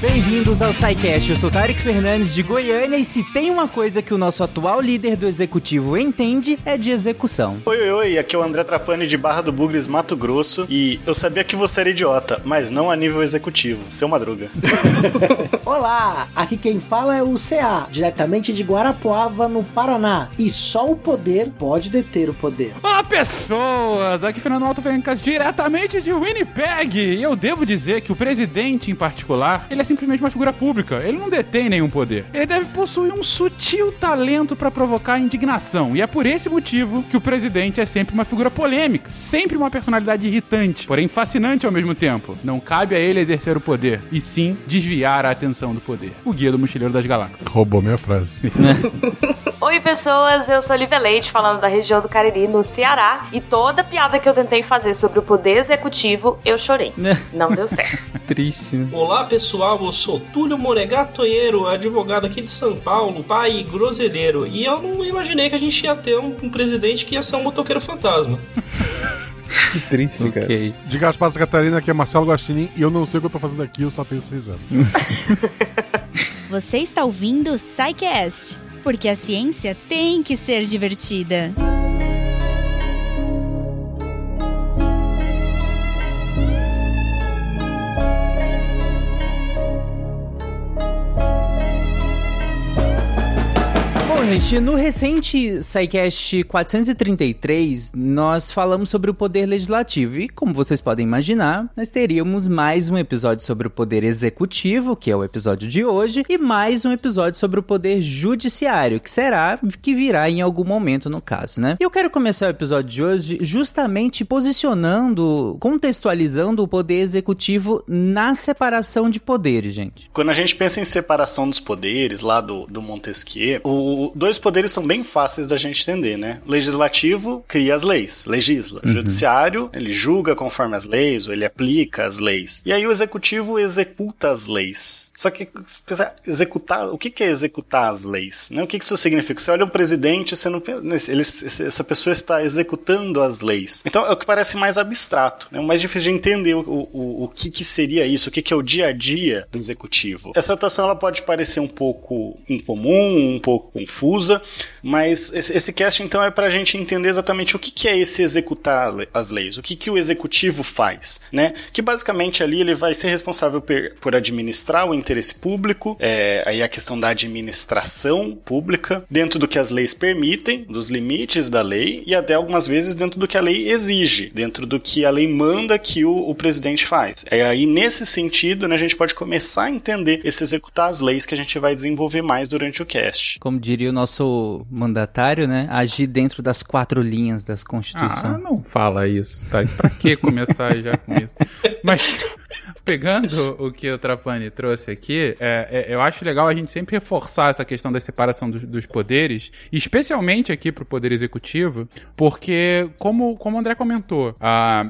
Bem-vindos ao SciCast. Eu sou Tarek Fernandes de Goiânia e se tem uma coisa que o nosso atual líder do executivo entende é de execução. Oi, oi, oi, aqui é o André Trapani de Barra do Bugres, Mato Grosso e eu sabia que você era idiota, mas não a nível executivo, seu Madruga. Olá, aqui quem fala é o CA, diretamente de Guarapuava, no Paraná. E só o poder pode deter o poder. Olá, pessoas! Aqui Fernando Alto Fencas, diretamente de Winnipeg. E eu devo dizer que o presidente, em particular, ele é simplesmente uma figura pública. Ele não detém nenhum poder. Ele deve possuir um sutil talento para provocar indignação. E é por esse motivo que o presidente é sempre uma figura polêmica, sempre uma personalidade irritante, porém fascinante ao mesmo tempo. Não cabe a ele exercer o poder, e sim desviar a atenção do poder. O guia do mochileiro das galáxias. Roubou minha frase. Oi, pessoas, eu sou Lívia Leite, falando da região do Cariri, no Ceará, e toda piada que eu tentei fazer sobre o poder executivo, eu chorei. Não deu certo. Triste, né? Olá pessoal, eu sou Túlio Monegatonheiro, advogado aqui de São Paulo, pai groselheiro. E eu não imaginei que a gente ia ter um, um presidente que ia ser um motoqueiro fantasma. Que triste, cara. Ok. De Gaspar Santa Catarina, aqui é Marcelo Guaxinim e eu não sei o que eu tô fazendo aqui, eu só tenho seis anos. Você está ouvindo o SciCast, porque a ciência tem que ser divertida. Gente, no recente SciCast 433, nós falamos sobre o poder legislativo. E, como vocês podem imaginar, nós teríamos mais um episódio sobre o poder executivo, que é o episódio de hoje, e mais um episódio sobre o poder judiciário, que será que virá em algum momento no caso, né? E eu quero começar o episódio de hoje justamente posicionando, contextualizando o poder executivo na separação de poderes, gente. Quando a gente pensa em separação dos poderes, lá do, do Montesquieu, o, dois poderes são bem fáceis da gente entender, né? O legislativo cria as leis, legisla. O judiciário, ele julga conforme as leis, ou ele aplica as leis. E aí o executivo executa as leis. Só que, executar, o que é executar as leis? Né? O que isso significa? Você olha um presidente, você não pensa, ele, essa pessoa está executando as leis. Então é o que parece mais abstrato, né? O mais difícil de entender o, o, o que que seria isso, o que que é o dia a dia do executivo. Essa situação ela pode parecer um pouco incomum, um pouco confusa, mas esse, cast então é pra gente entender exatamente o que é esse executar as leis, o que que o executivo faz, né? Que basicamente ali ele vai ser responsável por administrar o interesse público, é, aí a questão da administração pública, dentro do que as leis permitem, dos limites da lei, e até algumas vezes dentro do que a lei exige, dentro do que a lei manda que o, o presidente faz. É aí, nesse sentido, né, a gente pode começar a entender esse executar as leis que a gente vai desenvolver mais durante o cast. Como diria o nosso mandatário, né? Agir dentro das quatro linhas das Ah, Constituição. não fala isso, tá? Pra que começar já com isso? Mas, pegando o que o Trapani trouxe aqui, é, é, eu acho legal a gente sempre reforçar essa questão da separação dos, dos poderes, especialmente aqui pro Poder Executivo, porque, como, como o André comentou,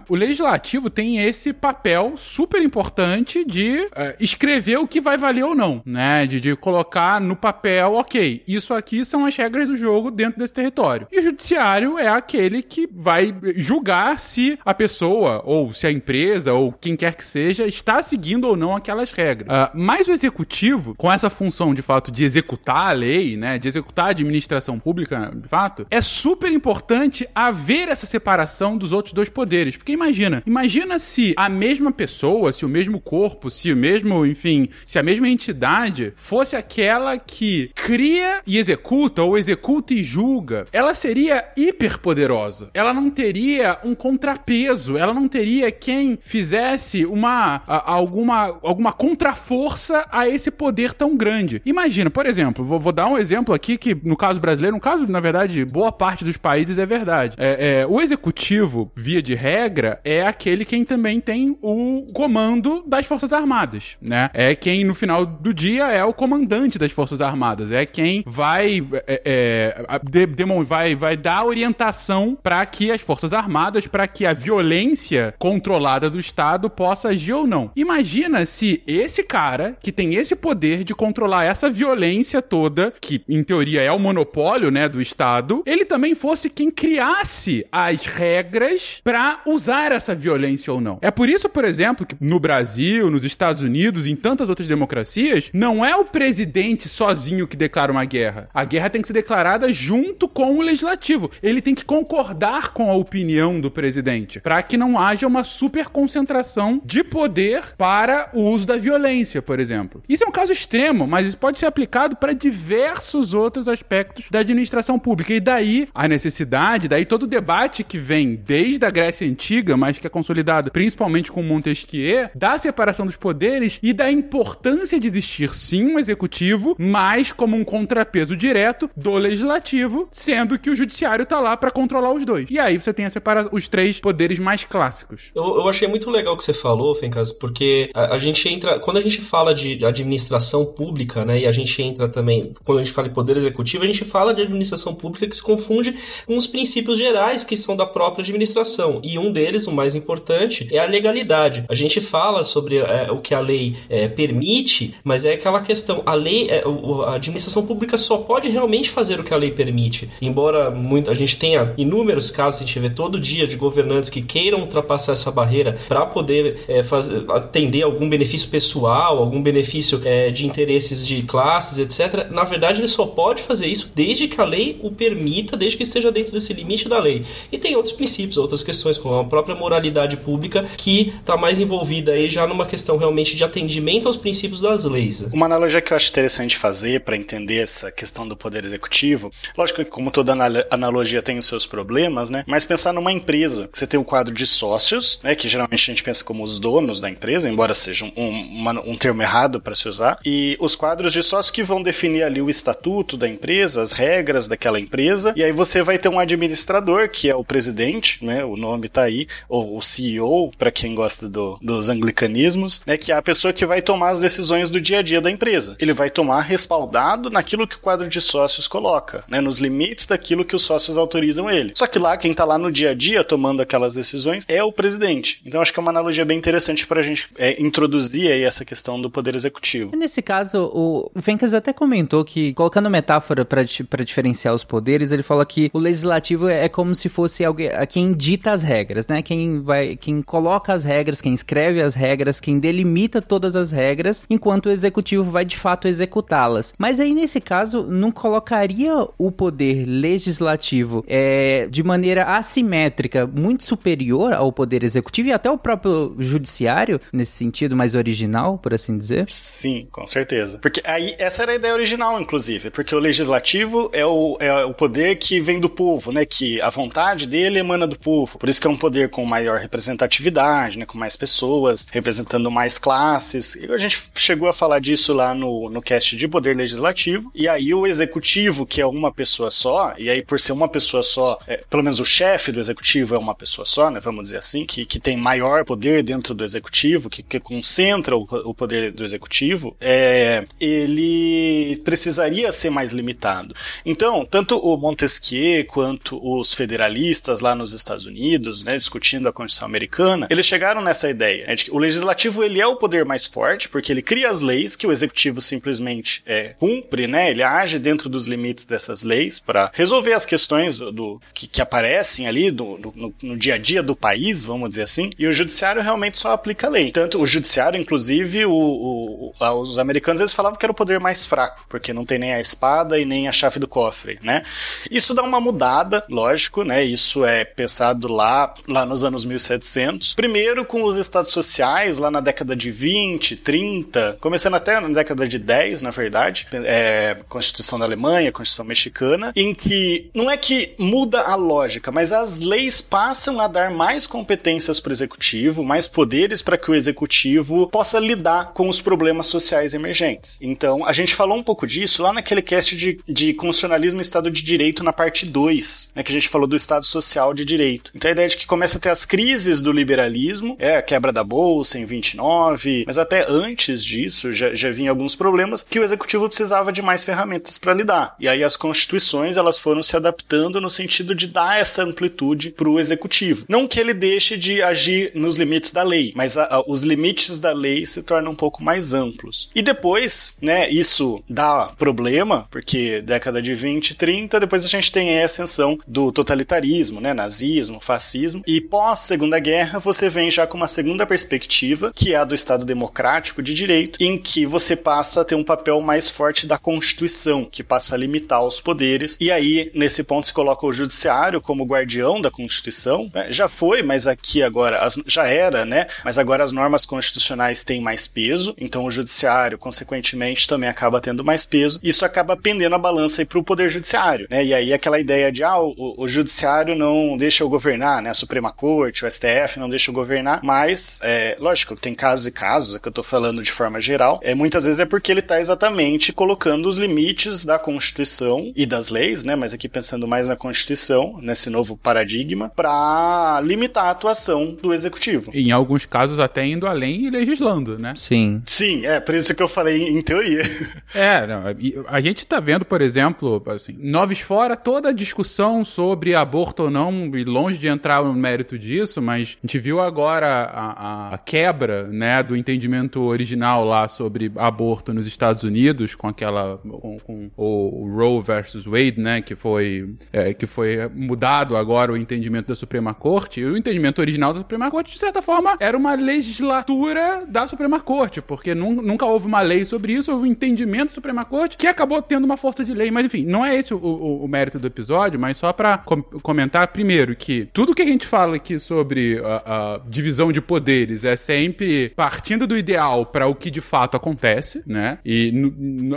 o Legislativo tem esse papel super importante de eh, escrever o que vai valer ou não, né? De, de colocar no papel, ok, isso aqui são as regras do jogo dentro desse território. E o Judiciário é aquele que vai julgar se a pessoa, ou se a empresa, ou quem quer que seja, está seguindo ou não aquelas regras. Ah, mas o executivo, com essa função de fato de executar a lei, né, de executar a administração pública, de fato, é super importante haver essa separação dos outros dois poderes. Porque imagina, imagina se a mesma pessoa, se o mesmo corpo, se o mesmo, enfim, se a mesma entidade fosse aquela que cria e executa, ou executa e julga, ela seria hiperpoderosa. Ela não teria um contrapeso, ela não teria quem fizesse uma a- alguma alguma contraforça a esse poder tão grande. Imagina, por exemplo, vou, vou dar um exemplo aqui que no caso brasileiro, no caso na verdade boa parte dos países é verdade. É, é, o executivo, via de regra, é aquele quem também tem o comando das forças armadas, né? É quem no final do dia é o comandante das forças armadas, é quem vai é, é, de- demon- vai vai dar orientação para que as forças armadas, para que a violência controlada do Estado possa agir ou não. Imagina se esse cara, que tem esse poder de controlar essa violência toda, que em teoria é o monopólio, né, do Estado, ele também fosse quem criasse as regras para usar essa violência ou não. É por isso, por exemplo, que no Brasil, nos Estados Unidos, em tantas outras democracias, não é o presidente sozinho que declara uma guerra. A guerra tem que ser declarada junto com o legislativo. Ele tem que concordar com a opinião do presidente, para que não haja uma super concentração de poder para o uso da violência, por exemplo. Isso é um caso extremo, mas isso pode ser aplicado para diversos outros aspectos da administração pública. E daí a necessidade, daí todo o debate que vem desde a Grécia Antiga, mas que é consolidado principalmente com Montesquieu, da separação dos poderes e da importância de existir sim um executivo, mas como um contrapeso direto do legislativo, sendo que o judiciário tá lá para controlar os dois. E aí você tem a separa os três poderes mais clássicos. Eu, eu achei muito legal o que você falou, Fencas, porque a, a, gente entra. Quando a gente fala de administração pública, né, e a gente entra também, quando a gente fala em poder executivo, a gente fala de administração pública que se confunde com os princípios gerais que são da própria administração. E um deles, o mais importante, é a legalidade. A gente fala sobre é, o que a lei é, permite, mas é aquela questão: a lei, é, a administração pública só pode realmente fazer o que a lei permite. Embora muito, a gente tenha inúmeros casos, a gente vê todo dia de governantes que queiram ultrapassar essa barreira para poder é, fazer, atender algum benefício pessoal, algum benefício é, de interesses de classes, etc. Na verdade, ele só pode fazer isso desde que a lei o permita, desde que esteja dentro desse limite da lei. E tem outros princípios, outras questões, como a própria moralidade pública, que está mais envolvida aí já numa questão realmente de atendimento aos princípios das leis. Uma analogia que eu acho interessante fazer para entender essa questão do poder executivo, lógico que como toda analogia tem os seus problemas, né? Mas pensar numa empresa, que você tem um quadro de sócios, né? Que geralmente a gente pensa como os donos da empresa, embora seja um, um termo errado para se usar, e os quadros de sócios que vão definir ali o estatuto da empresa, as regras daquela empresa, e aí você vai ter um administrador, que é o presidente, né? O nome tá aí, ou o CEO, para quem gosta do, dos anglicanismos, né? Que é a pessoa que vai tomar as decisões do dia a dia da empresa. Ele vai tomar respaldado naquilo que o quadro de sócios coloca, né? Nos limites daquilo que os sócios autorizam ele. Só que lá, quem tá lá no dia a dia tomando aquelas decisões é o presidente. Então acho que é uma analogia bem interessante para a gente é, introduzir aí essa questão do poder executivo. Nesse caso, o Fencas até comentou que, colocando metáfora para diferenciar os poderes, ele fala que o legislativo é como se fosse alguém, quem dita as regras, né? Quem vai, quem coloca as regras, quem escreve as regras, quem delimita todas as regras, enquanto o executivo vai de fato executá-las. Mas aí nesse caso não colocaria o poder legislativo é, de maneira assimétrica muito superior ao poder executivo e até o próprio judiciário nesse sentido mais original, por assim dizer? Sim, com certeza. Porque aí essa era a ideia original, inclusive, porque o legislativo é o, é o poder que vem do povo, né? Que a vontade dele emana do povo. Por isso que é um poder com maior representatividade, né? Com mais pessoas, representando mais classes. E a gente chegou a falar disso lá no, no cast de poder legislativo. E aí o executivo, que é uma pessoa só, e aí por ser uma pessoa só, é, pelo menos o chefe do executivo é uma pessoa só, né? Vamos dizer assim, que, que tem maior poder dentro do executivo, que, que concentra o, o poder do executivo, é, ele precisaria ser mais limitado. Então, tanto o Montesquieu quanto os federalistas lá nos Estados Unidos, né, discutindo a Constituição americana, eles chegaram nessa ideia. Né, de que o legislativo ele é o poder mais forte, porque ele cria as leis que o executivo simplesmente é, cumpre, né, ele age dentro dos limites dessas leis para resolver as questões do, do que, que, aparecem ali do, do, no, no, dia a dia do país, vamos dizer assim, e o judiciário realmente só aplica a lei. Tanto o judiciário, inclusive, o, o, os americanos eles falavam que era o poder mais fraco, porque não tem nem a espada e nem a chave do cofre, né? Isso dá uma mudada, lógico, né? Isso é pensado lá, lá nos anos 1700. Primeiro com os estados sociais, lá na década de 20, 30, começando até na década de 10, na verdade, é, Constituição da Alemanha, Constituição Mexicana, em que não é que muda a lógica, mas as leis passam a dar mais competências para o executivo, mais poderes para que o executivo possa lidar com os problemas sociais emergentes. Então, a gente falou um pouco disso lá naquele cast de, de constitucionalismo e Estado de Direito na parte 2, né, que a gente falou do Estado Social de Direito. Então, a ideia de que começa a ter as crises do liberalismo, é a quebra da Bolsa em 29, mas até antes disso já, já vinha alguns problemas que o executivo precisava de mais ferramentas para lidar. E aí as constituições elas foram se adaptando no sentido de dar essa amplitude para o executivo. Não que ele deixe de agir nos limites da lei, mas a, os limites da lei se tornam um pouco mais amplos. E depois, né, isso dá problema, porque década de 20 e 30, depois a gente tem a ascensão do totalitarismo, né, nazismo, fascismo, e pós Segunda Guerra você vem já com uma segunda perspectiva, que é a do Estado democrático de direito, em que você passa a ter um papel mais forte da Constituição, que passa a limitar os poderes, e aí nesse ponto se coloca o judiciário como guardião da Constituição, né? já foi, mas aqui agora já era, né? Mas agora as normas constitucionais têm mais peso, então o judiciário, consequentemente, também acaba tendo mais peso. Isso acaba pendendo a balança para o poder judiciário, né? E aí aquela ideia de ah, o, o judiciário não deixa eu governar, né? A Suprema Corte, o STF não deixa eu governar, mas é, lógico, tem casos e casos, é que eu tô falando de forma geral. É muitas vezes é porque ele tá exatamente colocando os limites da Constituição e das leis, né? Mas aqui pensando mais na Constituição, nesse novo paradigma, para limitar a atuação do executivo. Em alguns casos até indo além e legislando, né? Sim. Sim, é por isso que eu falei em teoria. É, não, a gente tá vendo, por exemplo, assim, Noves Fora, toda a discussão sobre aborto ou não, e longe de entrar no mérito disso, mas a gente viu agora a, a quebra, né, do entendimento original lá sobre aborto nos Estados Unidos, com aquela, com, com o Roe versus Wade, né, que foi, é, que foi mudado agora o entendimento da Suprema Corte, e o entendimento original da Suprema Corte, de certa forma, era uma legislatura da Suprema Corte, porque nunca houve uma lei sobre isso, houve um entendimento da Suprema Corte que acabou tendo uma força de lei. Mas enfim, não é esse o, o, o mérito do episódio, mas só para com comentar primeiro que tudo que a gente fala aqui sobre a, a divisão de poderes é sempre partindo do ideal para o que de fato acontece, né? E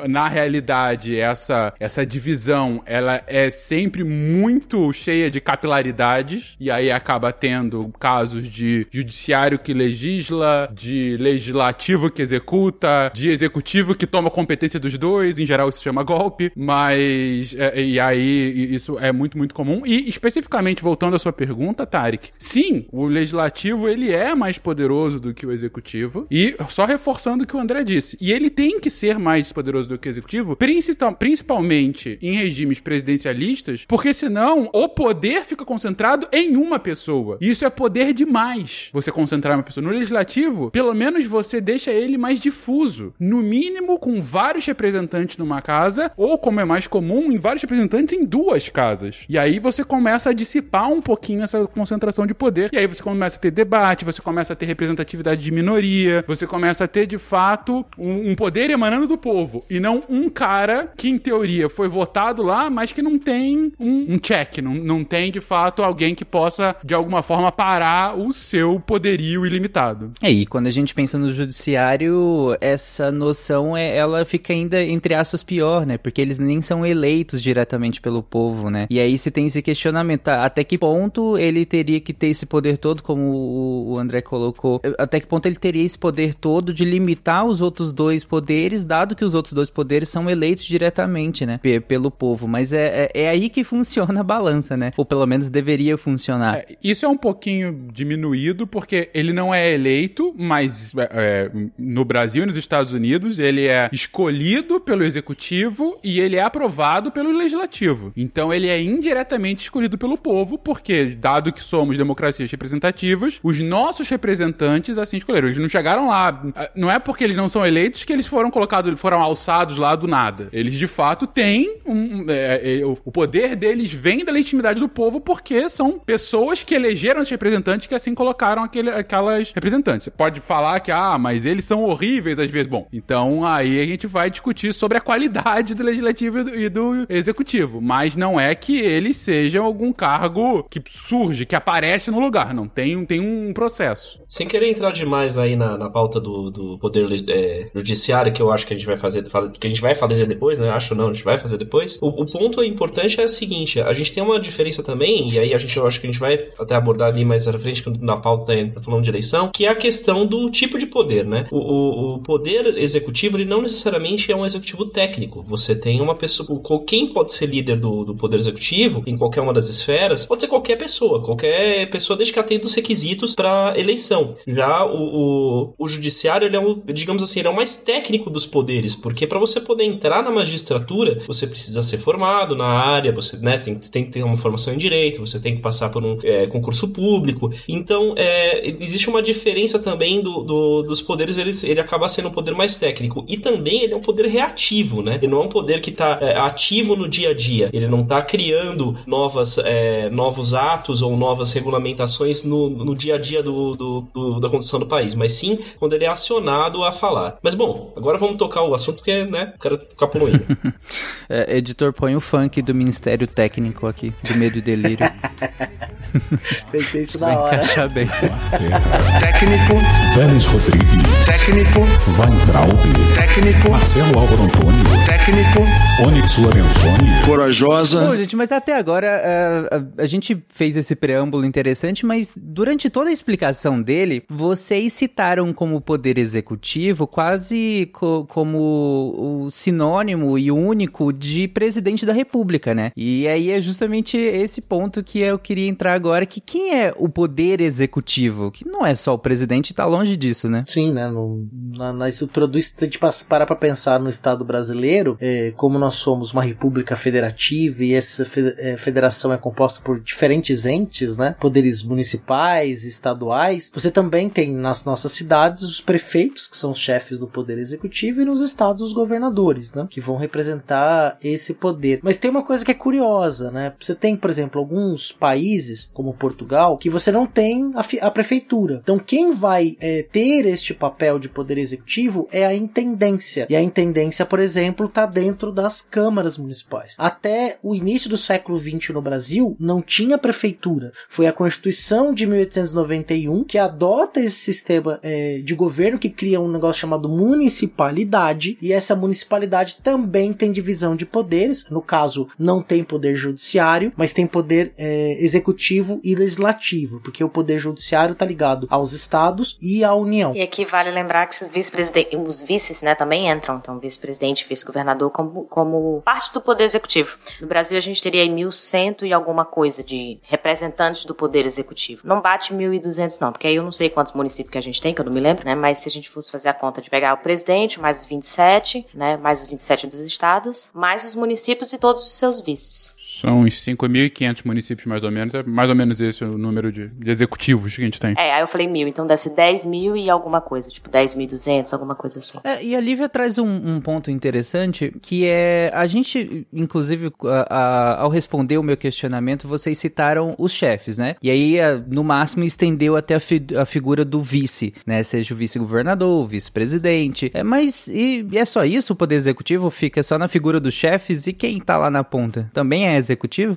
na realidade essa essa divisão ela é sempre muito cheia de capilaridades e aí acaba tendo casos de judiciário que legisla, de legislativo que executa, de executivo que toma competência dos dois, em geral isso se chama golpe, mas é, e aí isso é muito muito comum e especificamente voltando à sua pergunta, Tarek, sim, o legislativo ele é mais poderoso do que o executivo e só reforçando o que o André disse, e ele tem que ser mais poderoso do que o executivo, principalmente em regimes presidencialistas, porque senão o poder fica concentrado em uma pessoa. E isso é poder demais. Você concentrar uma pessoa no legislativo, pelo menos você deixa ele mais difuso, no mínimo com vários representantes numa casa, ou como é mais comum, em vários representantes em duas casas. E aí você começa a dissipar um pouquinho essa concentração de poder. E aí você começa a ter debate, você começa a ter representatividade de minoria, você começa a ter de fato um, um poder emanando do povo e não um cara que em teoria foi votado lá, mas que não tem um, um check, não, não tem de fato alguém que possa de alguma forma parar o seu poderio ilimitado. É, e quando a gente pensa no judiciário, essa noção é, ela fica ainda entre aspas pior, né? Porque eles nem são eleitos diretamente pelo povo, né? E aí se tem esse questionamento, tá? até que ponto ele teria que ter esse poder todo, como o, o André colocou, até que ponto ele teria esse poder todo de limitar os outros dois poderes, dado que os outros dois poderes são eleitos diretamente, né? P pelo povo. Mas é, é, é, aí que funciona a balança, né? Ou pelo menos deveria funcionar. É, isso é um pouquinho diminuído, porque ele não é eleito, mas é, é, no Brasil e nos Estados Unidos ele é escolhido pelo executivo e ele é aprovado pelo legislativo. Então ele é indiretamente escolhido pelo povo, porque, dado que somos democracias representativas, os nossos representantes assim escolheram. Eles não chegaram lá. Não é porque eles não são eleitos que eles foram colocados, foram alçados lá do nada. Eles de fato têm um, é, é, o poder deles vem da legitimidade do povo porque são pessoas que elegeram os representantes que assim colocaram aquele, aquelas representantes. Você pode falar que, ah, mas eles são horríveis às vezes. Bom, então aí a gente vai discutir sobre a qualidade do legislativo e do, executivo. Mas não é que eles sejam algum cargo que surge, que aparece no lugar. Não tem, tem um processo. Sem querer entrar demais aí na, na pauta do, do poder é, judiciário, que eu acho que a gente vai fazer, que a gente vai fazer depois, né? Acho não, a gente vai fazer depois. O, o ponto importante é o seguinte: a gente tem uma diferença também, e aí a gente eu acho que a gente vai até abordar ali mais à frente, na pauta tá falando de eleição, que é a questão do tipo de poder, né? O, o, o poder executivo, ele não necessariamente é um executivo técnico. Você tem uma pessoa. Quem pode ser líder do, do poder executivo, em qualquer uma das esferas, pode ser qualquer pessoa, qualquer pessoa, desde que atenda os requisitos para eleição. Já o, o, o judiciário, ele é digamos assim, ele é o mais técnico dos poderes, porque para você poder entrar na magistratura, você precisa ser formado na área, você né, tem, tem que ter uma formação em direito, você tem que passar por um é, concurso público. Então, é, existe uma, diferença também do, do, dos poderes, ele, ele acaba sendo um poder mais técnico. E também ele é um poder reativo, né? Ele não é um poder que tá é, ativo no dia a dia. Ele não tá criando novas, é, novos atos ou novas regulamentações no, no dia a dia do, do, do, da condução do país, mas sim quando ele é acionado a falar. Mas bom, agora vamos tocar o assunto que é, né, o cara ficar poluindo. é, editor, põe o funk do Ministério Técnico aqui, do Medo e Delírio. Pensei isso na hora. Encaixar bem. Técnico. Vélez Rodrigues. Técnico. Weintraub. Técnico. Marcelo Álvaro Antônio. Técnico. Onyx Lorenzoni. Corajosa. Bom, gente, mas até agora uh, a, a, gente fez esse preâmbulo interessante, mas durante toda a explicação dele, vocês citaram como poder executivo quase co como o sinônimo e único de presidente da república, né? E aí é justamente esse ponto que eu queria entrar agora, que quem é o poder executivo? Que não é só o presidente, tá longe disso, né? Sim, né? No, na, na, estrutura do se a gente parar pra pensar no Estado brasileiro, é, como nós somos uma república federativa e essa é, federação é composta por diferentes entes, né? Poderes municipais, estaduais, você também tem nas nossas cidades os prefeitos, que são os chefes do poder executivo, e nos estados os governadores, né? Que vão representar esse poder. Mas tem uma coisa que é curiosa, né? Você tem, por exemplo, alguns países, como Portugal, que você não tem a, a prefeitura. Então, quem vai é, ter este papel de poder executivo é a intendência. E a intendência, por exemplo, está dentro das câmaras municipais. Até o início do século XX no Brasil, não tinha prefeitura. Foi a Constituição de 1891 que adota esse sistema é, de governo que cria um negócio chamado municipalidade. E essa municipalidade também tem divisão de poderes. No caso, não tem poder judiciário, mas tem poder é, executivo e legislativo, porque o poder judiciário está ligado aos estados e à União. E aqui vale lembrar que os vices né, também entram, então vice-presidente e vice-governador como, como parte do poder executivo. No Brasil a gente teria aí 1.100 e alguma coisa de representantes do poder executivo. Não bate 1.200 não, porque aí eu não sei quantos municípios que a gente tem, que eu não me lembro, né, mas se a gente fosse fazer a conta de pegar o presidente, mais os 27, né, mais os 27 dos estados, mais os municípios e todos os seus vices. São uns 5.500 municípios, mais ou menos. É mais ou menos esse o número de, de, executivos que a gente tem. É, aí eu falei mil, então deve ser 10 mil e alguma coisa, tipo 10.200, alguma coisa assim. É, e a Lívia traz um, um, ponto interessante, que é, a gente, inclusive, a, a, ao responder o meu questionamento, vocês citaram os chefes, né? E aí, a, no máximo, estendeu até a, fi, a figura do vice, né? Seja o vice-governador, o vice-presidente. É, mas, e, e é só isso? O poder executivo fica só na figura dos chefes e quem tá lá na ponta? Também é executivo?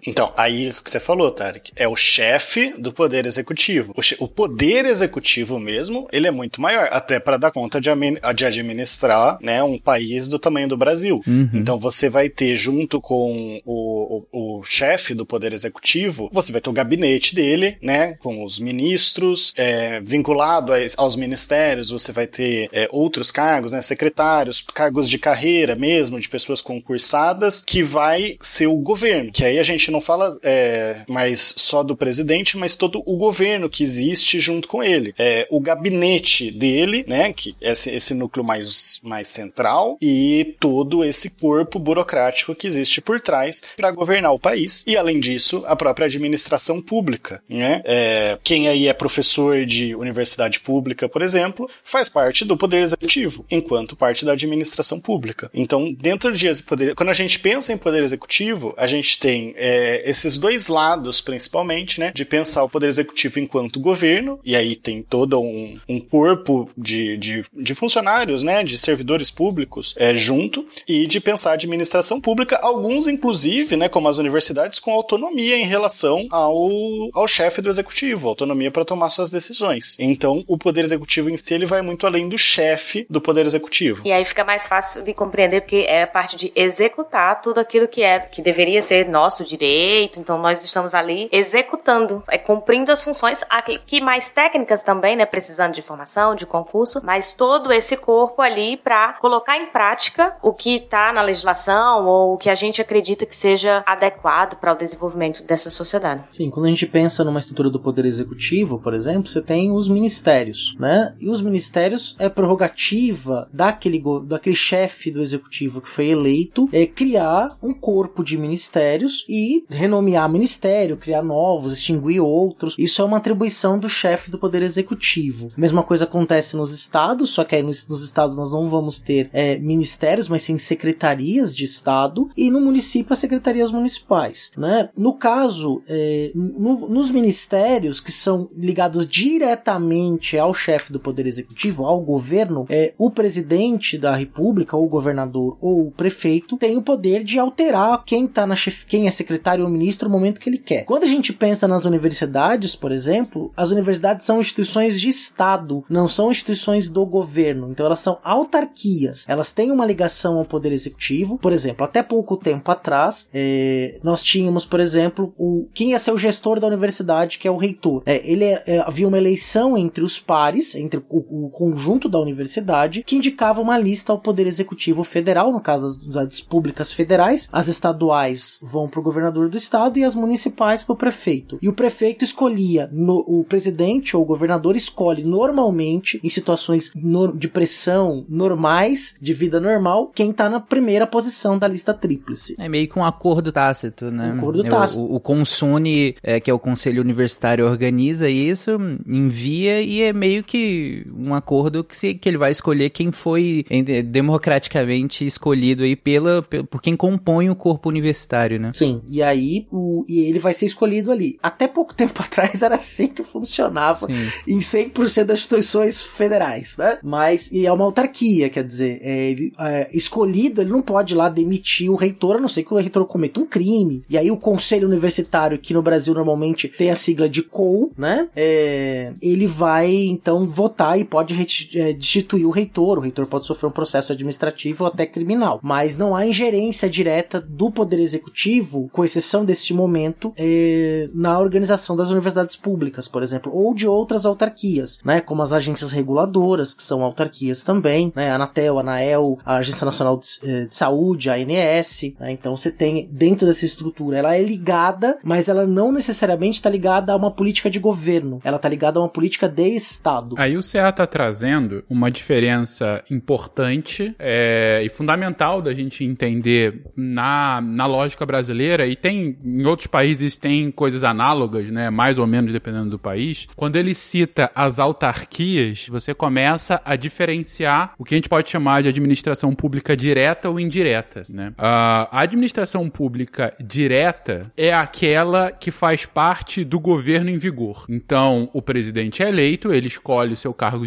Então, aí o que você falou, Tarek, é o chefe do poder executivo. O, o, poder executivo mesmo, ele é muito maior, até para dar conta de, de, administrar, né, um país do tamanho do Brasil. Uhum. Então você vai ter junto com o, o, o chefe do poder executivo, você vai ter o gabinete dele, né, com os ministros, é, vinculado aos ministérios, você vai ter é, outros cargos, né, secretários, cargos de carreira mesmo, de pessoas concursadas, que vai ser o governo, que aí a gente não fala é, mais só do presidente, mas todo o governo que existe junto com ele. É, o gabinete dele, né, que é esse, esse núcleo mais, mais central, e todo esse corpo burocrático que existe por trás para governar o país. E além disso, a própria administração pública. Né? É, quem aí é professor de universidade pública, por exemplo, faz parte do poder executivo, enquanto parte da administração pública. Então, dentro de poder, quando a gente pensa em poder executivo, a gente tem é, esses dois lados, principalmente, né? De pensar o poder executivo enquanto governo, e aí tem todo um, um corpo de, de, de, funcionários, né? De servidores públicos é, junto, e de pensar a administração pública, alguns, inclusive, né? Como as universidades, com autonomia em relação ao, ao chefe do executivo, autonomia para tomar suas decisões. Então, o poder executivo em si ele vai muito além do chefe do poder executivo. E aí fica mais fácil de compreender, porque é a parte de executar tudo aquilo que é, que deveria ser nosso direito, então nós estamos ali executando, é cumprindo as funções aqui mais técnicas também, né, precisando de formação, de concurso, mas todo esse corpo ali para colocar em prática o que está na legislação ou o que a gente acredita que seja adequado para o desenvolvimento dessa sociedade. Sim, quando a gente pensa numa estrutura do poder executivo, por exemplo, você tem os ministérios, né? E os ministérios é prerrogativa daquele daquele chefe do executivo que foi eleito é criar um corpo de ministérios ministérios e renomear ministério, criar novos, extinguir outros. Isso é uma atribuição do chefe do Poder Executivo. Mesma coisa acontece nos estados, só que aí nos, nos estados nós não vamos ter é, ministérios, mas sim secretarias de estado, e no município as secretarias municipais. Né? No caso, é, no, nos ministérios que são ligados diretamente ao chefe do Poder Executivo, ao governo, é, o presidente da República, ou o governador, ou o prefeito, tem o poder de alterar quem tá na chef... quem é secretário ou ministro no momento que ele quer. Quando a gente pensa nas universidades, por exemplo, as universidades são instituições de Estado, não são instituições do governo. Então elas são autarquias. Elas têm uma ligação ao poder executivo. Por exemplo, até pouco tempo atrás, é, nós tínhamos, por exemplo, o quem ia ser o gestor da universidade, que é o reitor. É, ele é, é, havia uma eleição entre os pares, entre o, o, conjunto da universidade, que indicava uma lista ao poder executivo federal, no caso das universidades públicas federais. As estaduais vão para o governador do estado e as municipais para o prefeito. E o prefeito escolhia no, o presidente ou o governador escolhe normalmente em situações no, de pressão normais, de vida normal, quem tá na primeira posição da lista tríplice. É meio que um acordo tácito, né? Um acordo tácito. O, o, o Consune, é, que é o Conselho Universitário, organiza isso, envia e é meio que um acordo que, se, que ele vai escolher quem foi democraticamente escolhido aí pela, por quem compõe o corpo universitário, né? Sim, e aí o, e ele vai ser escolhido ali. Até pouco tempo atrás era assim que funcionava Sim. em 100% das instituições federais, né? Mas, e é uma autarquia, quer dizer, é, ele, é, escolhido, ele não pode ir lá demitir o reitor, a não ser que o reitor cometa um crime. E aí o conselho universitário, que no Brasil normalmente tem a sigla de COU, né? É, ele vai, então, votar e pode é, destituir o reitor. O reitor pode sofrer um processo administrativo ou até criminal. Mas não há ingerência direta do poder executivo, com exceção deste momento, é, na organização das universidades públicas, por exemplo, ou de outras autarquias, né? Como as agências reguladoras, que são autarquias também, né? A Anatel, a Anael, a Agência Nacional de, eh, de Saúde, a ANS, né? Então você tem dentro dessa estrutura, ela é ligada, mas ela não necessariamente está ligada a uma política de governo, ela está ligada a uma política de Estado. Aí o CA está trazendo uma diferença importante é, e fundamental da gente entender na, na lógica brasileira, e tem em outros países tem coisas análogas, né? Mais ou menos dependendo do país. Quando ele cita as autarquias, você começa a diferenciar o que a gente pode chamar de administração pública direta ou indireta, né? A administração pública direta é aquela que faz parte do governo em vigor. Então, o presidente é eleito, ele escolhe o seu cargo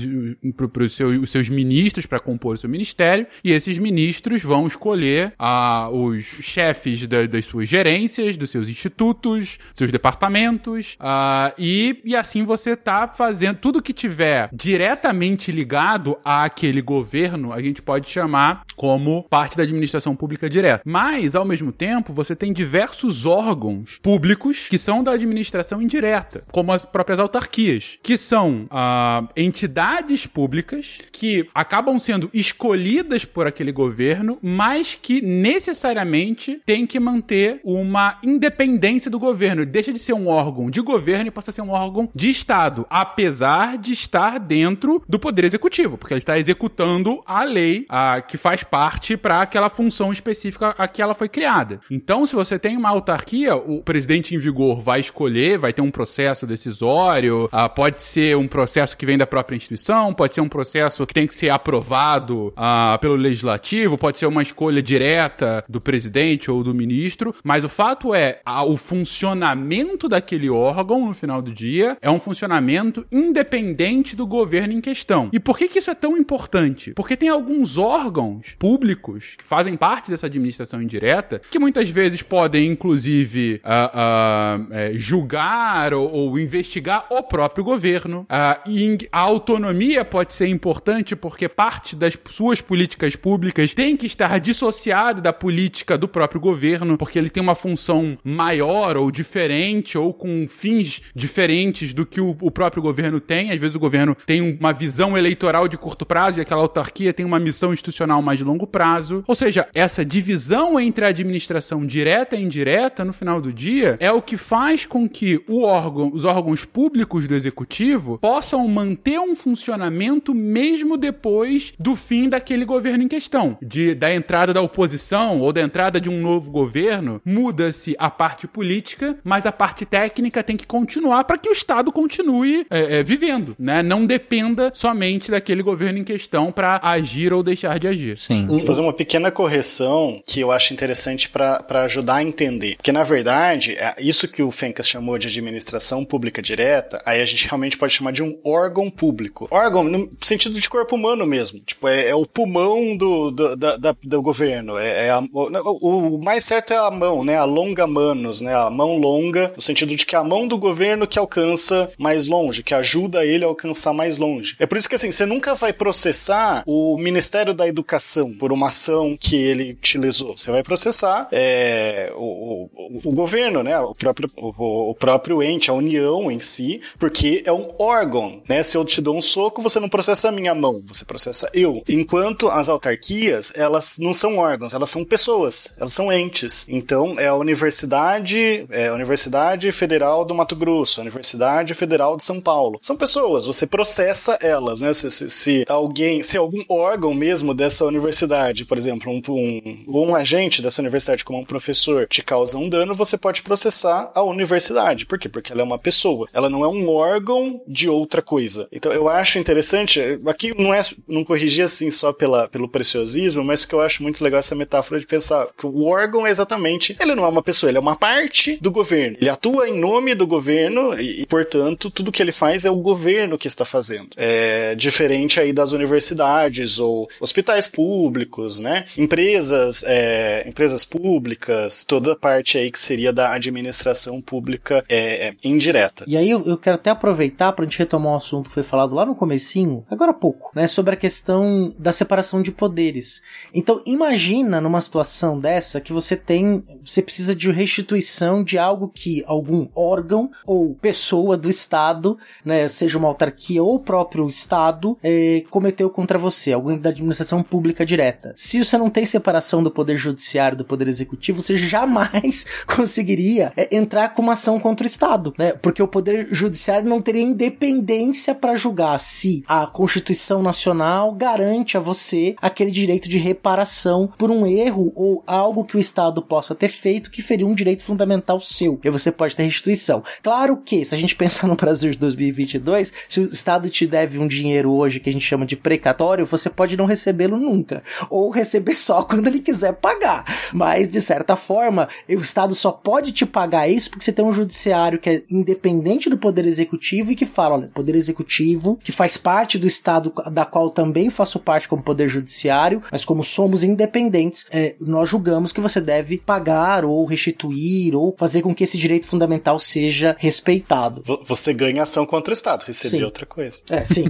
para os seu, os seus ministros para compor o seu ministério, e esses ministros vão escolher uh, os chefes da, das suas gerências, dos seus institutos, seus departamentos, uh, e, e assim você tá fazendo tudo que tiver diretamente ligado àquele governo, a gente pode chamar como parte da administração pública direta. Mas, ao mesmo tempo, você tem diversos órgãos públicos que são da administração indireta, como as próprias autarquias, que são uh, entidades públicas que acabam sendo escolhidas por aquele governo, mas que necessariamente têm que manter uma independência do governo. Deixa de ser um órgão de governo e passa a ser um órgão de Estado, apesar de estar dentro do Poder Executivo, porque ele está executando a lei a, que faz parte para aquela função específica a que ela foi criada. Então, se você tem uma autarquia, o presidente em vigor vai escolher, vai ter um processo decisório, a, pode ser um processo que vem da própria instituição, pode ser um processo que tem que ser aprovado a, pelo legislativo, pode ser uma escolha direta do presidente ou do ministro, mas o fato é, a, o funcionamento daquele órgão no final do dia é um funcionamento independente do governo em questão. E por que, que isso é tão importante? Porque tem alguns órgãos públicos que fazem parte dessa administração indireta que muitas vezes podem, inclusive, uh, uh, é, julgar ou, ou, investigar o próprio governo. Uh, e a autonomia pode ser importante porque parte das suas políticas públicas tem que estar dissociada da política do próprio governo, porque ele tem uma função maior ou diferente ou com fins diferentes do que o, o próprio governo tem. Às vezes o governo tem uma visão eleitoral de curto prazo e aquela autarquia tem uma missão institucional mais de longo prazo. Ou seja, essa divisão entre a administração direta e indireta, no final do dia, é o que faz com que o órgão, os órgãos públicos do executivo possam manter um funcionamento mesmo depois do fim daquele governo em questão. De, da entrada da oposição ou da entrada de um novo governo governo, muda-se a parte política, mas a parte técnica tem que continuar para que o Estado continue é, é, vivendo, né? Não dependa somente daquele governo em questão para agir ou deixar de agir. Sim. Vou fazer uma pequena correção que eu acho interessante para ajudar a entender. Porque, na verdade, é isso que o Fencas chamou de administração pública direta, aí a gente realmente pode chamar de um órgão público. Órgão no sentido de corpo humano mesmo. Tipo, é, é o pulmão do, do, da, da, do governo. É, é a, o, o, mais certo é a mão, né? A longa manos, né? A mão longa, no sentido de que é a mão do governo que alcança mais longe, que ajuda ele a alcançar mais longe. É por isso que, assim, você nunca vai processar o Ministério da Educação por uma ação que ele utilizou. Você vai processar é, o, o, o, governo, né? O próprio, o, o, próprio ente, a União em si, porque é um órgão, né? Se eu te dou um soco, você não processa a minha mão, você processa eu. Enquanto as autarquias, elas não são órgãos, elas são pessoas, elas são entes. Então, é a Universidade, é a Universidade Federal do Mato Grosso, a Universidade Federal de São Paulo. São pessoas, você processa elas, né? Se, se, se alguém, se algum órgão mesmo dessa universidade, por exemplo, um, um, um agente dessa universidade, como um professor, te causa um dano, você pode processar a universidade. Por quê? Porque ela é uma pessoa. Ela não é um órgão de outra coisa. Então, eu acho interessante, aqui não é, não corrigir assim só pela, pelo preciosismo, mas porque eu acho muito legal essa metáfora de pensar que o órgão é exatamente, ele não é uma pessoa, ele é uma parte do governo. Ele atua em nome do governo e, e portanto, tudo que ele faz é o governo que está fazendo. É diferente aí das universidades ou hospitais públicos, né? Empresas, é, empresas públicas, toda parte aí que seria da administração pública é, é indireta. E aí eu, eu quero até aproveitar para a gente retomar um assunto que foi falado lá no comecinho, agora há pouco, né? Sobre a questão da separação de poderes. Então, imagina numa situação dessa que você tem, você precisa de restituição de algo que algum órgão ou pessoa do Estado, né, seja uma autarquia ou o próprio Estado, é, cometeu contra você, alguém da administração pública direta. Se você não tem separação do poder judiciário do poder executivo, você jamais conseguiria é, entrar com uma ação contra o Estado, né? Porque o poder judiciário não teria independência para julgar se a Constituição Nacional garante a você aquele direito de reparação por um erro ou algo que o Estado possa ter feito que feriu um direito fundamental seu. E você pode ter restituição. Claro que, se a gente pensar no Brasil de 2022, se o Estado te deve um dinheiro hoje que a gente chama de precatório, você pode não recebê-lo nunca. Ou receber só quando ele quiser pagar. Mas, de certa forma, o Estado só pode te pagar isso porque você tem um judiciário que é independente do Poder Executivo e que fala, olha, Poder Executivo, que faz parte do Estado da qual também faço parte como Poder Judiciário, mas como somos independentes, é, nós julgamos que você deve pagar ou restituir ou fazer com que esse direito fundamental seja respeitado. Você ganha ação contra o Estado, receber Sim. outra coisa. É, sim.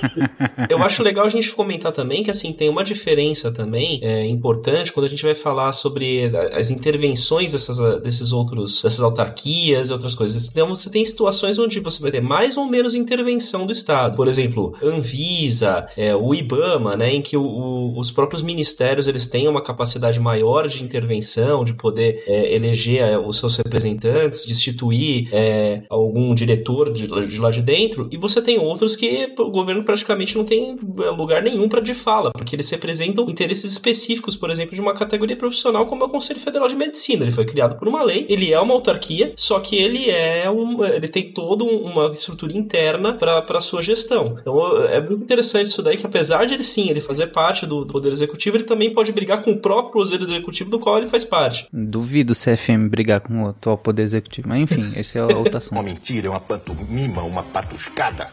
Eu acho legal a gente comentar também que assim tem uma diferença também é, importante quando a gente vai falar sobre as intervenções dessas, desses outros dessas autarquias e outras coisas. Então você tem situações onde você vai ter mais ou menos intervenção do Estado. Por exemplo, Anvisa, é, o IBAMA, né, em que o, o, os próprios ministérios eles têm uma capacidade maior de intervenção, de poder é, eleger é, os seus representantes, destituir é, algum diretor de, de lá de dentro. E você tem outros que o governo praticamente não tem é, lugar nenhum para de fala, porque eles representam interesses específicos, por exemplo, de uma categoria profissional como é o Conselho Federal de Medicina. Ele foi criado por uma lei, ele é uma autarquia, só que ele é um, ele tem toda uma estrutura interna para sua gestão. Então é muito interessante isso daí, que apesar de ele sim, ele fazer parte do, do Poder Executivo, ele também pode brigar com o próprio Poder Executivo do qual ele faz parte. Duvido o CFM brigar com o atual Poder Executivo. Mas enfim, esse é outro assunto. Uma mentira é uma pantomima, uma patuscada.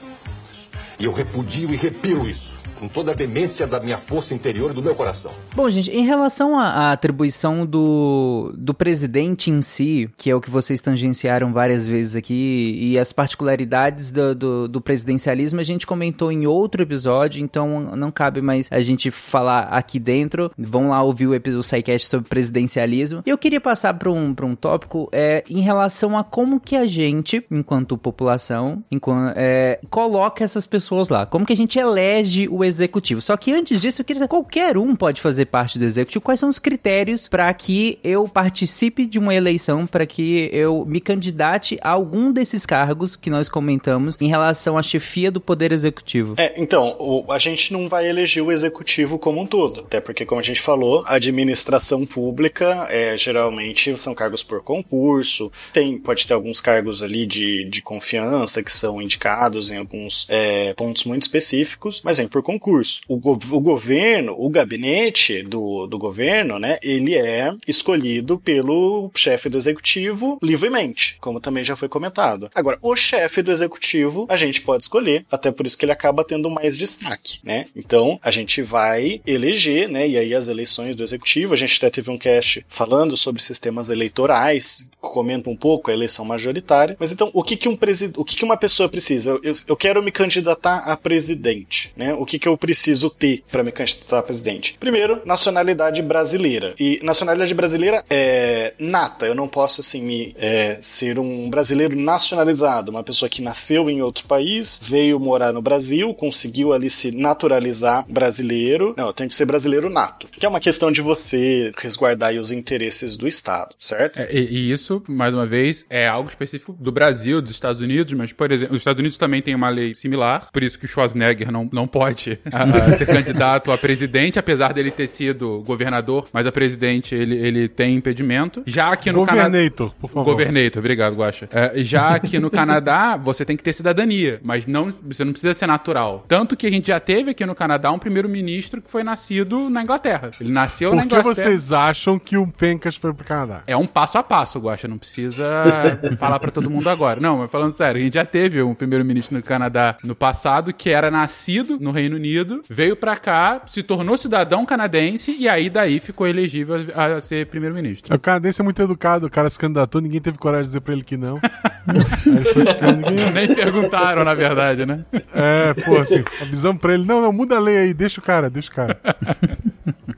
E eu repudio e repiro isso com toda a demência da minha força interior e do meu coração. Bom, gente, em relação à, à atribuição do, do presidente em si, que é o que vocês tangenciaram várias vezes aqui, e as particularidades do, do, do presidencialismo, a gente comentou em outro episódio, então não cabe mais a gente falar aqui dentro. Vão lá ouvir o episódio SciCast sobre presidencialismo. E eu queria passar para um, um tópico é, em relação a como que a gente, enquanto população, enquanto, é, coloca essas pessoas lá. Como que a gente elege o executivo? Só que antes disso, eu queria saber, qualquer um pode fazer parte do executivo. Quais são os critérios para que eu participe de uma eleição, para que eu me candidate a algum desses cargos que nós comentamos em relação à chefia do poder executivo? É, então, o- a gente não vai eleger o executivo como um todo. Até porque, como a gente falou, a administração pública é, geralmente são cargos por concurso. Tem, pode ter alguns cargos ali de, de confiança que são indicados em alguns é, pontos muito específicos, mas vem por concurso. O, go- o governo, o gabinete do, do governo, né, ele é escolhido pelo chefe do executivo livremente, como também já foi comentado. Agora, o chefe do executivo a gente pode escolher, até por isso que ele acaba tendo mais destaque, né? Então, a gente vai eleger, né? E aí as eleições do executivo, a gente até teve um cast falando sobre sistemas eleitorais, comenta um pouco a eleição majoritária. Mas então, o que que um presi o que que uma pessoa precisa? Eu, eu, eu quero me candidatar a presidente, né? O que que eu preciso ter para me candidatar a presidente? Primeiro, nacionalidade brasileira. E nacionalidade brasileira é nata. Eu não posso assim me é, ser um brasileiro nacionalizado, uma pessoa que nasceu em outro país, veio morar no Brasil, conseguiu ali se naturalizar brasileiro. Não, eu tenho que ser brasileiro nato. Que é uma questão de você resguardar os interesses do Estado, certo? É, e, e isso, mais uma vez, é algo específico do Brasil, dos Estados Unidos, mas, por exemplo, os Estados Unidos também tem uma lei similar, por isso que o Schwarzenegger não, não pode a- a ser candidato a presidente, apesar dele ter sido governador, mas a presidente ele, ele tem impedimento. Já aqui no Canadá. Governator, por favor. Governator, obrigado, Guaxa. É, já aqui no Canadá, você tem que ter cidadania, mas não, você não precisa ser natural. Tanto que a gente já teve aqui no Canadá um primeiro-ministro que foi nascido na Inglaterra. Ele nasceu na Por que Inglaterra. vocês acham que o Fencas foi pro Canadá? É um passo a passo, Guaxa. Não precisa falar pra todo mundo agora. Não, mas falando sério, a gente já teve um primeiro-ministro no Canadá no passado que era nascido no Reino Unido, veio pra cá, se tornou cidadão canadense e aí daí ficou elegível a, a ser primeiro-ministro. O canadense é muito educado, o cara se candidatou, ninguém teve coragem de dizer pra ele que não. Ninguém... Nem perguntaram, na verdade, né? É, pô, assim, avisamos pra ele, não, não, muda a lei aí, deixa o cara, deixa o cara.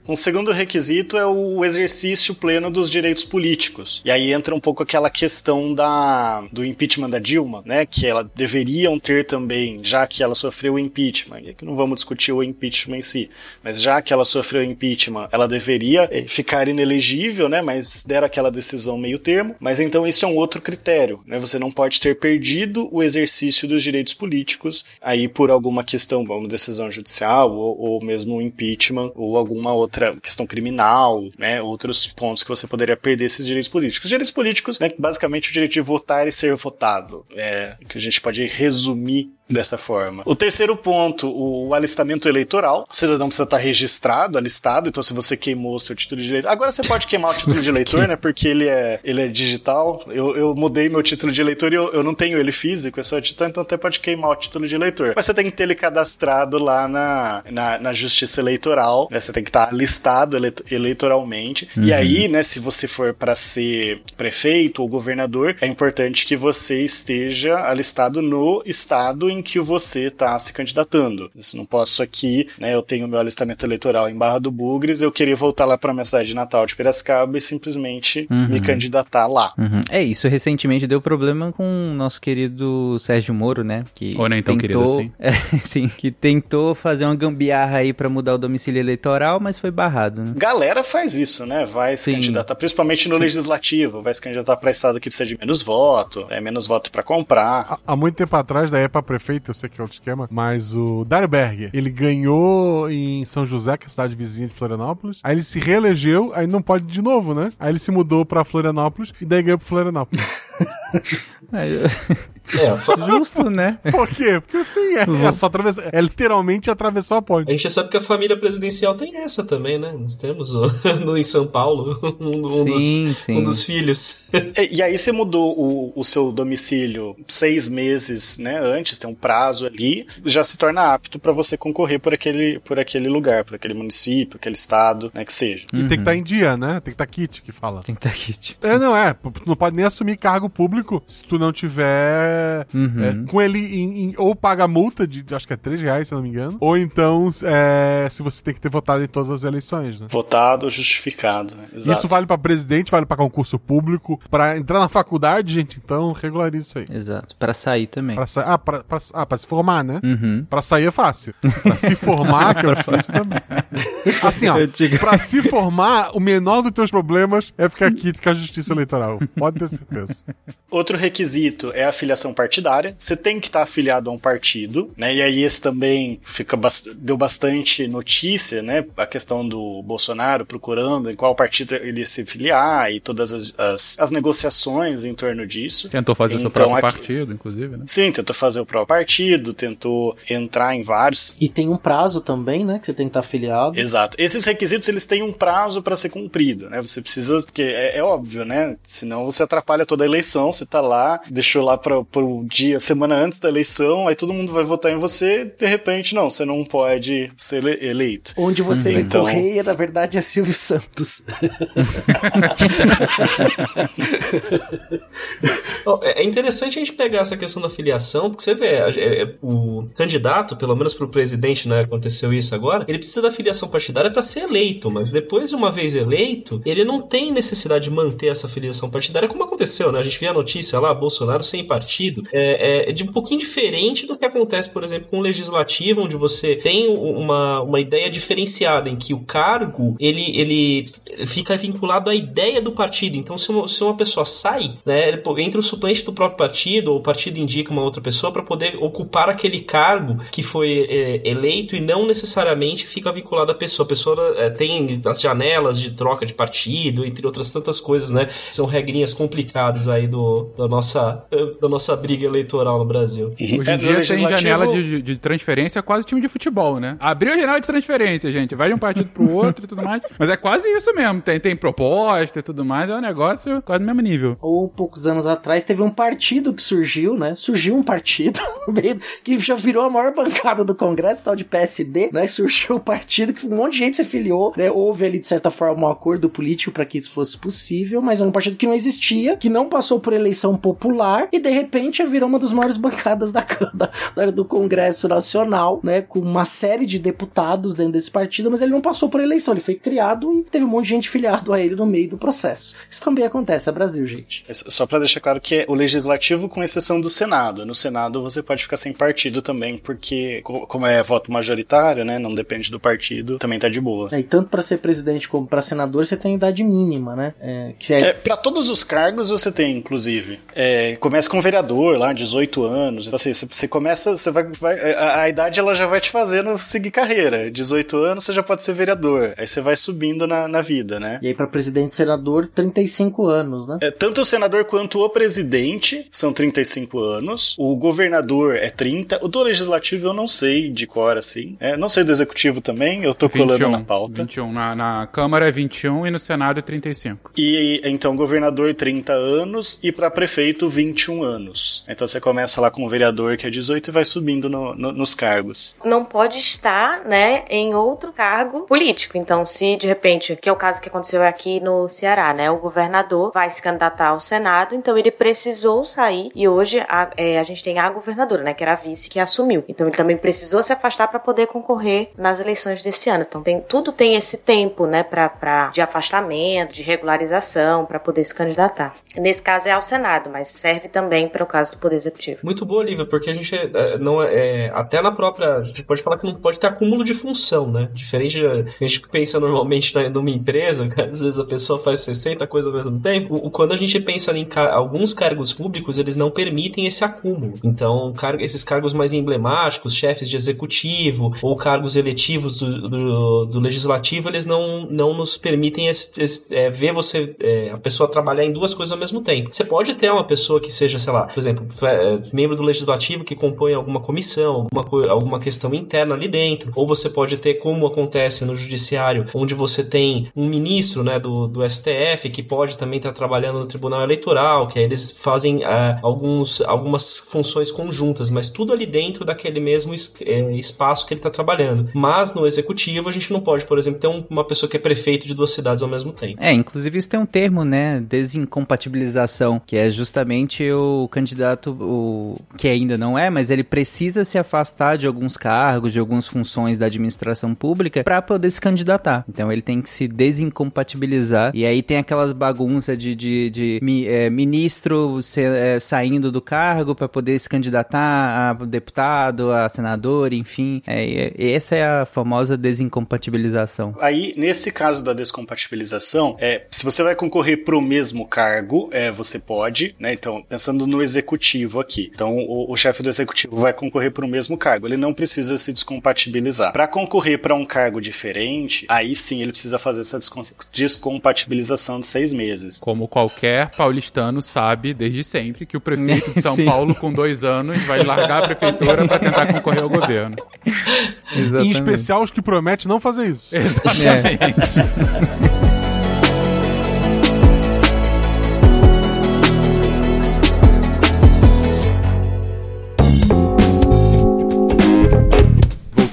Um segundo requisito é o exercício pleno dos direitos políticos. E aí entra um pouco aquela questão da, do impeachment da Dilma, né? Que ela deveriam ter também, já que ela sofreu o impeachment. E aqui não vamos discutir o impeachment em si, mas já que ela sofreu o impeachment, ela deveria eh, ficar inelegível, né? Mas deram aquela decisão meio termo. Mas então isso é um outro critério, né? Você não pode ter perdido o exercício dos direitos políticos aí por alguma questão, uma decisão judicial ou, ou mesmo impeachment ou alguma outra questão criminal, né? Outros pontos que você poderia perder esses direitos políticos. Os direitos políticos, né? Basicamente o direito de votar e ser votado, é que a gente pode resumir dessa forma. O terceiro ponto, o alistamento eleitoral. O cidadão precisa estar registrado, alistado, então se você queimou o seu título de eleitor. Agora você pode queimar o título de eleitor, né? Porque ele é, ele é digital. Eu, eu mudei meu título de eleitor e eu, eu não tenho ele físico, é só digital, então até pode queimar o título de eleitor. Mas você tem que ter ele cadastrado lá na, na, na justiça eleitoral, né? Você tem que estar listado ele, eleitoralmente. Uhum. E aí, né, se você for para ser prefeito ou governador, é importante que você esteja alistado no estado em que você está se candidatando. Se não posso aqui, né, eu tenho meu alistamento eleitoral em Barra do Bugres, eu queria voltar lá para minha cidade de Natal de Piracicaba e simplesmente Uhum. me candidatar lá. Uhum. É isso, recentemente deu problema com o nosso querido Sérgio Moro, né? Que Ou nem tão tentou, querido assim. É, sim, que tentou fazer uma gambiarra aí pra mudar o domicílio eleitoral, mas foi barrado, né? Galera faz isso, né? Vai se Sim. candidatar, principalmente no legislativo, vai se candidatar para estado que precisa de menos voto, é menos voto para comprar. Há muito tempo atrás, daí é pra prefeito, eu sei que é outro esquema, mas o Dário Berger, ele ganhou em São José, que é a cidade vizinha de Florianópolis, aí ele se reelegeu, aí não pode de novo, né? Aí ele se mudou pra Florianópolis e daí ganhou pro Florianópolis. É, só... Justo, né? Por quê? Porque assim, é, é só atravessar, é literalmente atravessar a ponte. A gente sabe que a família presidencial tem essa também, né? Nós temos o, no, em São Paulo um, um Sim, dos, sim. um dos filhos. E, e aí você mudou o, o seu domicílio seis meses, né, antes, tem um prazo ali, já se torna apto para você concorrer por aquele, por aquele lugar, por aquele município, aquele estado, né, que seja. E tem que estar em dia, né? Tem que estar kit, que fala. Tem que estar kit. É, não é. Não pode nem assumir cargo público se tu não tiver Uhum. é, com ele em, em- ou paga multa de acho que é 3 reais, se eu não me engano, ou então é, se você tem que ter votado em todas as eleições, né? Votado, justificado. né? Exato. Isso vale pra presidente, vale pra concurso público, pra entrar na faculdade, gente, então regulariza isso aí. Exato. Pra sair também. Pra sa- ah, pra, pra- ah, pra se formar, né? Uhum. Pra sair é fácil. Pra se formar, que é difícil também. Assim, ó, digo- pra se formar, o menor dos teus problemas é ficar aqui com a justiça eleitoral. Pode ter certeza. Outro requisito é a filiação partidária. Você tem que estar afiliado a um partido, né? E aí esse também fica deu bastante notícia, né? A questão do Bolsonaro procurando em qual partido ele ia se filiar e todas as, as, as negociações em torno disso. Tentou fazer seu Então, próprio aqui- partido, inclusive, né? Sim, tentou fazer o próprio partido, tentou entrar em vários. E tem um prazo também, né? Que você tem que estar afiliado. Exato. Esses requisitos eles têm um prazo para ser cumprido, né? Você precisa, porque é, é óbvio, né? Senão você atrapalha toda a eleição. Você tá lá, deixou lá para o dia, semana antes da eleição, aí todo mundo vai votar em você. De repente, não, você não pode ser ele- eleito. Onde você Uhum. lê Então- correia, na verdade, é Silvio Santos. É é interessante a gente pegar essa questão da filiação, porque você vê, é- é- o candidato, pelo menos para o presidente, né, aconteceu isso agora, ele precisa da filiação partidária para ser eleito, mas depois de uma vez eleito, ele não tem necessidade de manter essa filiação partidária, como aconteceu, né? A gente vê a notícia lá, Bolsonaro sem partido, é, é de um pouquinho diferente do que acontece, por exemplo, com o legislativo, onde você tem uma, uma ideia diferenciada em que o cargo ele, ele fica vinculado à ideia do partido. Então, se uma, se uma pessoa sai, né, entra o suplente do próprio partido, ou o partido indica uma outra pessoa para poder ocupar aquele cargo que foi é, eleito e não necessariamente fica vinculado à pessoa. A pessoa é, tem as janelas de troca de partido, entre outras tantas coisas, né? São regrinhas complicadas aí do, da, nossa, da nossa briga eleitoral no Brasil. Hoje em É, no dia tem legislativo- janela de, de transferência quase time de futebol, né? Abriu a janela de transferência, gente. Vai de um partido pro outro e tudo mais. Mas é quase isso mesmo. Tem, tem proposta e tudo mais. É um negócio quase do mesmo nível. Ou poucos anos atrás teve um partido que surgiu, né? Surgiu um partido no que já virou a maior bancada do Congresso, tal de PSD, né? Surgiu um partido que um monte de gente se afiliou, né? Houve ali, de certa forma, um acordo político para que isso fosse possível, mas é um partido que não existia, que não passou por eleição popular e de repente virou uma das maiores bancadas da, da- do Congresso Nacional, né? Com uma série de deputados dentro desse partido, mas ele não passou por eleição, ele foi criado e teve um monte de gente filiado a ele no meio do processo. Isso também acontece, é Brasil, gente. É Só para deixar claro que é o legislativo, com exceção do Senado. No Senado você pode ficar sem partido também, porque, co- como é voto majoritário, né? Não depende do partido, também tá de boa. É, e tanto para ser presidente como para senador você tem idade mínima, né? É, é, É, para todos os cargos você tem, inclusive. É, começa com vereador lá, 18 anos. Então, assim, você, começa, você vai, vai- a, a idade ela já vai te fazendo seguir carreira. 18 anos você já pode ser vereador. Aí você vai subindo na, na vida, né? E aí para presidente e senador 35 anos, né? É, tanto o senador quanto o presidente são 35 anos. O governador é 30. O do legislativo eu não sei de cor, assim. É, não sei do executivo também, eu tô colando na pauta. 21. Na, na Câmara é 21 e no Senado é 35. E então, governador 30 e para prefeito 21 anos. Então você começa lá com o vereador que é 18 e vai subindo no- no- nos cargos. não pode estar, né, em outro cargo político. Então, se de repente, que é o caso que aconteceu aqui no Ceará, né, o governador vai se candidatar ao Senado, então ele precisou sair e hoje a, é, a gente tem a governadora, né, que era a vice que assumiu. Então ele também precisou se afastar para poder concorrer nas eleições desse ano. Então tem tudo tem esse tempo, né, para de afastamento, de regularização para poder se candidatar. Nesse caso é ao Senado, mas serve também para o caso do Poder Executivo. Muito boa, Lívia, porque a gente é, não é, é, até na própria, a gente pode falar que não pode ter acúmulo de função, né? Diferente de a gente pensa normalmente na, numa empresa, que às vezes a pessoa faz 60 coisas ao mesmo tempo. O, quando a gente pensa em ca- alguns cargos públicos, eles não permitem esse acúmulo. Então, car esses cargos mais emblemáticos, chefes de executivo ou cargos eletivos do, do, do legislativo, eles não, não nos permitem esse- esse- é, ver você, é, a pessoa trabalhar em duas coisas ao mesmo tempo. Você pode ter uma pessoa que seja, sei lá, por exemplo, é, membro do legislativo que compõe alguma comissão, alguma, alguma questão interna ali dentro, ou você pode ter, como acontece no judiciário, onde você tem um ministro né, do, do STF que pode também estar trabalhando no Tribunal Eleitoral, que aí eles fazem ah, alguns, algumas funções conjuntas, mas tudo ali dentro daquele mesmo es- é, espaço que ele está trabalhando. Mas no executivo a gente não pode, por exemplo, ter um- uma pessoa que é prefeito de duas cidades ao mesmo tempo. É, inclusive isso tem um termo, né? Que é justamente o candidato, o que ainda não é, mas ele precisa se afastar de alguns cargos, de algumas funções da administração pública para poder se candidatar. Então ele tem que se desincompatibilizar. E aí tem aquelas bagunças de, de, de, de é, ministro se, é, saindo do cargo para poder se candidatar a deputado, a senador, enfim. É, essa é a famosa desincompatibilização. Aí, nesse caso da descompatibilização, é, se você vai concorrer para o mesmo cargo, é, você pode, né? Então, pensando no executivo aqui. Então, o, o chefe do executivo vai concorrer para o mesmo cargo. Ele não precisa se descompatibilizar. Para concorrer para um cargo diferente, aí sim ele precisa fazer essa descompatibilização de seis meses. Como qualquer paulistano sabe desde sempre que o prefeito de São Paulo com dois anos vai largar a prefeitura para tentar concorrer ao governo. Exatamente. Em especial os que prometem não fazer isso. Exatamente. É.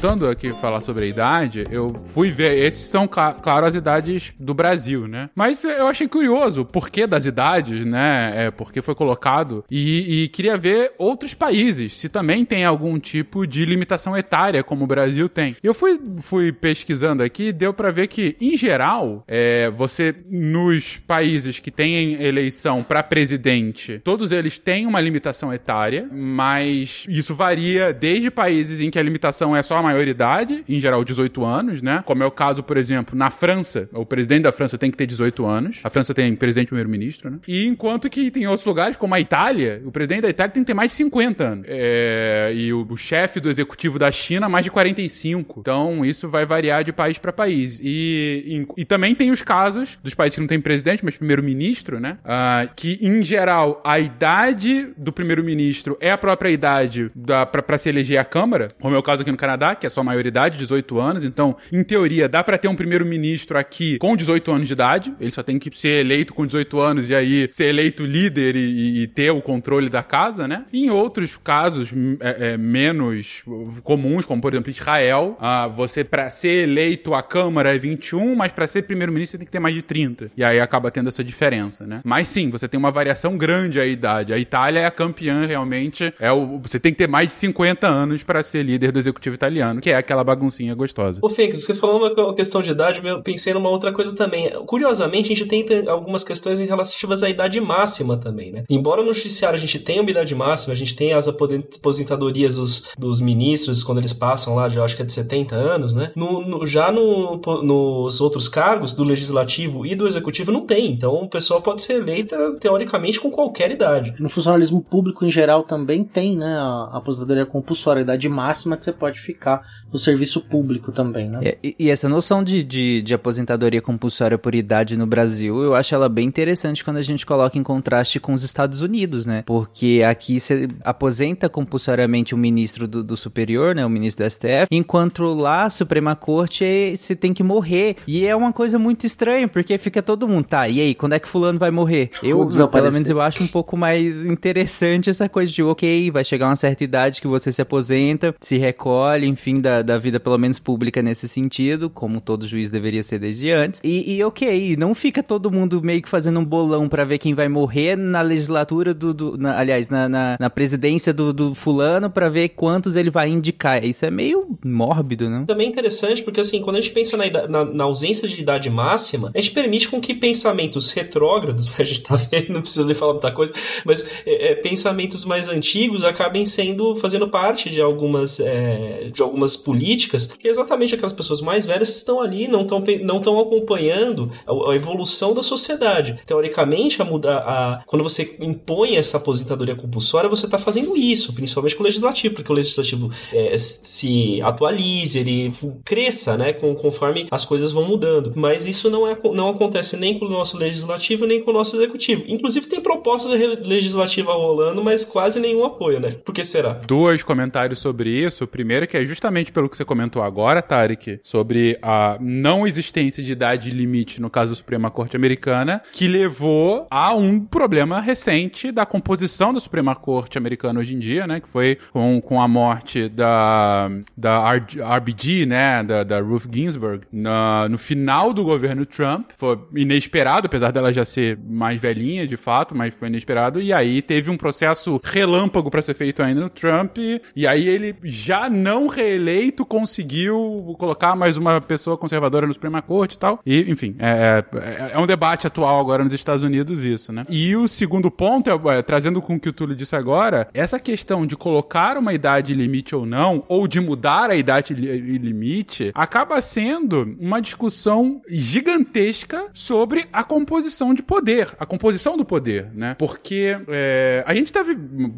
voltando aqui a falar sobre a idade, eu fui ver, esses são, claro, as idades do Brasil, né? Mas eu achei curioso o porquê das idades, né? É, porque foi colocado. E, e, queria ver outros países, se também tem algum tipo de limitação etária, como o Brasil tem. Eu fui, fui pesquisando aqui e deu para ver que, em geral, é, você, nos países que têm eleição para presidente, todos eles têm uma limitação etária, mas isso varia desde países em que a limitação é só a maioridade, em geral 18 anos, né? Como é o caso, por exemplo, na França, o presidente da França tem que ter 18 anos. A França tem presidente e primeiro-ministro, né? E enquanto que tem outros lugares, como a Itália, o presidente da Itália tem que ter mais de 50 anos. É... E o, o chefe do executivo da China, mais de 45. Então, isso vai variar de país para país. E, e, e, também tem os casos dos países que não tem presidente, mas primeiro-ministro, né? Uh, que, em geral, a idade do primeiro-ministro é a própria idade para se eleger a Câmara, como é o caso aqui no Canadá, que é a sua maioridade, 18 anos. Então, em teoria, dá para ter um primeiro-ministro aqui com 18 anos de idade. Ele só tem que ser eleito com 18 anos e aí ser eleito líder e, e ter o controle da casa, né? E em outros casos é, é, menos comuns, como por exemplo Israel, ah, você para ser eleito à Câmara é 21, mas para ser primeiro-ministro tem que ter mais de 30. E aí acaba tendo essa diferença, né? Mas sim, você tem uma variação grande a idade. A Itália é a campeã realmente. É o, você tem que ter mais de 50 anos para ser líder do executivo italiano que é aquela baguncinha gostosa. Ô, Fênix, você falou uma questão de idade, eu pensei numa outra coisa também. Curiosamente, a gente tem algumas questões relativas à idade máxima também, né? Embora no judiciário a gente tenha uma idade máxima, a gente tem as aposentadorias dos, dos ministros quando eles passam lá, já acho que é de 70 anos, né? No, no, já no, nos outros cargos, do legislativo e do executivo, não tem. Então, o pessoal pode ser eleita, teoricamente, com qualquer idade. No funcionalismo público, em geral, também tem, né? A aposentadoria compulsória, a idade máxima que você pode ficar no serviço público também, né? É, e, e, essa noção de, de, de, aposentadoria compulsória por idade no Brasil, eu acho ela bem interessante quando a gente coloca em contraste com os Estados Unidos, né? Porque aqui você aposenta compulsoriamente o ministro do, do superior, né? O ministro do STF, enquanto lá a Suprema Corte você tem que morrer. E é uma coisa muito estranha, porque fica todo mundo, tá, e aí, quando é que fulano vai morrer? Eu, pelo menos, eu acho um pouco mais interessante essa coisa de, ok, vai chegar uma certa idade que você se aposenta, se recolhe, enfim, fim da, da vida, pelo menos pública nesse sentido, como todo juiz deveria ser desde antes. E, e ok, não fica todo mundo meio que fazendo um bolão para ver quem vai morrer na legislatura do. do na, aliás, na, na, na, presidência do, do fulano para ver quantos ele vai indicar. Isso é meio mórbido, né? Também é interessante, porque assim, quando a gente pensa na, na, na ausência de idade máxima, a gente permite com que pensamentos retrógrados, a gente tá vendo, não precisa nem falar muita coisa, mas é, é, pensamentos mais antigos acabem sendo, fazendo parte de algumas, é, de algumas políticas que exatamente aquelas pessoas mais velhas estão ali, não estão não estão acompanhando a, a, evolução da sociedade. Teoricamente, a muda, a, quando você impõe essa aposentadoria compulsória, você está fazendo isso, principalmente com o legislativo, porque o legislativo é, se atualize, ele cresça, né, com, conforme as coisas vão mudando. Mas isso não, é, não acontece nem com o nosso legislativo, nem com o nosso executivo. Inclusive, tem propostas legislativas rolando, mas quase nenhum apoio, né? Por que será? Dois comentários sobre isso. O primeiro é que é justamente justamente pelo que você comentou agora, Tarek, sobre a não existência de idade limite no caso da Suprema Corte Americana, que levou a um problema recente da composição da Suprema Corte Americana hoje em dia, né? Que foi com, com a morte da, da RBG, né? Da, da Ruth Ginsburg, na, no final do governo Trump. Foi inesperado, apesar dela já ser mais velhinha, de fato, mas foi inesperado. E aí teve um processo relâmpago para ser feito ainda no Trump. E aí ele, já não reeleito, conseguiu colocar mais uma pessoa conservadora no Suprema Corte e tal. E, enfim, é, é, é um debate atual agora nos Estados Unidos isso, né? E o segundo ponto, é, é, trazendo com o que o Túlio disse agora, essa questão de colocar uma idade limite ou não, ou de mudar a idade li limite, acaba sendo uma discussão gigantesca sobre a composição de poder, a composição do poder, né? Porque é, a gente tá,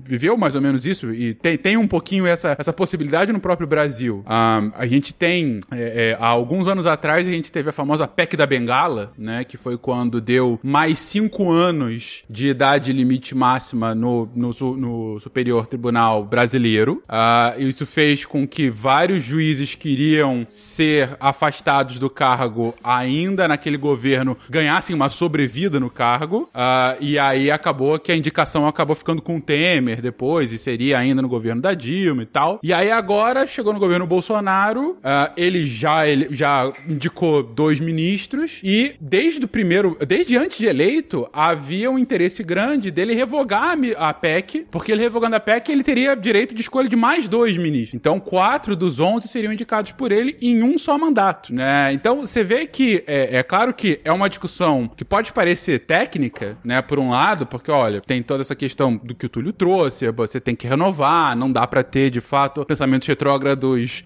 viveu mais ou menos isso e tem, tem um pouquinho essa, essa possibilidade no próprio Brasil. Um, a gente tem, é, é, há alguns anos atrás, a gente teve a famosa PEC da Bengala, né? Que foi quando deu mais cinco anos de idade limite máxima no, no, no Superior Tribunal Brasileiro. Uh, isso fez com que vários juízes queriam ser afastados do cargo ainda naquele governo ganhassem uma sobrevida no cargo. Uh, e aí acabou que a indicação acabou ficando com o Temer depois, e seria ainda no governo da Dilma e tal. E aí agora chegou no governo Bolsonaro, uh, ele já ele já indicou dois ministros e desde o primeiro, desde antes de eleito, havia um interesse grande dele revogar a PEC, porque ele revogando a PEC, ele teria direito de escolha de mais dois ministros. Então, quatro dos onze seriam indicados por ele em um só mandato, né? Então, você vê que é, é claro que é uma discussão que pode parecer técnica, né, por um lado, porque olha, tem toda essa questão do que o Túlio trouxe, você tem que renovar, não dá para ter de fato pensamentos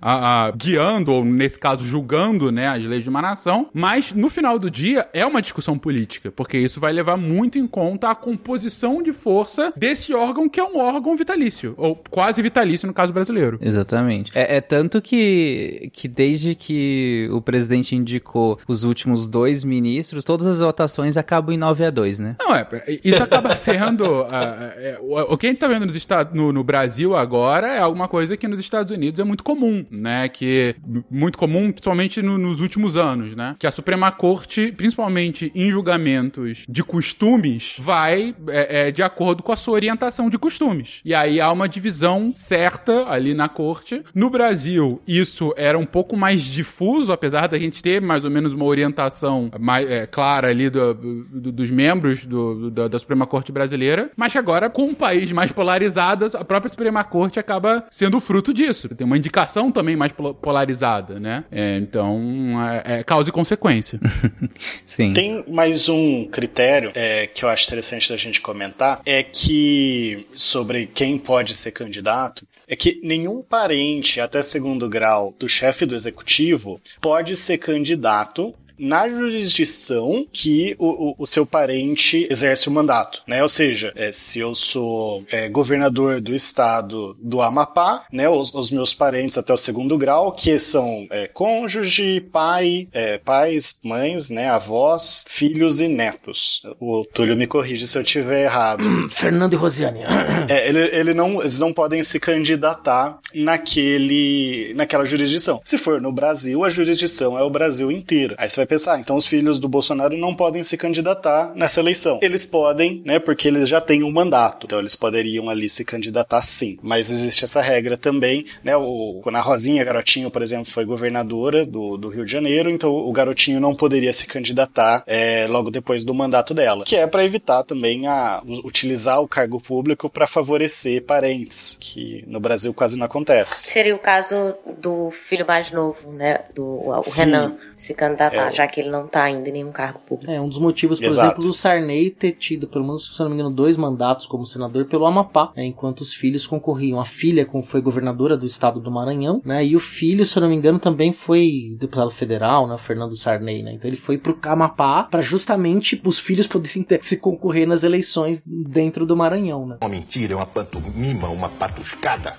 a, a, guiando ou nesse caso julgando, né, as leis de uma nação, mas no final do dia é uma discussão política, porque isso vai levar muito em conta a composição de força desse órgão que é um órgão vitalício, ou quase vitalício no caso brasileiro. Exatamente. É, é tanto que, que desde que o presidente indicou os últimos dois ministros, todas as votações acabam em 9 a 2, né? Não, é, isso acaba sendo. uh, é, o, o, que a gente tá vendo nos Estados, no, no, Brasil agora é alguma coisa que nos Estados Unidos é muito comum, né? Que muito comum, principalmente no, nos últimos anos, né? Que a Suprema Corte, principalmente em julgamentos de costumes, vai é, é, de acordo com a sua orientação de costumes. E aí há uma divisão certa ali na corte. No Brasil, isso era um pouco mais difuso, apesar da gente ter mais ou menos uma orientação mais é, clara ali do, do, dos membros do, da Suprema Corte brasileira, mas que agora, com um país mais polarizado, a própria Suprema Corte acaba sendo fruto disso. Tem uma indicação também mais polarizada, né? É, então, é, é, causa e consequência. Sim. Tem mais um critério é, que eu acho interessante da gente comentar, é que, sobre quem pode ser candidato, é que nenhum parente até segundo grau do chefe do executivo pode ser candidato na jurisdição que o, o, o seu parente exerce o mandato, né? Ou seja, é, se eu sou é, governador do estado do Amapá, né? Os, os, meus parentes até o segundo grau, que são é, cônjuge, pai, é, pais, mães, né? Avós, filhos e netos. O Túlio me corrige se eu tiver errado. Fernando e Rosiane. É, ele, ele não, eles não podem se candidatar naquele, naquela jurisdição. Se for no Brasil, a jurisdição é o Brasil inteiro. Aí você vai pensar, então os filhos do Bolsonaro não podem se candidatar nessa eleição. Eles podem, né, porque eles já têm um mandato, então eles poderiam ali se candidatar sim. Mas existe essa regra também, né, o, quando a Rosinha Garotinho, por exemplo, foi governadora do, do Rio de Janeiro, então o garotinho não poderia se candidatar é, logo depois do mandato dela, que é para evitar também a utilizar o cargo público para favorecer parentes, que no Brasil quase não acontece. Seria o caso do filho mais novo, né, do o Renan se candidatar, é, já que ele não tá ainda em nenhum cargo público. É, um dos motivos, por Exato. exemplo, do Sarney ter tido, pelo menos, se não me engano, dois mandatos como senador pelo Amapá, né, enquanto os filhos concorriam. A filha foi governadora do estado do Maranhão, né, e o filho, se eu não me engano, também foi deputado federal, né, Fernando Sarney, né, então ele foi pro Amapá para justamente os filhos poderem ter, se concorrer nas eleições dentro do Maranhão, né. Uma mentira, é uma pantomima, uma patuscada.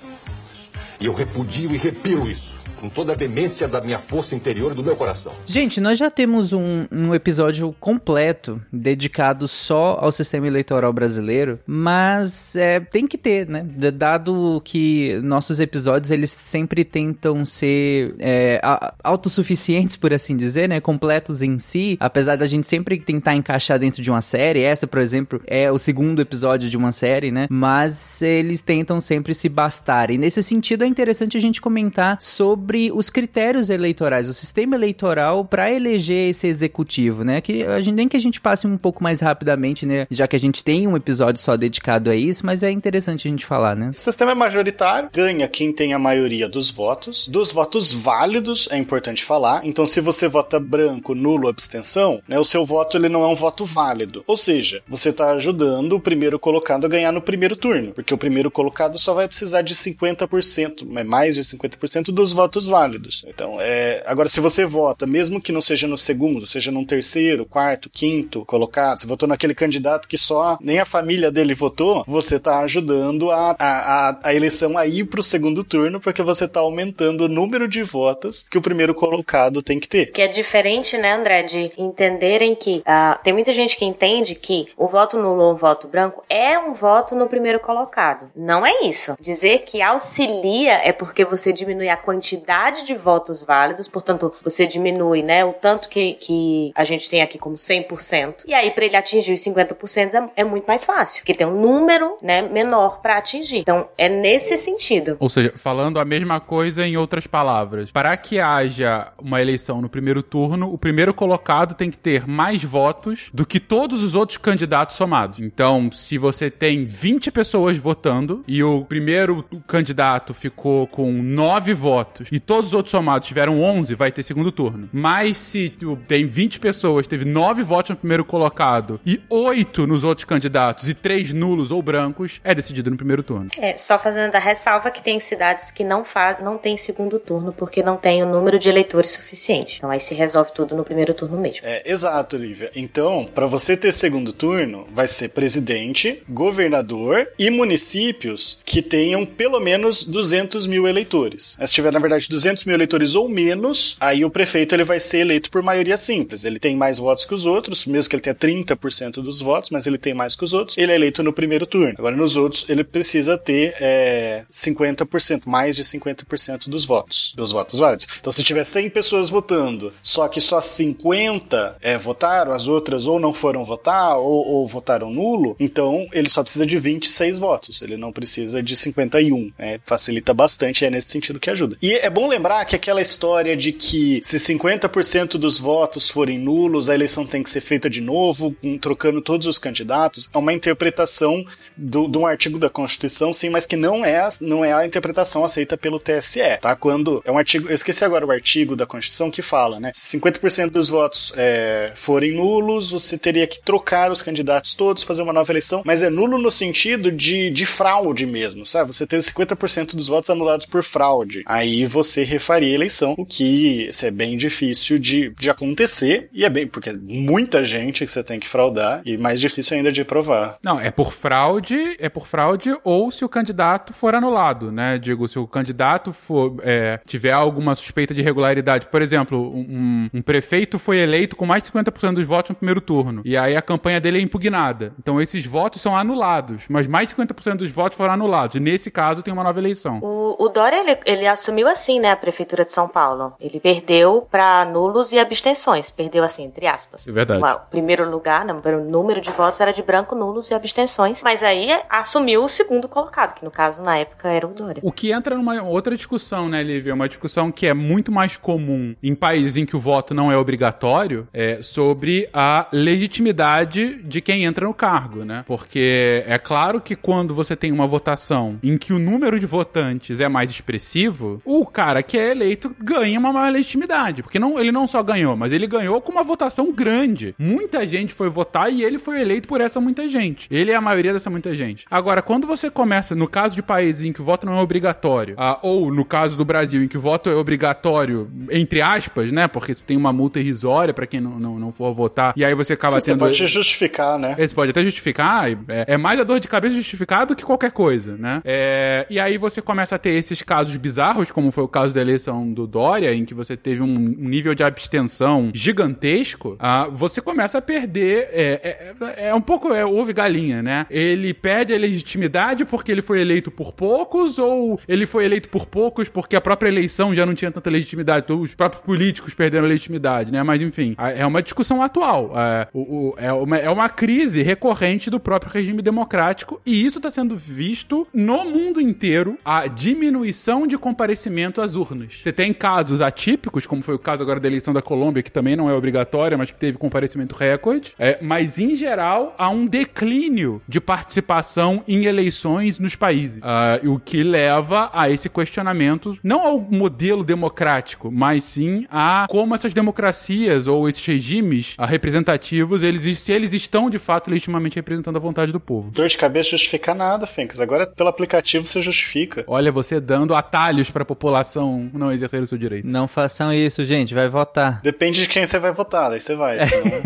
E eu repudio e repiro isso com toda a demência da minha força interior e do meu coração. Gente, nós já temos um, um episódio completo dedicado só ao sistema eleitoral brasileiro, mas é, tem que ter, né? Dado que nossos episódios eles sempre tentam ser é, autossuficientes, por assim dizer, né? Completos em si, apesar da gente sempre tentar encaixar dentro de uma série. Essa, por exemplo, é o segundo episódio de uma série, né? Mas eles tentam sempre se bastar. E nesse sentido é interessante a gente comentar sobre os critérios eleitorais, o sistema eleitoral para eleger esse executivo, né? Que a gente nem que a gente passe um pouco mais rapidamente, né? Já que a gente tem um episódio só dedicado a isso, mas é interessante a gente falar, né? O sistema é majoritário, ganha quem tem a maioria dos votos. Dos votos válidos, é importante falar. Então, se você vota branco, nulo, abstenção, né? O seu voto ele não é um voto válido. Ou seja, você está ajudando o primeiro colocado a ganhar no primeiro turno, porque o primeiro colocado só vai precisar de 50%, mais de 50% dos votos válidos. Então, é... agora se você vota, mesmo que não seja no segundo, seja num terceiro, quarto, quinto colocado, você votou naquele candidato que só nem a família dele votou, você está ajudando a, a, a, eleição a ir para o segundo turno, porque você está aumentando o número de votos que o primeiro colocado tem que ter. Que é diferente, né, André, de entenderem que uh, tem muita gente que entende que o voto nulo ou o voto branco é um voto no primeiro colocado. Não é isso. Dizer que auxilia é porque você diminui a quantidade de votos válidos, portanto, você diminui, né, o tanto que, que a gente tem aqui como 100%. E aí, para ele atingir os 50% é, é muito mais fácil, porque tem um número, né, menor para atingir. Então, é nesse sentido. Ou seja, falando a mesma coisa em outras palavras, para que haja uma eleição no primeiro turno, o primeiro colocado tem que ter mais votos do que todos os outros candidatos somados. Então, se você tem 20 pessoas votando e o primeiro candidato ficou com 9 votos e todos os outros somados tiveram 11, vai ter segundo turno. Mas se tem 20 pessoas, teve 9 votos no primeiro colocado e 8 nos outros candidatos e 3 nulos ou brancos, é decidido no primeiro turno. É, só fazendo a ressalva que tem cidades que não, não tem segundo turno porque não tem o número de eleitores suficiente. Então aí se resolve tudo no primeiro turno mesmo. É, exato, Lívia. Então, para você ter segundo turno, vai ser presidente, governador e municípios que tenham pelo menos 200 mil eleitores. Se tiver, na verdade, 200 mil eleitores ou menos, aí o prefeito ele vai ser eleito por maioria simples. Ele tem mais votos que os outros, mesmo que ele tenha 30% dos votos, mas ele tem mais que os outros, ele é eleito no primeiro turno. Agora, nos outros, ele precisa ter é, 50%, mais de 50% dos votos, dos votos válidos. Então, se tiver 100 pessoas votando, só que só 50 é, votaram, as outras ou não foram votar, ou, ou votaram nulo, então ele só precisa de 26 votos. Ele não precisa de 51. Né? Facilita bastante, é nesse sentido que ajuda. E é bom lembrar que aquela história de que se 50% dos votos forem nulos, a eleição tem que ser feita de novo, trocando todos os candidatos, é uma interpretação do, de um artigo da Constituição, sim, mas que não é, não é a interpretação aceita pelo TSE, tá? Quando é um artigo, eu esqueci agora o artigo da Constituição que fala, né? Se 50% dos votos é, forem nulos, você teria que trocar os candidatos todos, fazer uma nova eleição, mas é nulo no sentido de, de fraude mesmo, sabe? Você ter 50% dos votos anulados por fraude. Aí você refaria a eleição, o que é bem difícil de, de acontecer, e é bem, porque é muita gente que você tem que fraudar, e mais difícil ainda de provar. Não, é por fraude, é por fraude, ou se o candidato for anulado, né? Digo, se o candidato for, é, tiver alguma suspeita de irregularidade. Por exemplo, um, um prefeito foi eleito com mais de 50% dos votos no primeiro turno, e aí a campanha dele é impugnada. Então esses votos são anulados, mas mais de 50% dos votos foram anulados. E nesse caso tem uma nova eleição. O, o Dória, ele, ele assumiu assim, né, a prefeitura de São Paulo. Ele perdeu para nulos e abstenções. Perdeu assim, entre aspas. É verdade. O primeiro lugar, né, o número de votos era de branco, nulos e abstenções. Mas aí assumiu o segundo colocado, que no caso, na época, era o Dória. O que entra numa outra discussão, né, Lívia? Uma discussão que é muito mais comum em países em que o voto não é obrigatório, é sobre a legitimidade de quem entra no cargo, né? Porque é claro que quando você tem uma votação em que o número de votantes é mais expressivo, o cara que é eleito ganha uma maior legitimidade. Porque não, ele não só ganhou, mas ele ganhou com uma votação grande. Muita gente foi votar e ele foi eleito por essa muita gente. Ele é a maioria dessa muita gente. Agora, quando você começa, no caso de países em que o voto não é obrigatório, ah, ou no caso do Brasil, em que o voto é obrigatório, entre aspas, né? Porque você tem uma multa irrisória para quem não, não, não for votar, e aí você acaba Sim, tendo. Você pode justificar, né? Você pode até justificar, é, é mais a dor de cabeça justificar do que qualquer coisa, né? É, e aí você começa começa a ter esses casos bizarros, como foi caso da eleição do Dória, em que você teve um, nível de abstenção gigantesco, ah, você começa a perder. É, é, é um pouco é, ovo e galinha, né? Ele perde a legitimidade porque ele foi eleito por poucos, ou ele foi eleito por poucos porque a própria eleição já não tinha tanta legitimidade, os próprios políticos perderam a legitimidade, né? Mas enfim, é uma discussão atual. É, o, o, é, uma, é uma crise recorrente do próprio regime democrático, e isso está sendo visto no mundo inteiro a diminuição de comparecimento às urnas. Você tem casos atípicos, como foi o caso agora da eleição da Colômbia, que também não é obrigatória, mas que teve comparecimento recorde, é, mas em geral há um declínio de participação em eleições nos países, uh, o que leva a esse questionamento, não ao modelo democrático, mas sim a como essas democracias ou esses regimes uh, representativos, eles, se eles estão de fato legitimamente representando a vontade do povo. Dor de cabeça justifica nada, Fencas. Agora pelo aplicativo você justifica. Olha, você dando atalhos para a população não exercer o seu direito. Não façam isso, gente, vai votar. Depende de quem você vai votar, daí você vai. Senão...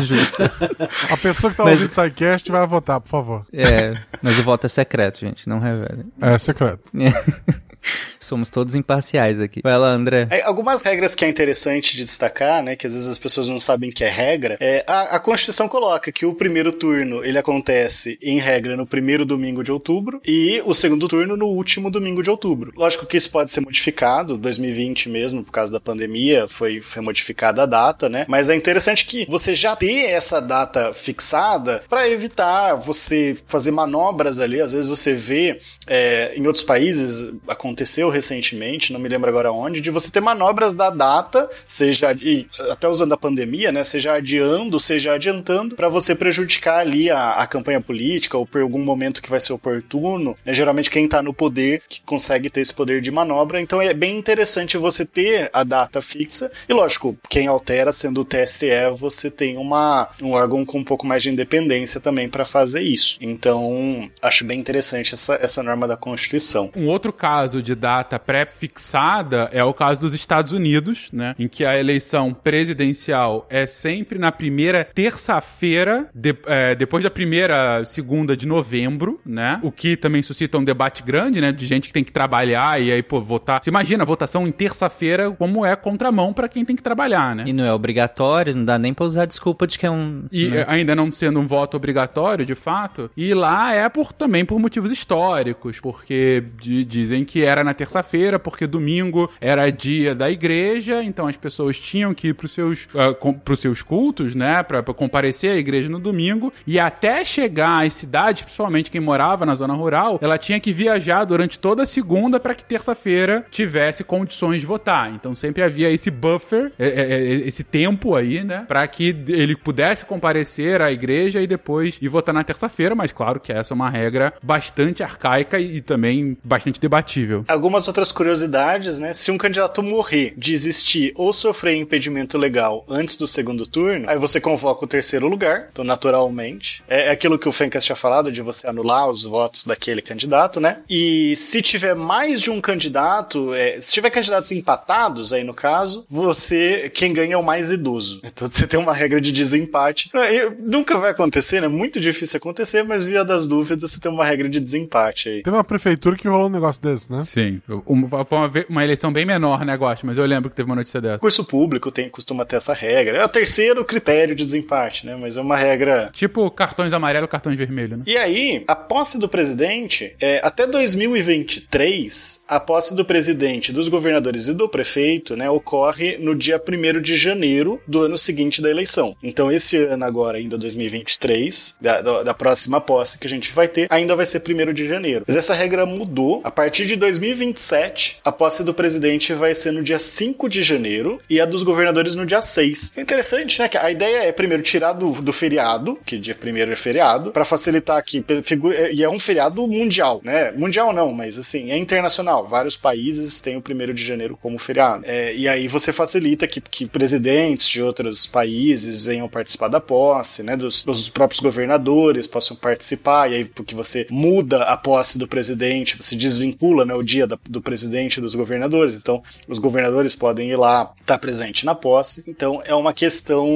Justo. A pessoa que tá Mas- ouvindo o SciCast vai votar, por favor. É, mas o voto é secreto, gente, não revele. É secreto. Somos todos imparciais aqui. Vai lá, André. É, algumas regras que é interessante de destacar, né, que às vezes as pessoas não sabem que é regra, é a, a Constituição coloca que o primeiro turno ele acontece em regra no primeiro domingo de outubro e o segundo turno no último domingo de outubro. Lógico que isso pode ser modificado, 2020 mesmo, por causa da pandemia, foi, foi modificada a data, né? Mas é interessante que você já ter essa data fixada para evitar você fazer manobras ali. Às vezes você vê é, em outros países aconteceu recentemente, não me lembro agora onde, de você ter manobras da data, seja e até usando a pandemia, né, seja adiando, seja adiantando, para você prejudicar ali a, a campanha política ou por algum momento que vai ser oportuno. Né, geralmente quem tá no poder que consegue ter esse poder de manobra, então é bem interessante você ter a data fixa. E lógico, quem altera sendo o TSE, você tem uma um órgão com um pouco mais de independência também para fazer isso. Então, acho bem interessante essa, essa norma da Constituição. Um outro caso de data pré-fixada é o caso dos Estados Unidos, né? Em que a eleição presidencial é sempre na primeira terça-feira, de- é, depois da primeira segunda de novembro, né? O que também suscita um debate grande, né? De gente que tem que trabalhar e aí, pô, votar. Você imagina a votação em terça-feira, como é contramão pra quem tem que trabalhar, né? E não é obrigatório, não dá nem pra usar desculpa de que é um. E né? eh, ainda não sendo um voto obrigatório, de fato. E lá é por também por motivos históricos, porque di- dizem que era na terça-feira, porque domingo era dia da igreja, então as pessoas tinham que ir pros seus, ah, com, pros seus cultos, né, pra comparecer à igreja no domingo, e até chegar às cidades, principalmente quem morava na zona rural, ela tinha que viajar durante toda a segunda para que terça-feira tivesse condições de votar. Então sempre havia esse buffer, é, é, é, esse tempo aí, né, para que ele pudesse comparecer à igreja e depois ir votar na terça-feira, mas claro que essa é uma regra bastante arcaica e também bastante debatível. Algumas outras curiosidades, né? Se um candidato morrer, desistir ou sofrer impedimento legal antes do segundo turno, aí você convoca o terceiro lugar, então naturalmente. É aquilo que o Fencas tinha falado, de você anular os votos daquele candidato, né? E se tiver mais de um candidato, é, se tiver candidatos empatados aí no caso, você, quem ganha é o mais idoso. Então você tem uma regra de desempate. É, Nunca vai acontecer, né? Muito difícil acontecer, mas via das dúvidas você tem uma regra de desempate aí. Teve uma prefeitura que rolou um negócio desse, né? Sim. Uma, foi uma, uma eleição bem menor, né, Gosto? Mas eu lembro que teve uma notícia dessa. Curso público tem, costuma ter essa regra. É o terceiro critério de desempate, né? Mas é uma regra. Tipo cartões amarelo, cartões vermelho, né? E aí, a posse do presidente, é, até 2023, a posse do presidente, dos governadores e do prefeito, né, ocorre no dia 1 de janeiro do ano seguinte da eleição. Então, esse ano agora, ainda 2023, da, da, da próxima posse que a gente vai ter, ainda vai ser 1 de janeiro. Mas essa regra mudou. A partir de 2027, a posse do presidente vai ser no dia 5 de janeiro e a dos governadores no dia 6. É interessante, né? Que a ideia é, primeiro, tirar do, do feriado, que dia 1 é feriado, para facilitar aqui. figura- E é um feriado mundial, né? Mundial não, mas assim, é internacional. Vários países têm o 1 de janeiro como feriado. É, e aí você facilita que, que presidentes de outros países venham participar da posse, né? Dos, dos próprios governadores possam participar, e aí porque você muda a posse do presidente, você desvincula né, o dia da, do presidente e dos governadores. Então, os governadores podem ir lá, estar presente na posse. Então, é uma questão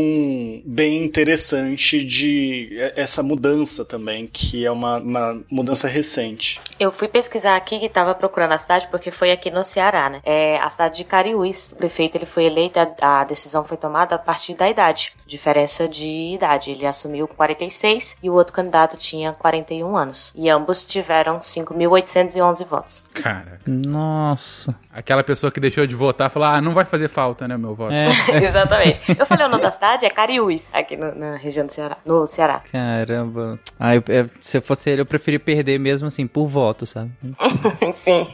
bem interessante de essa mudança também, que é uma, uma mudança recente. Eu fui pesquisar aqui e estava procurando a cidade porque foi aqui no Ceará, né? É a cidade de Cariús. O prefeito ele foi eleito, a, a decisão foi tomada a partir da idade, diferença de idade. Ele assumiu com 46 e o outro candidato tinha 41 anos. E ambos tiveram 5.811 votos. Cara, Nossa. aquela pessoa que deixou de votar falou: ah, não vai fazer falta, né, meu voto. É, Exatamente. Eu falei o nome da cidade, é Cariús, aqui no- na região do Ceará, no Ceará. caramba. Ah, eu- eu- se eu fosse ele, eu preferia perder mesmo assim, por voto, sabe? Sim.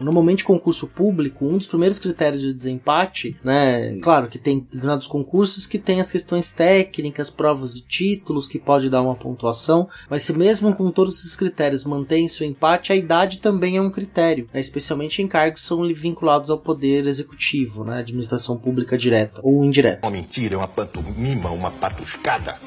Normalmente, concurso público, um dos primeiros critérios de desempate, né? Claro que tem determinados concursos que tem as questões técnicas, provas de títulos, que pode dar uma pontuação, mas se mesmo com todos esses critérios mantém seu empate, a idade também é um critério, né? especialmente em cargos que são vinculados ao poder executivo, né? Administração pública direta ou indireta. Uma mentira, uma pantomima, uma patuscada.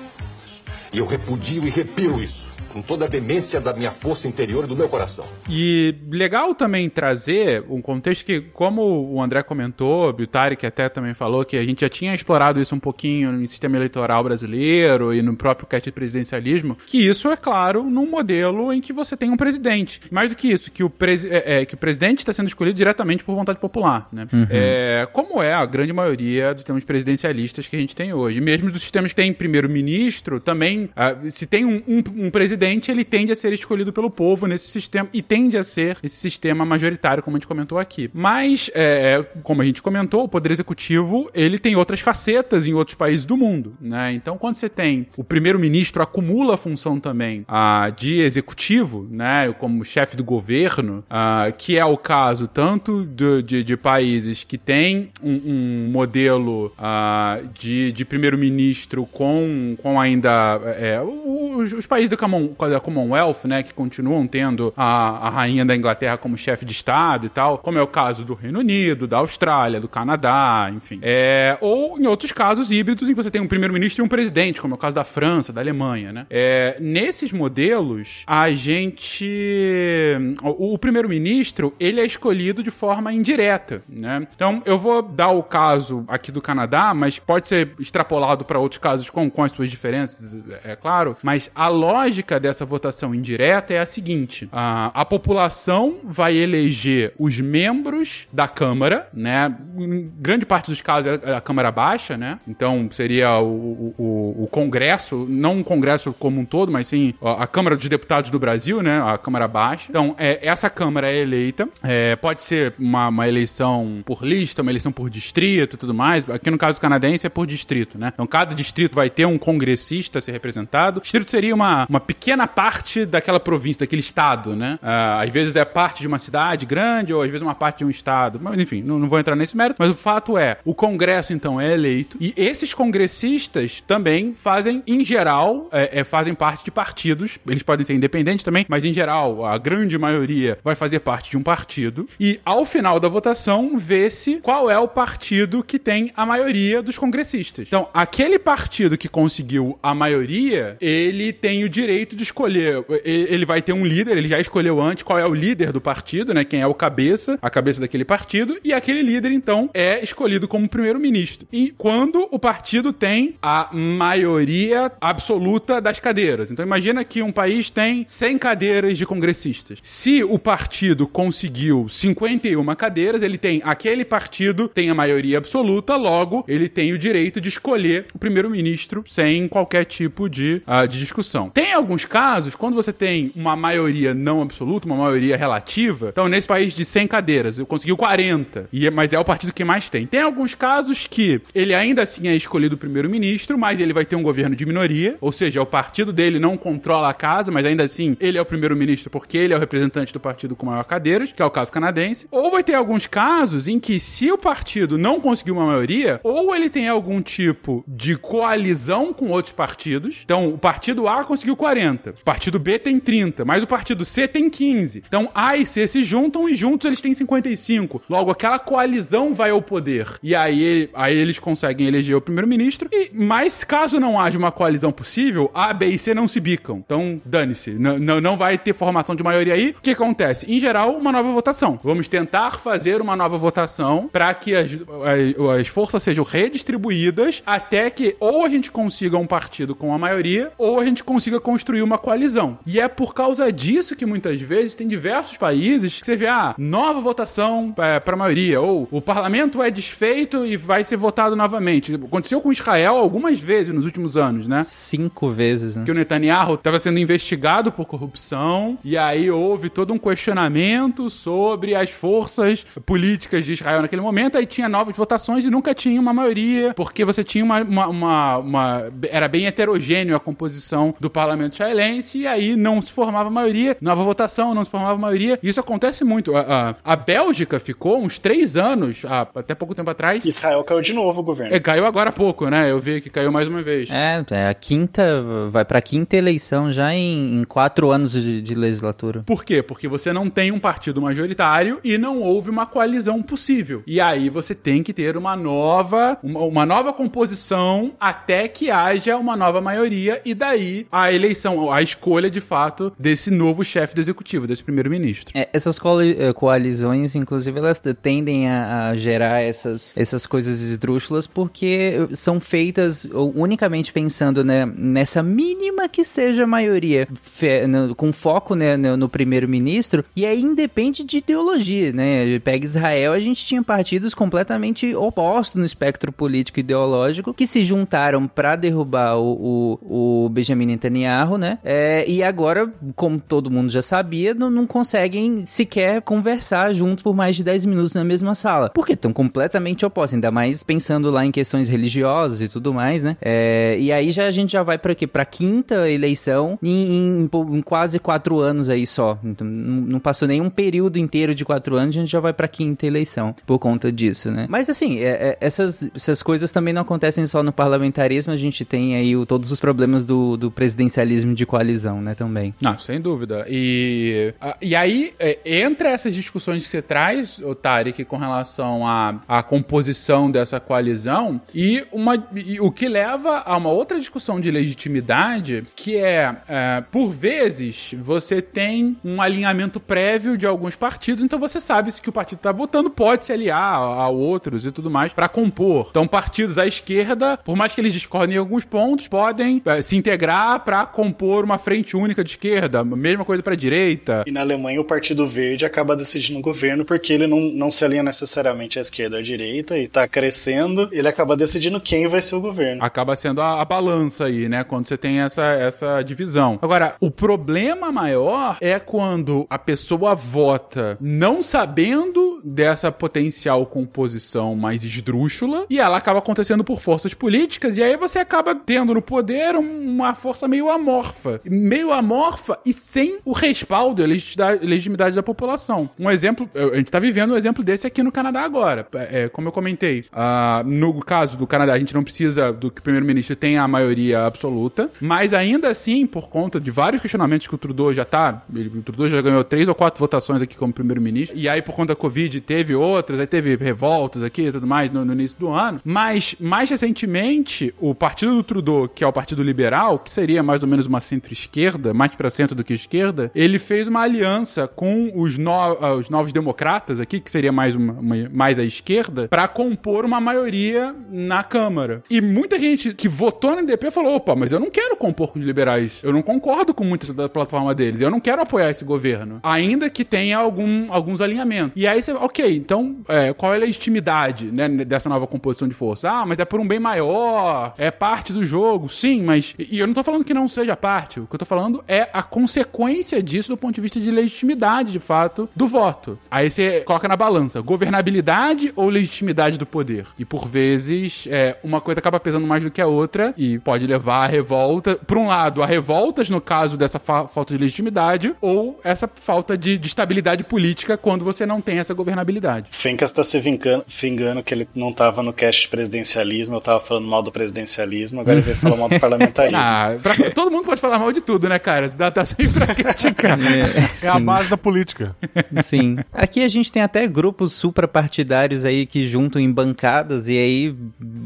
E eu repudio e repiro isso. Com toda a demência da minha força interior e do meu coração. E legal também trazer um contexto que, como o André comentou, o Tarek até também falou, que a gente já tinha explorado isso um pouquinho no sistema eleitoral brasileiro e no próprio cast de presidencialismo, que isso é claro num modelo em que você tem um presidente. Mais do que isso, que o, presi é, é, que o presidente está sendo escolhido diretamente por vontade popular, né? É, como é a grande maioria dos sistemas presidencialistas que a gente tem hoje. Mesmo dos sistemas que tem primeiro-ministro, também, ah, se tem um, um- um presidente, ele tende a ser escolhido pelo povo nesse sistema e tende a ser esse sistema majoritário, como a gente comentou aqui. Mas, é, como a gente comentou, o poder executivo ele tem outras facetas em outros países do mundo, né? Então, quando você tem o primeiro-ministro acumula a função também ah, de executivo, né, como chefe do governo, ah, que é o caso tanto do- de, de países que têm um, um modelo ah, de, de primeiro-ministro com, com ainda é, os, os países do Da Commonwealth, né, que continuam tendo a, a rainha da Inglaterra como chefe de estado e tal, como é o caso do Reino Unido, da Austrália, do Canadá, enfim. É, ou em outros casos híbridos em que você tem um primeiro-ministro e um presidente, como é o caso da França, da Alemanha, né? É, nesses modelos, a gente. O, o primeiro-ministro, ele é escolhido de forma indireta, né? Então, eu vou dar o caso aqui do Canadá, mas pode ser extrapolado para outros casos com, com as suas diferenças, é claro. Mas a lógica dessa votação indireta é a seguinte: a, a população vai eleger os membros da Câmara, né? Em grande parte dos casos é a Câmara Baixa, né? Então seria o, o, o Congresso, não um Congresso como um todo, mas sim a Câmara dos Deputados do Brasil, né? A Câmara Baixa. Então, é, essa Câmara é eleita. É, pode ser uma, uma eleição por lista, uma eleição por distrito e tudo mais. Aqui no caso canadense é por distrito, né? Então, cada distrito vai ter um congressista a ser representado. O distrito seria uma, uma pequena parte daquela província, daquele estado, né? Ah, às vezes é parte de uma cidade grande, ou às vezes uma parte de um estado. Mas, enfim, não, não vou entrar nesse mérito. Mas o fato é, o Congresso, então, é eleito. E esses congressistas também fazem, em geral, é, é, fazem parte de partidos. Eles podem ser independentes também, mas em geral, a grande maioria vai fazer parte de um partido. E ao final da votação, vê-se qual é o partido que tem a maioria dos congressistas. Então, aquele partido que conseguiu a maioria, ele tem o direito de escolher. Ele vai ter um líder, ele já escolheu antes qual é o líder do partido, né? Quem é o cabeça, a cabeça daquele partido. E aquele líder, então, é escolhido como primeiro-ministro. E quando o partido tem a maioria absoluta das cadeiras. Então, imagina que um país tem 100 cadeiras de congressistas. Se o partido conseguiu 51 cadeiras, ele tem aquele partido tem a maioria absoluta, logo ele tem o direito de escolher o primeiro-ministro sem qualquer tipo de, ah, de discussão. Tem alguns casos, quando você tem uma maioria não absoluta, uma maioria relativa, então nesse país de 100 cadeiras, eu conseguiu 40, e, é- mas é o partido que mais tem. Tem alguns casos que ele ainda assim é escolhido primeiro-ministro, mas ele vai ter um governo de minoria, ou seja, o partido dele não controla a casa, mas ainda assim ele é o primeiro-ministro porque ele é o representante do partido com maior cadeiras, que é o caso canadense. Ou vai ter alguns casos em que se o partido não conseguir uma maioria, ou ele tem algum tipo de coalizão com outros partidos. Então, o partido A conseguiu 40 40. O partido B tem 30, mas o partido C tem 15. Então A e C se juntam e juntos eles têm 55. Logo, aquela coalizão vai ao poder. E aí, aí eles conseguem eleger o primeiro-ministro. E mas caso não haja uma coalizão possível, A, B e C não se bicam. Então, dane-se. Não, não vai ter formação de maioria aí. O que acontece? Em geral, uma nova votação. Vamos tentar fazer uma nova votação para que as, as, as forças sejam redistribuídas até que ou a gente consiga um partido com a maioria ou a gente consiga construir uma coalizão. E é por causa disso que muitas vezes tem diversos países que você vê, ah, nova votação é, para a maioria, ou o parlamento é desfeito e vai ser votado novamente. Aconteceu com Israel algumas vezes nos últimos anos, né? Cinco vezes, né? Que o Netanyahu estava sendo investigado por corrupção e aí houve todo um questionamento sobre as forças políticas de Israel naquele momento, aí tinha novas votações e nunca tinha uma maioria, porque você tinha uma, uma, uma, uma era bem heterogêneo a composição do parlamento israelense e aí não se formava maioria, nova votação, não se formava maioria. Isso acontece muito. A, a, a Bélgica ficou uns três anos, a, até pouco tempo atrás. Israel caiu de novo o governo. É, caiu agora há pouco, né? Eu vi que caiu mais uma vez. É, é a quinta, vai pra quinta eleição já em, em quatro anos de, de legislatura. Por quê? Porque você não tem um partido majoritário e não houve uma coalizão possível. E aí você tem que ter uma nova, uma, uma nova composição até que haja uma nova maioria e daí a eleição, a escolha de fato desse novo chefe do executivo, desse primeiro-ministro. É, essas eh, coalizões, inclusive, elas tendem a, a, gerar essas, essas coisas esdrúxulas porque são feitas unicamente pensando né, nessa mínima que seja maioria, fe, no, com foco né, no, no primeiro-ministro, e aí independe de ideologia, né? Pega Israel, a gente tinha partidos completamente opostos no espectro político e ideológico que se juntaram para derrubar o, o, o, Benjamin Netanyahu, né? É, e agora, como todo mundo já sabia, não, não conseguem sequer conversar juntos por mais de 10 minutos na mesma sala. Porque estão completamente opostos, ainda mais pensando lá em questões religiosas e tudo mais, né? É, e aí já a gente já vai para quê? Pra quinta eleição em, em, em, quase quatro anos aí só. Então, não, passou nenhum período inteiro de quatro anos, a gente já vai pra quinta eleição por conta disso, né? Mas assim, é, é, essas, essas coisas também não acontecem só no parlamentarismo, a gente tem aí o, todos os problemas do, do presidencialismo de coalizão, né, também. Não, sem dúvida. E, e aí, é, entre essas discussões que você traz, Tarek, com relação à, à composição dessa coalizão, e, uma, e o que leva a uma outra discussão de legitimidade, que é, é por vezes, você tem um alinhamento prévio de alguns partidos, então você sabe se que o partido está votando pode se aliar a, a outros e tudo mais para compor. Então, partidos à esquerda, por mais que eles discordem em alguns pontos, podem é, se integrar para compor uma frente única de esquerda, mesma coisa para direita. E na Alemanha o Partido Verde acaba decidindo o governo porque ele não, não se alinha necessariamente à esquerda ou à direita e tá crescendo, ele acaba decidindo quem vai ser o governo. Acaba sendo a, a balança aí, né, quando você tem essa, essa divisão. Agora, o problema maior é quando a pessoa vota não sabendo dessa potencial composição mais esdrúxula e ela acaba acontecendo por forças políticas e aí você acaba tendo no poder uma força meio amorfa. Meio amorfa e sem o respaldo e a legitimidade da população. Um exemplo, a gente tá vivendo um exemplo desse aqui no Canadá agora. É, como eu comentei, uh, no caso do Canadá, a gente não precisa do que o primeiro-ministro tenha a maioria absoluta, mas ainda assim, por conta de vários questionamentos que o Trudeau já tá, ele, o Trudeau já ganhou três ou quatro votações aqui como primeiro-ministro, e aí por conta da Covid teve outras, aí teve revoltas aqui e tudo mais no, no início do ano, mas mais recentemente, o partido do Trudeau, que é o Partido Liberal, que seria mais ou menos uma centro-esquerda, mais para centro do que esquerda, ele fez uma aliança com os, no, uh, os novos democratas aqui, que seria mais, uma, uma mais à esquerda, para compor uma maioria na Câmara. E muita gente que votou no NDP falou: opa, mas eu não quero compor com os liberais. Eu não concordo com muita da plataforma deles. Eu não quero apoiar esse governo. Ainda que tenha algum, alguns alinhamentos. E aí você, ok, então é, qual é a legitimidade né, dessa nova composição de força? Ah, mas é por um bem maior, é parte do jogo. Sim, mas. E eu não tô falando que não seja parte. O que eu tô falando é a consequência disso do ponto de vista de legitimidade, de fato, do voto. Aí você coloca na balança governabilidade ou legitimidade do poder. E por vezes, é, uma coisa acaba pesando mais do que a outra e pode levar a revolta. Por um lado, a revoltas no caso dessa fa falta de legitimidade, ou essa falta de, de estabilidade política quando você não tem essa governabilidade. Fencas tá se vingando, vingando que ele não tava no cast de presidencialismo, eu tava falando mal do presidencialismo, agora ele veio falar mal do parlamentarismo. Ah, pra- todo mundo pode falar mal de tudo, né, cara? Dá, dá sempre pra criticar. É a base da política. Sim. Aqui a gente tem até grupos suprapartidários aí que juntam em bancadas e aí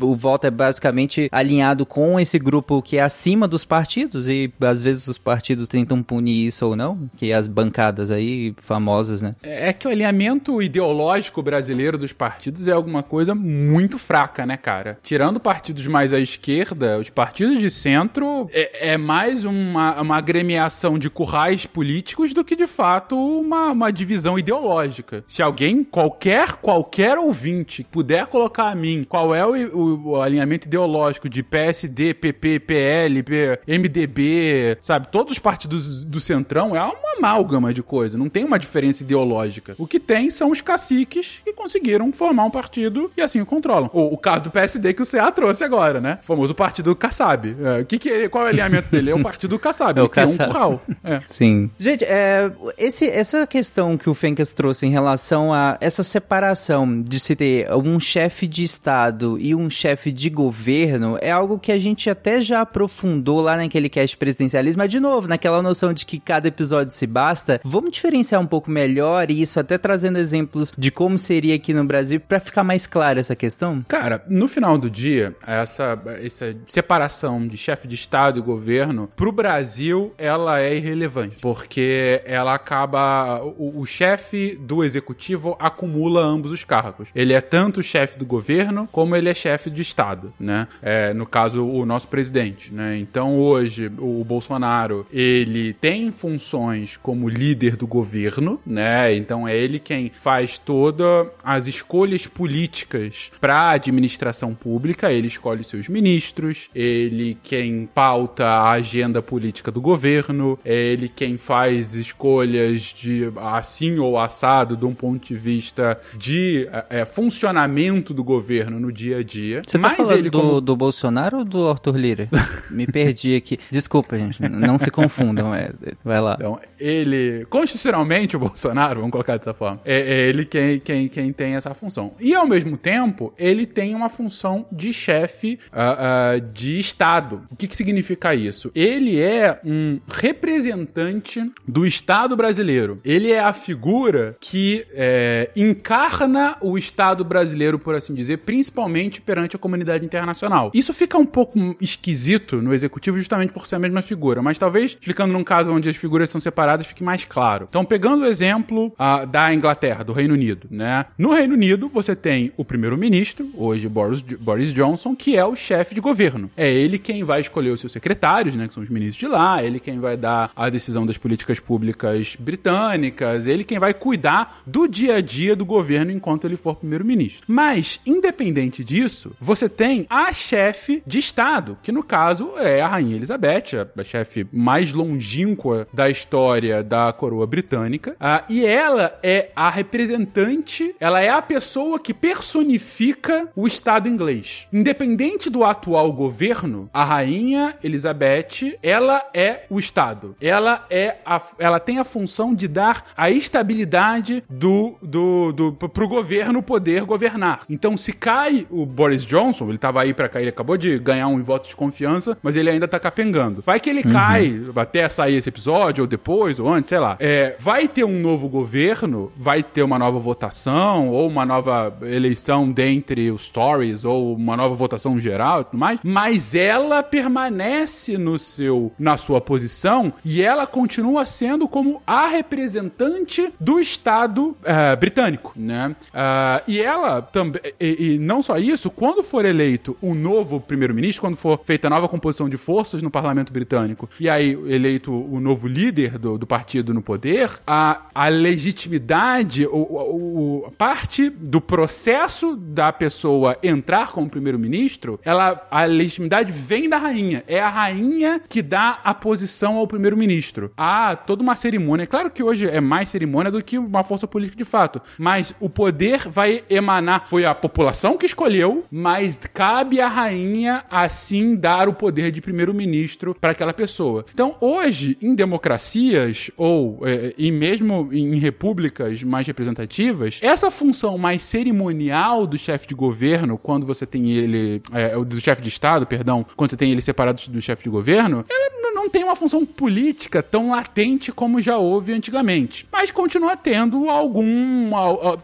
o voto é basicamente alinhado com esse grupo que é acima dos partidos e às vezes os partidos tentam punir isso ou não, que as bancadas aí famosas, né? É que o alinhamento ideológico brasileiro dos partidos é alguma coisa muito fraca, né, cara? Tirando partidos mais à esquerda, os partidos de centro é, é mais uma, uma agremiação de currais políticos do que de fato uma, uma divisão ideológica. Se alguém, qualquer, qualquer ouvinte, puder colocar a mim qual é o, o- o alinhamento ideológico de PSD, PP, PL, MDB, sabe? Todos os partidos do Centrão é uma amálgama de coisa, não tem uma diferença ideológica. O que tem são os caciques que conseguiram formar um partido e assim o controlam. O, caso do PSD que o CA trouxe agora, né? O famoso partido Kassab. É, que que ele- qual é o alinhamento dele? É o partido Kassab. É o Kassab. um curral. É. Sim. Gente, é, esse, essa questão que o Fencas trouxe em relação a essa separação de se ter um chefe de Estado e um chefe de governo é algo que a gente até já aprofundou lá naquele cast presidencialismo, mas de novo, naquela noção de que cada episódio se basta, vamos diferenciar um pouco melhor e isso até trazendo exemplos de como seria aqui no Brasil pra ficar mais clara essa questão? Cara, no final do dia, essa, essa separação de chefe de Estado e governo, pro Brasil, ela é irrelevante. Porque ela acaba. O, o chefe do executivo acumula ambos os cargos. Ele é tanto chefe do governo como ele é chefe de Estado, né? É, no caso, o nosso presidente, né? Então, hoje, o Bolsonaro, ele tem funções como líder do governo, né? Então, é ele quem faz todas as escolhas políticas para a administração pública, ele escolhe seus ministros, ele quem pauta a agenda política do governo, é ele quem faz escolhas de assim ou assado de um ponto de vista de é, funcionamento do governo no dia a dia. Você tá Mas falando ele do, como do Bolsonaro ou do Arthur Lira? Me perdi aqui. Desculpa, gente. Não se confundam. é, vai lá. Então, ele, constitucionalmente, o Bolsonaro, vamos colocar dessa forma, é, é ele quem, quem, quem tem essa função. E, ao mesmo tempo, ele tem uma função de chefe ah, ah, de Estado. O que, que significa isso? Ele é um representante do Estado brasileiro. Ele é a figura que é, encarna o Estado brasileiro, por assim dizer, principalmente perante a comunidade internacional. Isso fica um pouco esquisito no executivo justamente por ser a mesma figura, mas talvez explicando num caso onde as figuras são separadas fique mais claro. Então, pegando o exemplo ah, da Inglaterra, do Reino Unido, né? No Reino Unido, você tem o primeiro-ministro, hoje Boris, Boris Johnson, que é o chefe de governo. É ele quem vai escolher os seus secretários, né? Que são os ministros de lá, ele quem vai dar a decisão das políticas públicas britânicas, ele quem vai cuidar do dia a dia do governo enquanto ele for primeiro-ministro. Mas, independente disso, você tem a chefe de Estado, que no caso é a Rainha Elizabeth, a, a chefe mais longínqua da história da coroa britânica. Ah, e ela é a representante, ela é a pessoa que personifica o Estado inglês. Independente do atual governo, a Rainha Elizabeth, ela é o Estado. Ela é a, ela tem a função de dar a estabilidade do, do, do pro governo poder governar. Então, se cai o Boris Johnson, ele tava aí pra cair, ele acabou de ganhar um voto de confiança, mas ele ainda tá capengando. Vai que ele cai até sair esse episódio, ou depois, ou antes, sei lá. É, vai ter um novo governo, vai ter uma nova votação, ou uma nova eleição dentre os Tories, ou uma nova votação geral e tudo mais, mas ela permanece no seu, na sua posição e ela continua sendo como a representante do Estado eh, britânico, né? Ah, e ela também, e, e não só isso, quando for eleito o novo primeiro-ministro, quando for feita a nova composição de forças no parlamento britânico, e aí eleito o novo líder do, do partido no poder, a, a legitimidade, o, o- parte do processo da pessoa entrar como primeiro-ministro, ela a legitimidade vem da rainha. É a rainha que dá a posição ao primeiro-ministro. Há toda uma cerimônia. Claro que hoje é mais cerimônia do que uma força política de fato, mas o poder vai emanar. Foi a população que escolheu, mas cabe à rainha assim dar o poder de primeiro-ministro para aquela pessoa. Então, hoje, em democracias ou eh, e mesmo em repúblicas mais representativas, essa função mais cerimonial do chefe de governo, quando você tem ele, é, do chefe de Estado, perdão, quando você tem ele separado do chefe de governo, ela não tem uma função política tão latente como já houve antigamente. Mas continua tendo algum.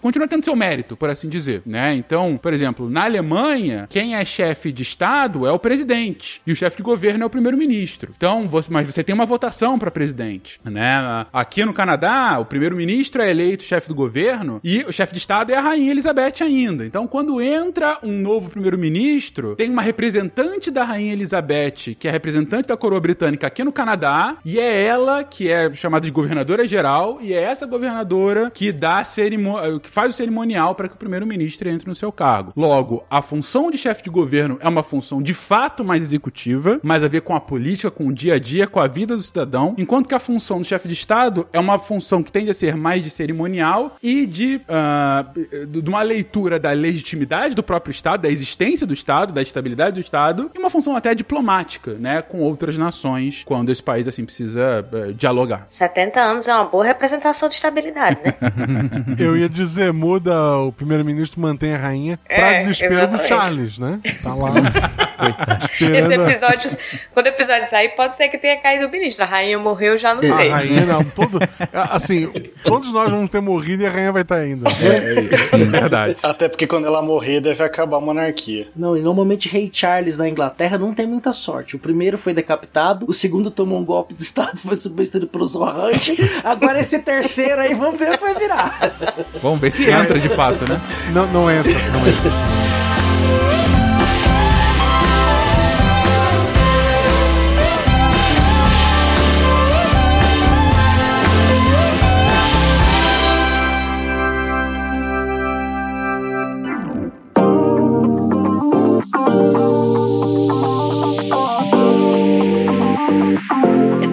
continua tendo seu mérito, por assim dizer, né? Então, por exemplo, na Alemanha, quem é chefe de Estado é o presidente. E o chefe de governo é o primeiro-ministro. Então, você, mas você tem uma votação para presidente, né? Aqui no Canadá, o primeiro-ministro é eleito chefe do governo e o chefe de Estado é a rainha Elizabeth ainda. Então, quando entra um novo primeiro-ministro, tem uma representante da rainha Elizabeth, que é representante da coroa britânica aqui no Canadá, e é ela que é chamada de governadora geral, e é essa governadora que dá que faz o cerimonial para que o primeiro-ministro entre no seu cargo. Logo, a função de chefe de governo é uma função de fato mais executiva, mais a ver com a política, com o dia a dia, com a vida do cidadão, enquanto que a função do chefe de Estado é uma função que tende a ser mais de cerimonial e de, uh, de uma leitura da legitimidade do próprio Estado, da existência do Estado, da estabilidade do Estado, e uma função até diplomática, né, com outras nações, quando esse país assim precisa uh, dialogar. 70 anos é uma boa representação de estabilidade, né? Eu ia dizer, muda o primeiro-ministro mantém a rainha pra É, desespero exatamente. do Charles, né? Tá lá Esse esperando. a- episódio, quando o episódio sair, pode ser que tenha caído o ministro. A rainha morreu, já não A sei. rainha não, todo, assim, todos nós vamos ter morrido e a rainha vai estar ainda. É verdade. Até porque quando ela morrer, deve acabar a monarquia. Não, e normalmente Rei Charles na Inglaterra não tem muita sorte. O primeiro foi decapitado, o segundo tomou um golpe de estado, foi substituído pelo Zorrante. Agora esse terceiro aí, vamos ver o que vai virar. Vamos ver se entra de fato, né? Não, não entra, não entra.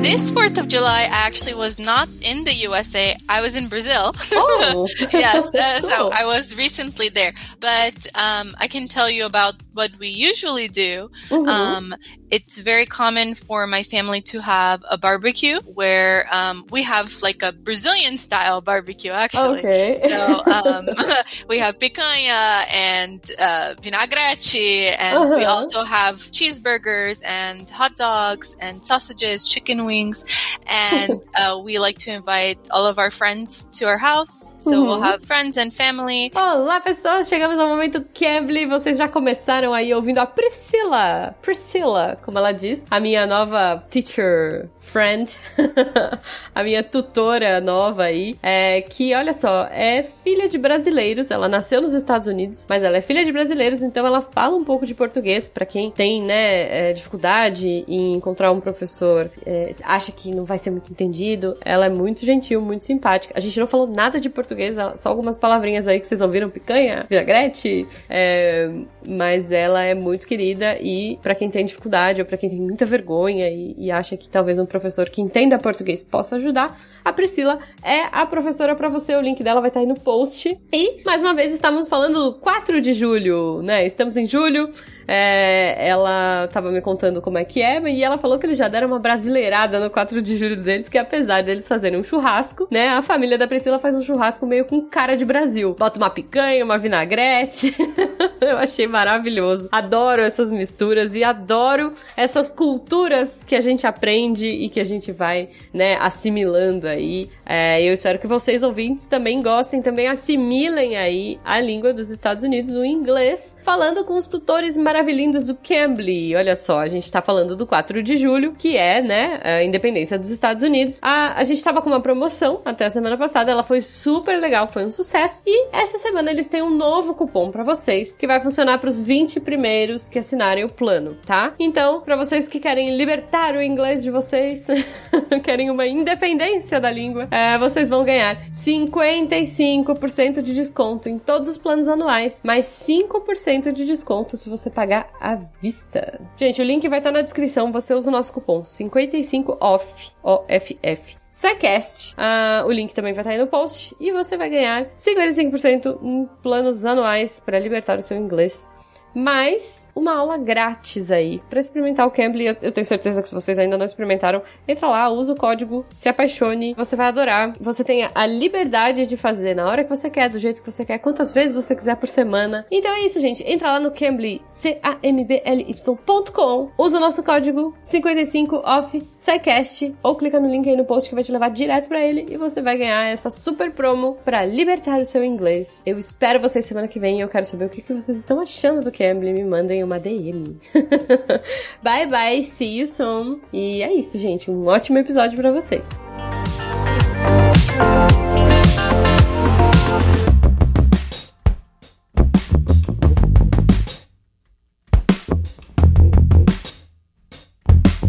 This 4th of July I actually was not in the USA. I was in Brazil. Oh. yes. Uh, So I was recently there. But um, I can tell you about what we usually do. Mhm. Um, it's very common for my family to have a barbecue where um, we have like a Brazilian style barbecue, actually. Okay. So um, we have picanha and uh, vinagrete, and we Uh-huh. also have cheeseburgers and hot dogs and sausages, chicken wings, and uh, we like to invite all of our friends to our house. So we'll Mhm. have friends and family. Olá, pessoas! Chegamos ao momento Cambly. Vocês já começaram aí ouvindo a Priscila. Priscila, como ela diz. A minha nova teacher friend. a minha tutora nova aí. É, que, olha só, é filha de brasileiros. Ela nasceu nos Estados Unidos, mas ela é filha de brasileiros, então ela fala um pouco de português. Pra quem tem, né, é, dificuldade em encontrar um professor, é, acha que não vai ser muito entendido. Ela é muito gentil, muito simpática. A gente não falou nada de português, só algumas palavrinhas aí que vocês ouviram, picanha, vinagrete, é, mas ela é muito querida e pra quem tem dificuldade ou pra quem tem muita vergonha e, e acha que talvez um professor que entenda português possa ajudar, a Priscila é a professora pra você. O link dela vai estar aí no post. E mais uma vez estamos falando do 4 de julho, né? Estamos em julho. É, ela tava me contando como é que é, e ela falou que eles já deram uma brasileirada no 4 de julho deles, que apesar deles fazerem um churrasco, né? A família da Priscila faz um churrasco meio com cara de Brasil. Bota uma picanha, uma vinagrete. Eu achei maravilhoso. Adoro essas misturas e adoro essas culturas que a gente aprende e que a gente vai, né, assimilando aí. É, eu espero que vocês, ouvintes, também gostem, também assimilem aí a língua dos Estados Unidos, o inglês, falando com os tutores maravilhindos do Cambly. Olha só, a gente tá falando do 4 de julho, que é, né, a independência dos Estados Unidos. A, a gente tava com uma promoção até a semana passada, ela foi super legal, foi um sucesso. E essa semana eles têm um novo cupom pra vocês, que vai funcionar pros 20 primeiros que assinarem o plano, tá? Então, pra vocês que querem libertar o inglês de vocês, querem uma independência da língua, é, vocês vão ganhar 55% de desconto em todos os planos anuais, mais 5% de desconto se você pagar à vista. Gente, o link vai estar na descrição, você usa o nosso cupom 55OFF, OFF. Secast, ah, o link também vai estar aí no post e você vai ganhar 55% em planos anuais para libertar o seu inglês. Mais uma aula grátis aí para experimentar o Cambly. Eu, tenho certeza que se vocês ainda não experimentaram, entra lá, usa o código, se apaixone, você vai adorar. Você tem a liberdade de fazer na hora que você quer, do jeito que você quer, quantas vezes você quiser por semana. Então é isso, gente. Entra lá no Cambly, C-A-M-B-L-Y.com, usa o nosso código 55OFF SciCast ou clica no link aí no post que vai te levar direto para ele e você vai ganhar essa super promo para libertar o seu inglês. Eu espero vocês semana que vem e eu quero saber o que, que vocês estão achando do Cambly. Me mandem uma DM. bye bye, see you soon. E é isso, gente. Um ótimo episódio para vocês.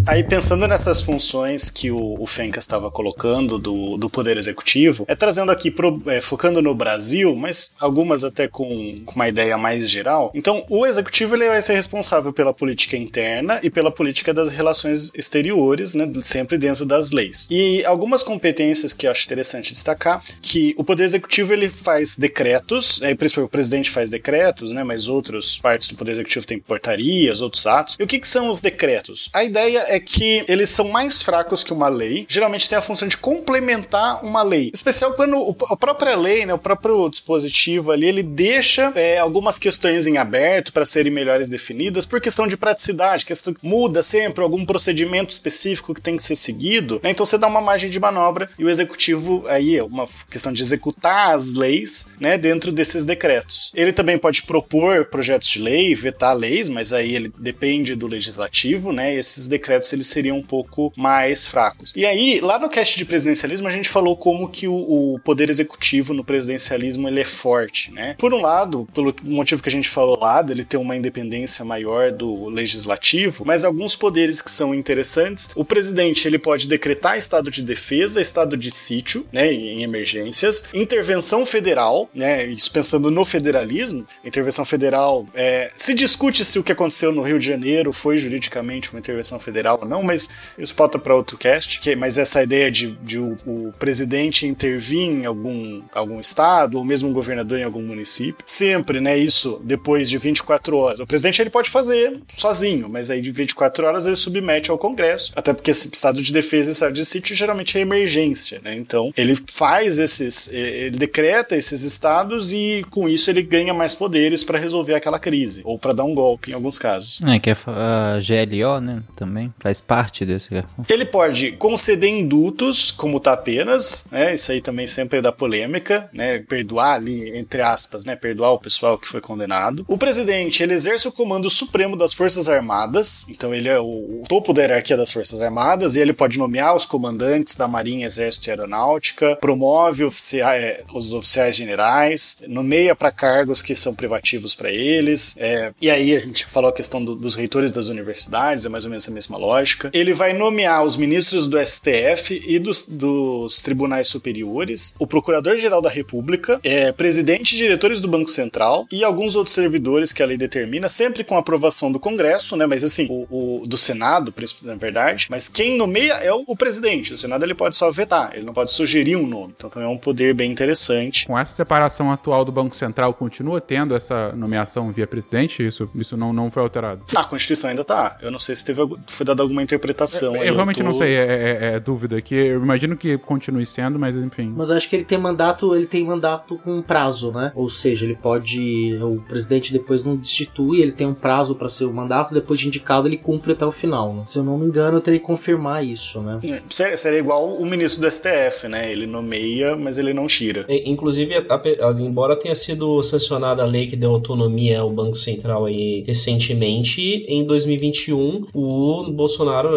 Aí, pensando nessas funções que o, o Fencas estava colocando do, do Poder Executivo, é trazendo aqui, pro, é, focando no Brasil, mas algumas até com, com, uma ideia mais geral. Então, o Executivo ele vai ser responsável pela política interna e pela política das relações exteriores, né, sempre dentro das leis. E algumas competências que eu acho interessante destacar, que o Poder Executivo ele faz decretos, é, principalmente o presidente faz decretos, né, mas outras partes do Poder Executivo têm portarias, outros atos. E o que, que são os decretos? A ideia é que eles são mais fracos que uma lei, geralmente tem a função de complementar uma lei. Especial quando a própria lei, né, o próprio dispositivo ali, ele deixa é, algumas questões em aberto para serem melhores definidas por questão de praticidade, questão muda sempre algum procedimento específico que tem que ser seguido, né? então você dá uma margem de manobra e o executivo aí é uma questão de executar as leis, né, dentro desses decretos. Ele também pode propor projetos de lei, vetar leis, mas aí ele depende do legislativo, né? Esses decretos eles seriam um pouco mais fracos. E aí, lá no cast de presidencialismo, a gente falou como que o, o poder executivo no presidencialismo ele é forte, né? Por um lado, pelo motivo que a gente falou lá, dele ter uma independência maior do legislativo, mas alguns poderes que são interessantes, o presidente ele pode decretar estado de defesa, estado de sítio, né, em emergências, intervenção federal, né, isso pensando no federalismo, intervenção federal, é, se discute se o que aconteceu no Rio de Janeiro foi juridicamente uma intervenção federal ou não, mas isso pauta para outro cast, que, mas essa ideia de, de o, o, presidente intervir em algum, algum estado, ou mesmo um governador em algum município, sempre, né, isso depois de 24 horas. O presidente ele pode fazer sozinho, mas aí de 24 horas ele submete ao Congresso, até porque esse estado de defesa e estado de sítio geralmente é emergência, né, então ele faz esses, ele decreta esses estados e com isso ele ganha mais poderes para resolver aquela crise, ou para dar um golpe em alguns casos. É, que é a GLO, né, também faz parte desse. Ele pode conceder indultos, como tá apenas, né? Isso aí também sempre é da polêmica, né? Perdoar ali, entre aspas, né? Perdoar o pessoal que foi condenado. O presidente, ele exerce o comando supremo das Forças Armadas, então ele é o, topo da hierarquia das Forças Armadas, e ele pode nomear os comandantes da Marinha, Exército e Aeronáutica, promove oficiais, é, os oficiais generais, nomeia para cargos que são privativos para eles, é, e aí a gente falou a questão do, dos reitores das universidades, é mais ou menos a mesma lógica. Ele vai nomear os ministros do STF e dos, dos tribunais superiores, o procurador-geral da República, é, presidente e diretores do Banco Central e alguns outros servidores que a lei determina, sempre com aprovação do Congresso, né? Mas assim, o, o do Senado, na verdade. Mas quem nomeia é o, o, presidente. O Senado ele pode só vetar, ele não pode sugerir um nome. Então também é um poder bem interessante. Com essa separação atual do Banco Central, continua tendo essa nomeação via presidente? Isso, isso não, não foi alterado? A Constituição ainda tá. Eu não sei se teve, foi dada alguma interpretação. Eu, eu realmente tô... não sei, é, é, é, dúvida aqui. Eu imagino que continue sendo, mas enfim. Mas acho que ele tem mandato, ele tem mandato com prazo, né? Ou seja, ele pode. O presidente depois não destitui, ele tem um prazo para ser o mandato, depois de indicado ele cumpre até o final. Né? Se eu não me engano, eu teria que confirmar isso, né? É, seria igual o ministro do STF, né? Ele nomeia, mas ele não tira. Inclusive, a, a, embora tenha sido sancionada a lei que deu autonomia ao Banco Central aí recentemente, em 2021, o Bolsonaro,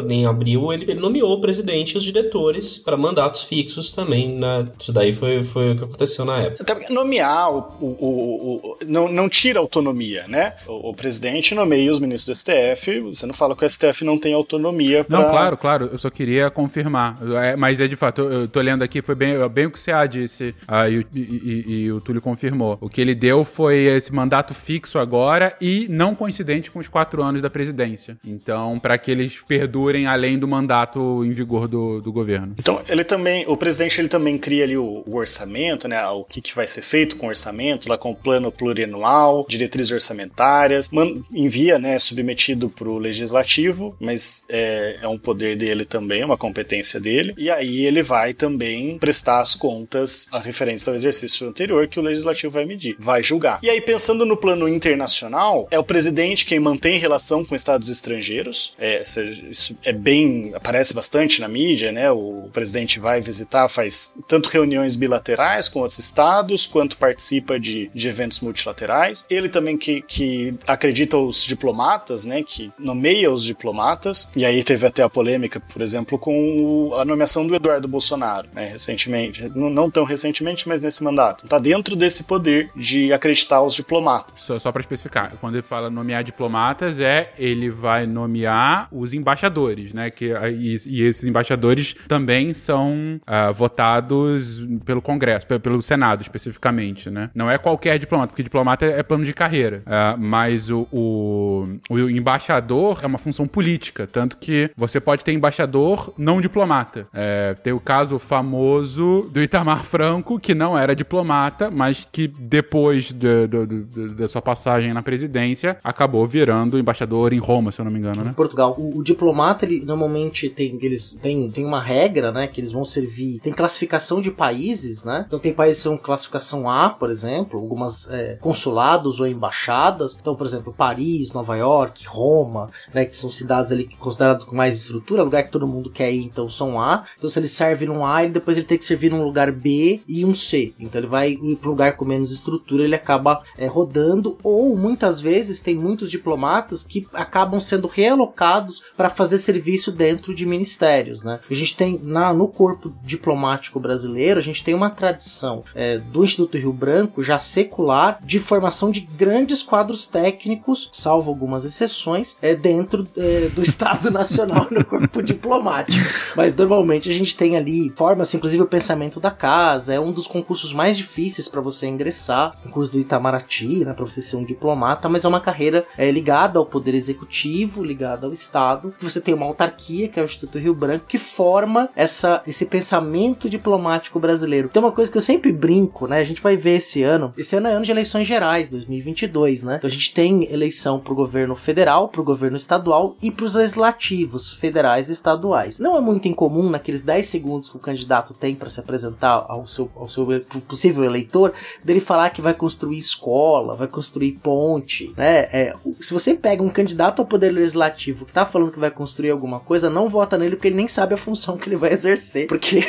em abril, ele, ele nomeou o presidente e os diretores para mandatos fixos também. Né? Isso daí foi, foi o que aconteceu na época. Nomear o, o, o, o não, não tira autonomia, né? O, o, presidente nomeia os ministros do STF. Você não fala que o STF não tem autonomia pra... Não, claro, claro. Eu só queria confirmar. É, mas é de fato, eu, eu tô lendo aqui, foi bem, bem o que você disse ah, e, e, e, e o Túlio confirmou. O que ele deu foi esse mandato fixo agora e não coincidente com os quatro anos da presidência. Então, para que eles perdurem além do mandato em vigor do, do governo. Então, ele também, o presidente ele também cria ali o, o orçamento, né? O que, que vai ser feito com o orçamento, lá com o plano plurianual, diretrizes orçamentárias, man, envia, né, submetido para o legislativo, mas é, é um poder dele também, uma competência dele, e aí ele vai também prestar as contas a referentes ao exercício anterior que o legislativo vai medir, vai julgar. E aí, pensando no plano internacional, é o presidente quem mantém relação com estados estrangeiros, é, isso é bem, aparece bastante na mídia, né? O presidente vai visitar, faz tanto reuniões bilaterais com outros estados, quanto participa de, de eventos multilaterais. Ele também que, que acredita os diplomatas, né? Que nomeia os diplomatas. E aí teve até a polêmica, por exemplo, com a nomeação do Eduardo Bolsonaro, né? Recentemente. Não, não tão recentemente, mas nesse mandato. Tá dentro desse poder de acreditar os diplomatas. Só, só para especificar, quando ele fala nomear diplomatas, é ele vai nomear os embaixadores, né? Que, e, e esses embaixadores também são uh, votados pelo Congresso, pelo, Senado especificamente, né? Não é qualquer diplomata, porque diplomata é plano de carreira. Uh, mas o, o, o, embaixador é uma função política, tanto que você pode ter embaixador não diplomata. É, tem o caso famoso do Itamar Franco, que não era diplomata, mas que depois de, de, de, da sua passagem na presidência acabou virando embaixador em Roma, se eu não me engano, né? Portugal. O, o diplomata, ele normalmente tem eles tem, tem uma regra, né, que eles vão servir. Tem classificação de países, né? Então tem países que são classificação A, por exemplo, algumas é, consulados ou embaixadas. Então, por exemplo, Paris, Nova York, Roma, né, que são cidades ali consideradas com mais estrutura, lugar que todo mundo quer ir, então são A. Então se ele serve num A, ele depois ele tem que servir num lugar B e um C. Então ele vai para um lugar com menos estrutura, ele acaba é, rodando ou muitas vezes tem muitos diplomatas que acabam sendo realocados para fazer serviço dentro de ministérios, né? A gente tem na, no corpo diplomático brasileiro, a gente tem uma tradição é, do Instituto Rio Branco já secular de formação de grandes quadros técnicos, salvo algumas exceções, é, dentro é, do Estado Nacional no corpo diplomático. Mas normalmente a gente tem ali forma-se inclusive o pensamento da casa, é um dos concursos mais difíceis para você ingressar, o do Itamaraty, né, para você ser um diplomata, mas é uma carreira é, ligada ao poder executivo, ligada ao Estado. Você tem uma autarquia, que é o Instituto Rio Branco, que forma essa, esse pensamento diplomático brasileiro. Tem uma coisa que eu sempre brinco, né? A gente vai ver esse ano. Esse ano é ano de eleições gerais, 2022, né? Então a gente tem eleição pro governo federal, pro governo estadual e pros legislativos federais e estaduais. Não é muito incomum naqueles 10 segundos que o candidato tem para se apresentar ao seu, ao seu possível eleitor, dele falar que vai construir escola, vai construir ponte, né? É, se você pega um candidato ao poder legislativo que tá falando que vai construir alguma coisa, não vota nele porque ele nem sabe a função que ele vai exercer. Porque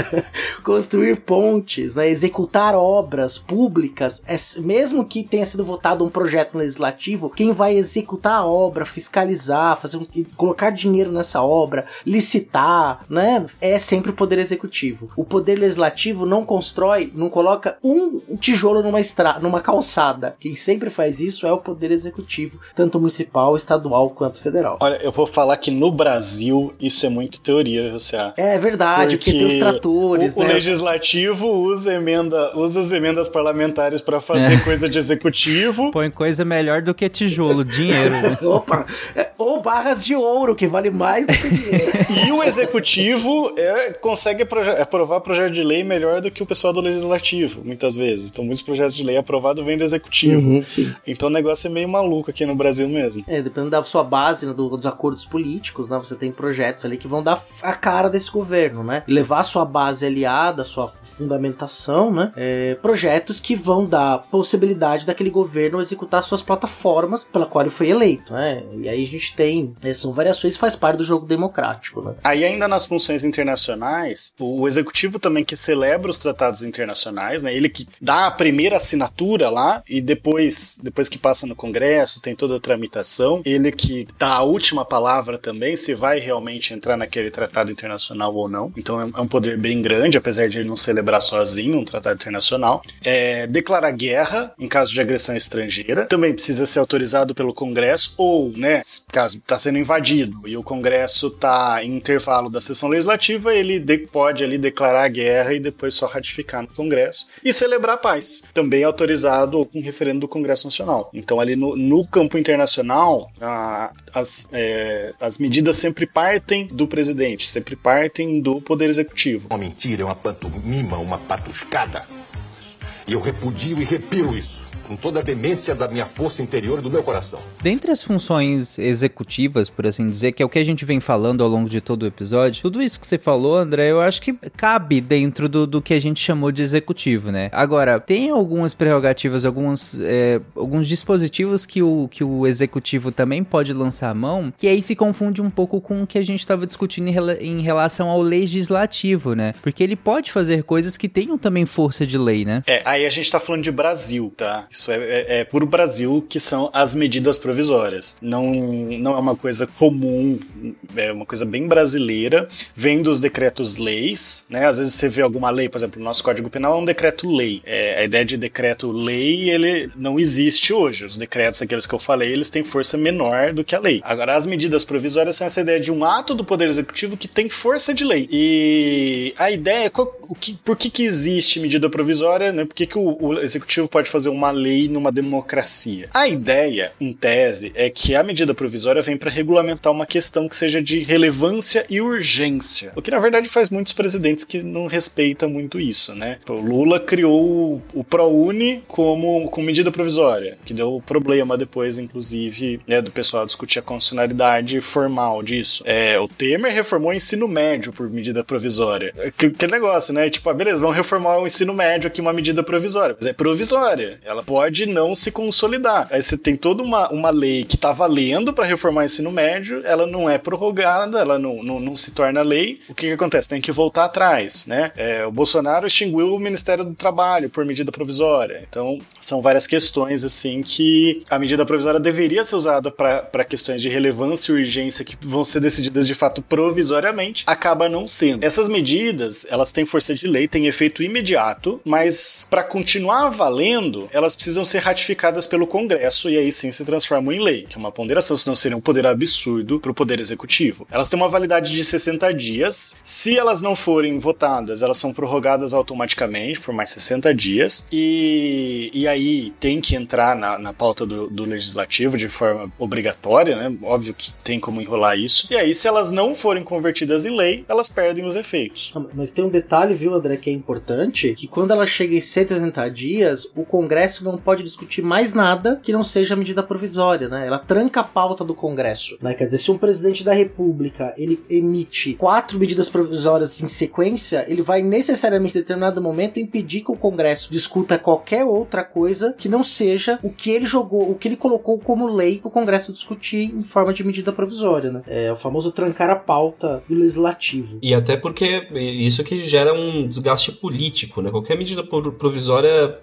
construir pontes, né, executar obras públicas, é, mesmo que tenha sido votado um projeto legislativo, quem vai executar a obra, fiscalizar, fazer um, colocar dinheiro nessa obra, licitar, né, é sempre o poder executivo. O poder legislativo não constrói, não coloca um tijolo numa estrada, numa calçada. Quem sempre faz isso é o poder executivo, tanto municipal, estadual quanto federal. Olha, eu vou falar que no Brasil isso é muito teoria, você acha? É verdade, porque, porque tem os tratores, o, né? O legislativo usa emenda, usa as emendas parlamentares para fazer é. coisa de executivo. Põe coisa melhor do que tijolo, dinheiro. Né? Opa! É, ou barras de ouro, que vale mais do que dinheiro. e o executivo é, consegue aprovar projeto de lei melhor do que o pessoal do legislativo, muitas vezes. Então, muitos projetos de lei aprovados vêm do executivo. Uhum, então, o negócio é meio maluco aqui no Brasil mesmo. É, dependendo da sua base, né, dos acordos políticos, né? Você tem projetos ali que vão dar a cara desse governo, né? E levar a sua base aliada, a sua fundamentação, né? É, projetos que vão dar possibilidade daquele governo executar suas plataformas pela qual ele foi eleito, né? E aí a gente tem, né, são variações, faz parte do jogo democrático, né? Aí ainda nas funções internacionais, o executivo também que celebra os tratados internacionais, né? Ele que dá a primeira assinatura lá e depois, depois que passa no Congresso, tem toda a tramitação, ele que dá a última palavra também, se vai realmente entrar naquele tratado internacional ou não. Então é, é um poder bem grande, apesar de ele não celebrar sozinho um tratado internacional. É, declarar guerra em caso de agressão estrangeira. Também precisa ser autorizado pelo Congresso ou, né, caso, está sendo invadido e o Congresso está em intervalo da sessão legislativa, ele de, pode ali declarar a guerra e depois só ratificar no Congresso e celebrar a paz. Também autorizado com referendo do Congresso Nacional. Então, ali no, no campo internacional, a, as, é, as medidas sempre partem do presidente, sempre partem do Poder Executivo. Uma mentira, é uma pantomima, uma patuscada. E eu repudio e repiro isso com toda a demência da minha força interior e do meu coração. Dentre as funções executivas, por assim dizer, que é o que a gente vem falando ao longo de todo o episódio, tudo isso que você falou, André, eu acho que cabe dentro do, do que a gente chamou de executivo, né? Agora, tem algumas prerrogativas, alguns, é, alguns dispositivos que o, que o executivo também pode lançar a mão, que aí se confunde um pouco com o que a gente estava discutindo em, rela em relação ao legislativo, né? Porque ele pode fazer coisas que tenham também força de lei, né? É, aí a gente tá falando de Brasil, tá? Isso é, é, é Brasil que são as medidas provisórias. Não, não é uma coisa comum, é uma coisa bem brasileira. Vem dos decretos-leis, né? Às vezes você vê alguma lei, por exemplo, o nosso Código Penal é um decreto-lei. É, a ideia de decreto-lei, ele não existe hoje. Os decretos, aqueles que eu falei, eles têm força menor do que a lei. Agora, as medidas provisórias são essa ideia de um ato do Poder Executivo que tem força de lei. E a ideia, qual, o que, por que, que existe medida provisória, né? Por que, que o, o Executivo pode fazer uma lei lei numa democracia. A ideia, em tese, é que a medida provisória vem para regulamentar uma questão que seja de relevância e urgência. O que na verdade faz muitos presidentes que não respeitam muito isso, né? O Lula criou o ProUni como com medida provisória, que deu problema depois, inclusive, né, do pessoal discutir a constitucionalidade formal disso. É, o Temer reformou o ensino médio por medida provisória. Aquele negócio, né? Tipo, ah, beleza, vamos reformar o ensino médio aqui uma medida provisória. Mas é provisória. Ela pode pode não se consolidar. Aí você tem toda uma, uma lei que tá valendo para reformar o ensino médio, ela não é prorrogada, ela não, não, não, se torna lei. O que, que acontece? Tem que voltar atrás, né? É, o Bolsonaro extinguiu o Ministério do Trabalho por medida provisória. Então, são várias questões, assim, que a medida provisória deveria ser usada para questões de relevância e urgência que vão ser decididas de fato provisoriamente, acaba não sendo. Essas medidas, elas têm força de lei, têm efeito imediato, mas para continuar valendo, elas precisam precisam ser ratificadas pelo Congresso e aí sim se transformam em lei, que é uma ponderação, senão seria um poder absurdo para o Poder Executivo. Elas têm uma validade de 60 dias. Se elas não forem votadas, elas são prorrogadas automaticamente por mais 60 dias. E, e aí tem que entrar na, na pauta do, do Legislativo de forma obrigatória, né? Óbvio que tem como enrolar isso. E aí, se elas não forem convertidas em lei, elas perdem os efeitos. Mas tem um detalhe, viu, André, que é importante, que quando ela chega em 180 dias, o Congresso não pode discutir mais nada que não seja medida provisória, né? Ela tranca a pauta do Congresso, né? Quer dizer, se um presidente da República ele emite quatro medidas provisórias em sequência, ele vai necessariamente em determinado momento impedir que o Congresso discuta qualquer outra coisa que não seja o que ele jogou, o que ele colocou como lei para o Congresso discutir em forma de medida provisória, né? É o famoso trancar a pauta do legislativo. E até porque isso que gera um desgaste político, né? Qualquer medida provisória,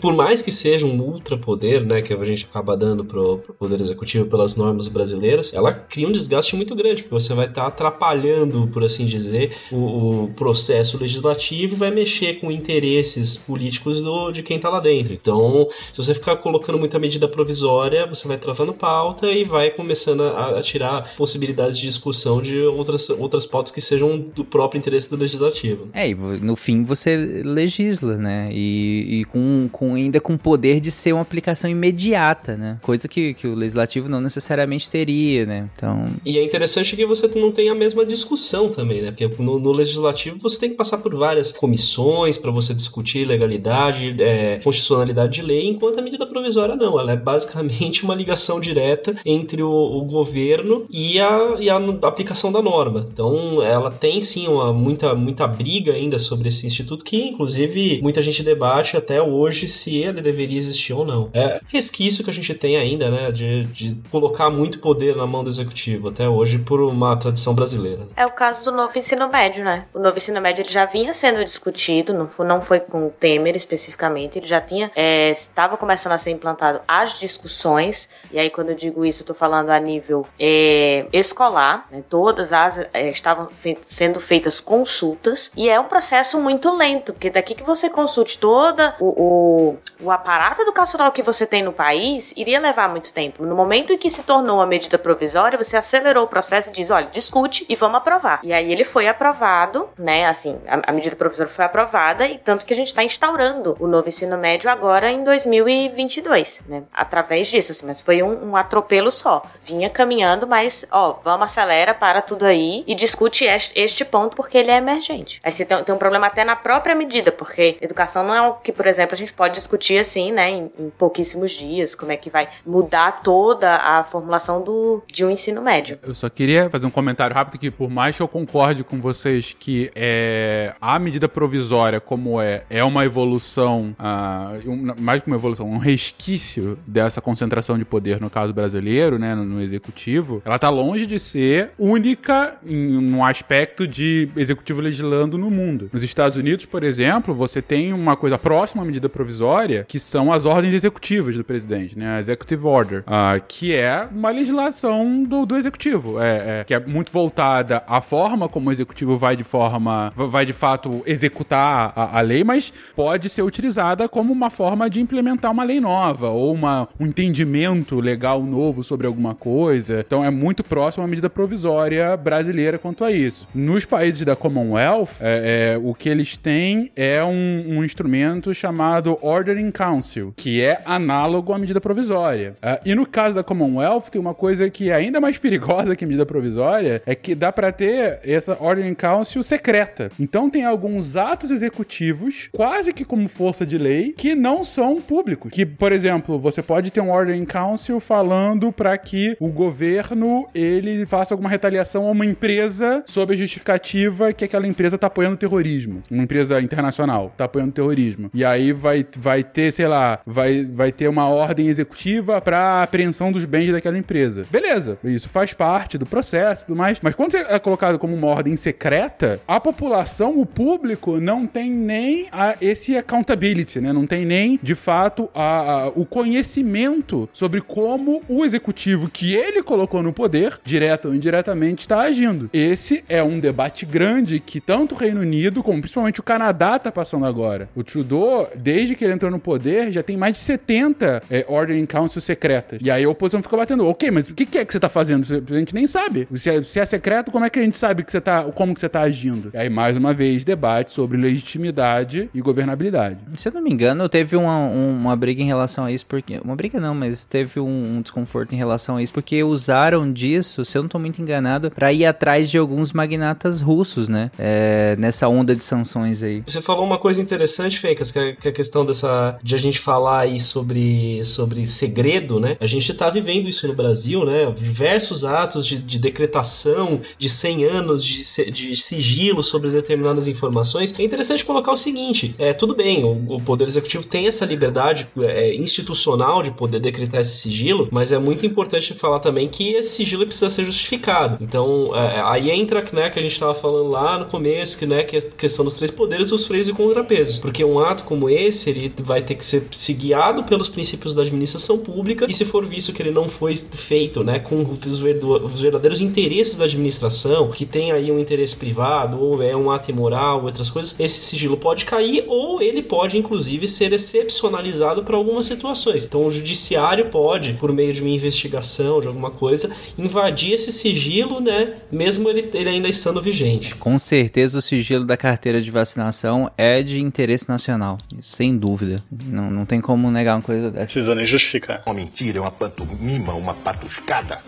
por mais que seja seja um ultrapoder, né, que a gente acaba dando pro, pro poder executivo pelas normas brasileiras, ela cria um desgaste muito grande, porque você vai estar tá atrapalhando, por assim dizer, o, o, processo legislativo e vai mexer com interesses políticos do, de quem está lá dentro. Então, se você ficar colocando muita medida provisória, você vai travando pauta e vai começando a, a tirar possibilidades de discussão de outras, outras pautas que sejam do próprio interesse do legislativo. É, e no fim você legisla, né? E, e com, com ainda com poder de ser uma aplicação imediata, né? Coisa que, que o legislativo não necessariamente teria, né? Então. E é interessante que você não tem a mesma discussão também, né? Porque no, no legislativo você tem que passar por várias comissões para você discutir legalidade, é, constitucionalidade de lei, enquanto a medida provisória não. Ela é basicamente uma ligação direta entre o, o governo e a, e a aplicação da norma. Então, ela tem sim uma, muita, muita briga ainda sobre esse instituto, que inclusive muita gente debate até hoje se ele deveria existir ou não. É resquício que a gente tem ainda, né, de, de colocar muito poder na mão do executivo, até hoje, por uma tradição brasileira. É o caso do novo ensino médio, né? O novo ensino médio ele já vinha sendo discutido, não foi, não foi com o Temer especificamente, ele já tinha, é, estava começando a ser implantado as discussões, e aí quando eu digo isso, eu tô falando a nível é, escolar, né? todas as é, estavam sendo feitas consultas, e é um processo muito lento, porque daqui que você consulte toda o, o, o aparato educacional que você tem no país iria levar muito tempo. No momento em que se tornou uma medida provisória, você acelerou o processo e diz, olha, discute e vamos aprovar. E aí ele foi aprovado, né? Assim, a, a medida provisória foi aprovada e tanto que a gente está instaurando o novo ensino médio agora em 2022, né? Através disso, assim, mas foi um, um atropelo só. Vinha caminhando, mas, ó, vamos acelera para tudo aí e discute este, este ponto porque ele é emergente. Aí você tem, tem, um problema até na própria medida, porque educação não é o que, por exemplo, a gente pode discutir assim, né, em, em pouquíssimos dias, como é que vai mudar toda a formulação do, de um ensino médio. Eu só queria fazer um comentário rápido que, por mais que eu concorde com vocês que é, a medida provisória, como é, é uma evolução, uh, um, mais que uma evolução, um resquício dessa concentração de poder no caso brasileiro, né, no, no executivo, ela tá longe de ser única em um aspecto de executivo legislando no mundo. Nos Estados Unidos, por exemplo, você tem uma coisa próxima à medida provisória, que são as ordens executivas do presidente, né? A Executive Order, uh, que é uma legislação do, do executivo, é, é, que é muito voltada à forma como o executivo vai de forma, vai de fato executar a, a lei, mas pode ser utilizada como uma forma de implementar uma lei nova ou uma, um entendimento legal novo sobre alguma coisa. Então é muito próximo à medida provisória brasileira quanto a isso. Nos países da Commonwealth, é, é, o que eles têm é um, um, instrumento chamado Ordering Council, que é análogo à medida provisória. Uh, e no caso da Commonwealth, tem uma coisa que é ainda mais perigosa que medida provisória, é que dá para ter essa Ordering Council secreta. Então tem alguns atos executivos, quase que como força de lei, que não são públicos. Que, por exemplo, você pode ter um Ordering Council falando para que o governo ele faça alguma retaliação a uma empresa sob a justificativa que aquela empresa tá apoiando terrorismo. Uma empresa internacional tá apoiando terrorismo. E aí vai, vai ter, sei lá, vai, vai ter uma ordem executiva para apreensão dos bens daquela empresa. Beleza, isso faz parte do processo e tudo mais. Mas quando é colocado como uma ordem secreta, a população, o público, não tem nem a, esse accountability, né? Não tem nem, de fato, a, a, o conhecimento sobre como o executivo que ele colocou no poder, direto ou indiretamente, está agindo. Esse é um debate grande que tanto o Reino Unido, como principalmente o Canadá, está passando agora. O Trudeau, desde que ele entrou no poder, já tem mais de 70 é, Ordering Council secretas. E aí a oposição fica batendo, ok, mas o que, que é que você está fazendo? A gente nem sabe. Se é, se é, secreto, como é que a gente sabe que você tá, como que você está agindo? E aí, mais uma vez, debate sobre legitimidade e governabilidade. Se eu não me engano, teve uma, uma briga em relação a isso, porque. Uma briga não, mas teve um, um desconforto em relação a isso, porque usaram disso, se eu não estou muito enganado, para ir atrás de alguns magnatas russos, né? É, nessa onda de sanções aí. Você falou uma coisa interessante, Fencas, que é, que é a questão dessa. De a gente falar aí sobre, sobre segredo, né? A gente tá vivendo isso no Brasil, né? Diversos atos de, de decretação de 100 anos de, de sigilo sobre determinadas informações. É interessante colocar o seguinte: é tudo bem, o, o Poder Executivo tem essa liberdade é, institucional de poder decretar esse sigilo, mas é muito importante falar também que esse sigilo precisa ser justificado. Então, é, aí entra né, que a gente estava falando lá no começo, que, né, que é a questão dos três poderes, os freios e contrapesos. Porque um ato como esse, ele vai ter que ser se guiado pelos princípios da administração pública, e se for visto que ele não foi feito né, com os verdadeiros interesses da administração, que tem aí um interesse privado, ou é um ato imoral, outras coisas, esse sigilo pode cair, ou ele pode, inclusive, ser excepcionalizado para algumas situações. Então, o judiciário pode, por meio de uma investigação, de alguma coisa, invadir esse sigilo, né, mesmo ele, ele ainda estando vigente. Com certeza o sigilo da carteira de vacinação é de interesse nacional, sem dúvida. Não, não tem como negar uma coisa dessa. Precisa nem justificar. Uma mentira, é uma pantomima, uma patuscada.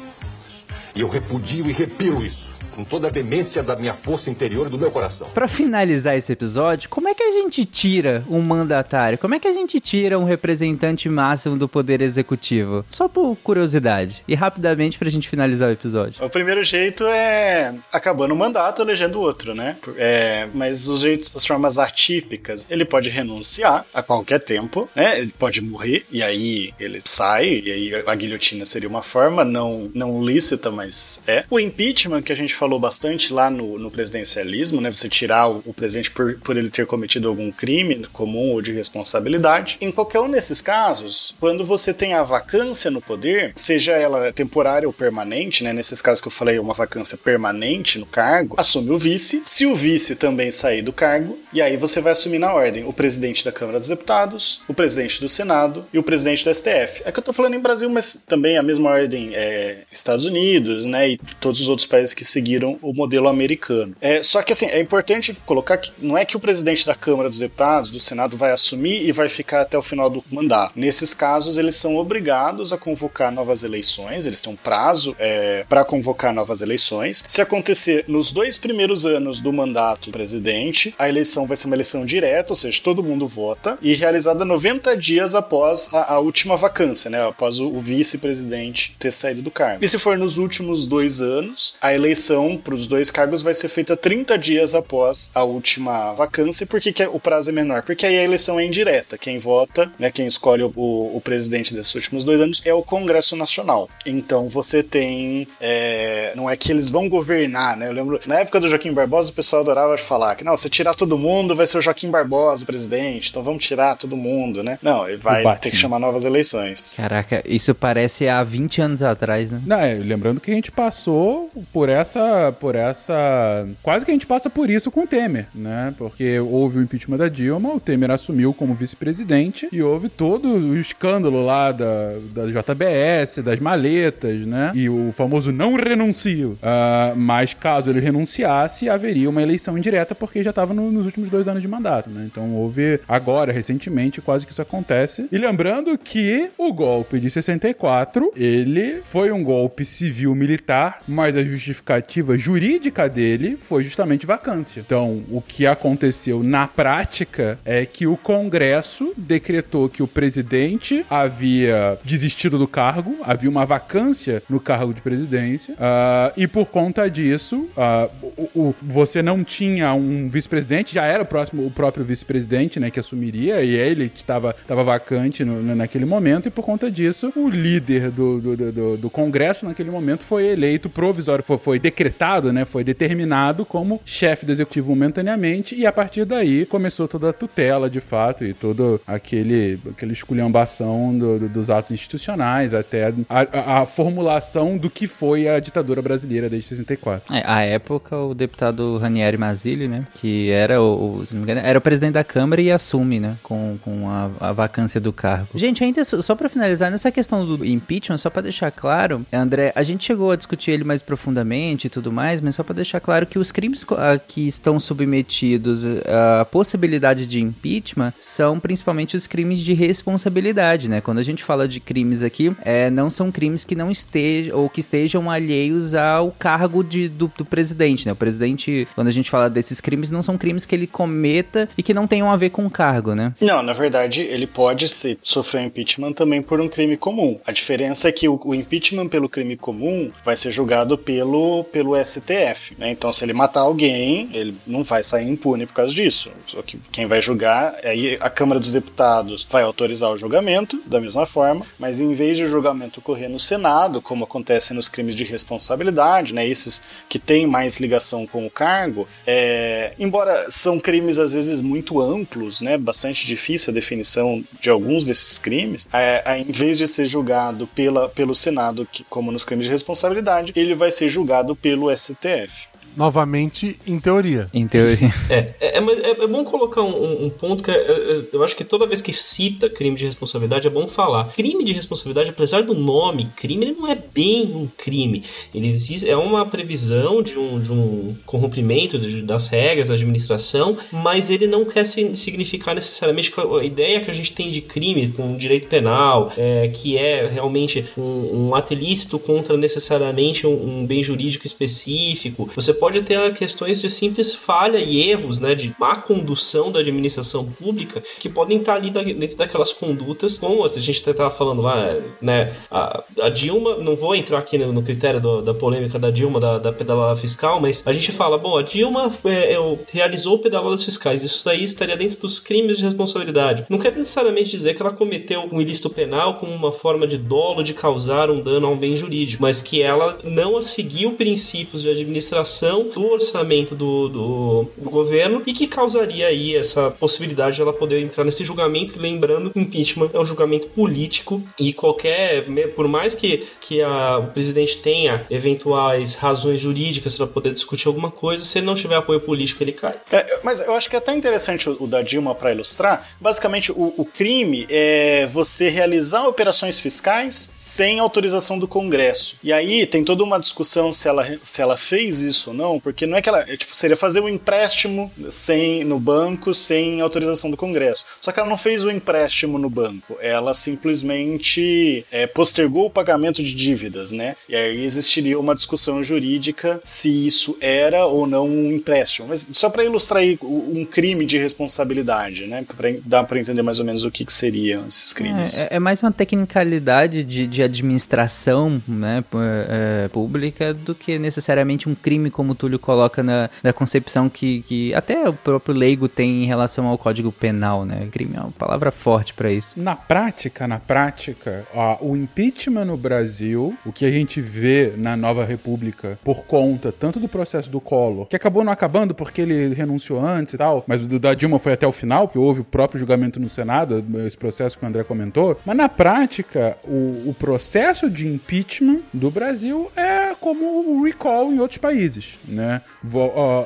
E eu repudio e repiro isso com toda a demência da minha força interior e do meu coração. Para finalizar esse episódio, como é que a gente tira um mandatário? Como é que a gente tira um representante máximo do poder executivo? Só por curiosidade e rapidamente pra gente finalizar o episódio. O primeiro jeito é acabando o mandato, elegendo outro, né? É, mas os jeitos, as formas atípicas, ele pode renunciar a qualquer tempo, né? Ele pode morrer e aí ele sai e aí a guilhotina seria uma forma não não lícita, mas é. O impeachment que a gente falou bastante lá no, no presidencialismo, né? Você tirar o, o presidente por, por ele ter cometido algum crime comum ou de responsabilidade. Em qualquer um desses casos, quando você tem a vacância no poder, seja ela temporária ou permanente, né? Nesses casos que eu falei, uma vacância permanente no cargo, assume o vice. Se o vice também sair do cargo, e aí você vai assumir na ordem o presidente da Câmara dos Deputados, o presidente do Senado e o presidente do STF. É que eu tô falando em Brasil, mas também a mesma ordem é Estados Unidos, né? E todos os outros países que seguiram o modelo americano. É, só que assim, é importante colocar que não é que o presidente da Câmara dos Deputados, do Senado, vai assumir e vai ficar até o final do mandato. Nesses casos, eles são obrigados a convocar novas eleições, eles têm um prazo é, para convocar novas eleições. Se acontecer nos dois primeiros anos do mandato do presidente, a eleição vai ser uma eleição direta, ou seja, todo mundo vota, e realizada 90 dias após a, a última vacância, né? Após o, o vice-presidente ter saído do cargo. E se for nos últimos dois anos, a eleição para os dois cargos vai ser feita 30 dias após a última vacância. Por que, que o prazo é menor? Porque aí a eleição é indireta. Quem vota, né, quem escolhe o, o, o presidente desses últimos dois anos é o Congresso Nacional. Então você tem. É, não é que eles vão governar, né? Eu lembro, na época do Joaquim Barbosa, o pessoal adorava falar que não, se tirar todo mundo, vai ser o Joaquim Barbosa o presidente, então vamos tirar todo mundo, né? Não, ele vai ter que chamar novas eleições. Caraca, isso parece há 20 anos atrás, né? Não, é, lembrando que a gente passou por essa. Por essa. Quase que a gente passa por isso com o Temer, né? Porque houve o impeachment da Dilma, o Temer assumiu como vice-presidente e houve todo o escândalo lá da, da JBS, das maletas, né? E o famoso não renuncio. Uh, mas caso ele renunciasse, haveria uma eleição indireta, porque já estava no, nos últimos dois anos de mandato, né? Então houve agora, recentemente, quase que isso acontece. E lembrando que o golpe de 64, ele foi um golpe civil-militar, mas a justificativa jurídica dele foi justamente vacância. Então, o que aconteceu na prática é que o Congresso decretou que o presidente havia desistido do cargo, havia uma vacância no cargo de presidência, uh, e por conta disso, uh, o, o, você não tinha um vice-presidente, já era o, próximo, o próprio vice-presidente né, que assumiria, e ele estava vacante no, naquele momento, e por conta disso, o líder do, do, do, do Congresso naquele momento foi eleito provisório, foi, foi decretado, né, foi determinado como chefe do executivo momentaneamente, e a partir daí começou toda a tutela, de fato, e todo aquele, aquele esculhambação do, do, dos atos institucionais, até a, a, a, formulação do que foi a ditadura brasileira desde 64. É, a época, o deputado Ranieri Mazzilli, né, que era o, engano, era o presidente da Câmara e assume, né, com, com a, a vacância do cargo. Gente, ainda só para finalizar, nessa questão do impeachment, só para deixar claro, André, a gente chegou a discutir ele mais profundamente tudo mais, mas só para deixar claro que os crimes que estão submetidos à possibilidade de impeachment são principalmente os crimes de responsabilidade, né? Quando a gente fala de crimes aqui, é, não são crimes que não estejam ou que estejam alheios ao cargo de, do, do presidente, né? O presidente, quando a gente fala desses crimes, não são crimes que ele cometa e que não tenham a ver com o cargo, né? Não, na verdade, ele pode ser, sofrer impeachment também por um crime comum. A diferença é que o, o impeachment pelo crime comum vai ser julgado pelo, pelo STF, né? Então, se ele matar alguém, ele não vai sair impune por causa disso. Só que quem vai julgar, aí a Câmara dos Deputados vai autorizar o julgamento, da mesma forma, mas em vez de o julgamento ocorrer no Senado, como acontece nos crimes de responsabilidade, né? Esses que têm mais ligação com o cargo, é, embora são crimes às vezes muito amplos, né? Bastante difícil a definição de alguns desses crimes, é, é, em vez de ser julgado pela, pelo Senado, que, como nos crimes de responsabilidade, ele vai ser julgado pelo STF. Novamente, em teoria. Em teoria. É, é, é, é bom colocar um, um ponto que é, é, eu acho que toda vez que cita crime de responsabilidade é bom falar. Crime de responsabilidade, apesar do nome crime, ele não é bem um crime. Ele existe, é uma previsão de um, de um corrompimento de, das regras da administração, mas ele não quer significar necessariamente a ideia que a gente tem de crime com direito penal, é, que é realmente um, um ato ilícito contra necessariamente um, um bem jurídico específico. Você pode ter questões de simples falha e erros, né, de má condução da administração pública que podem estar ali dentro daquelas condutas, como a gente estava falando lá, né, a, a, Dilma, não vou entrar aqui no, critério do, da polêmica da Dilma, da, da pedalada fiscal, mas a gente fala, bom, a Dilma é, é, realizou pedaladas fiscais, isso aí estaria dentro dos crimes de responsabilidade. Não quer necessariamente dizer que ela cometeu um ilícito penal como uma forma de dolo de causar um dano a um bem jurídico, mas que ela não seguiu princípios de administração do orçamento do, do, do governo e que causaria aí essa possibilidade de ela poder entrar nesse julgamento, que lembrando, impeachment é um julgamento político e qualquer, por mais que, que a, o presidente tenha eventuais razões jurídicas para poder discutir alguma coisa, se ele não tiver apoio político, ele cai. É, mas eu acho que é até interessante o, o da Dilma para ilustrar. Basicamente, o, o crime é você realizar operações fiscais sem autorização do Congresso. E aí tem toda uma discussão se ela, se ela fez isso ou não, porque não é que ela. É, tipo, seria fazer um empréstimo sem, no banco sem autorização do Congresso. Só que ela não fez o empréstimo no banco. Ela simplesmente é, postergou o pagamento de dívidas, né? E aí existiria uma discussão jurídica se isso era ou não um empréstimo. Mas só para ilustrar aí um crime de responsabilidade, né? Pra, dá para entender mais ou menos o que, que seriam esses crimes. É, é mais uma tecnicalidade de, de administração né, é, pública do que necessariamente um crime como o Túlio coloca na, na concepção que, que até o próprio leigo tem em relação ao Código Penal, né? Crime é uma palavra forte para isso. Na prática, na prática, ó, o impeachment no Brasil, o que a gente vê na nova república por conta tanto do processo do Collor, que acabou não acabando porque ele renunciou antes e tal, mas o da Dilma foi até o final, que houve o próprio julgamento no Senado, esse processo que o André comentou. Mas na prática, o, o processo de impeachment do Brasil é como o recall em outros países, né?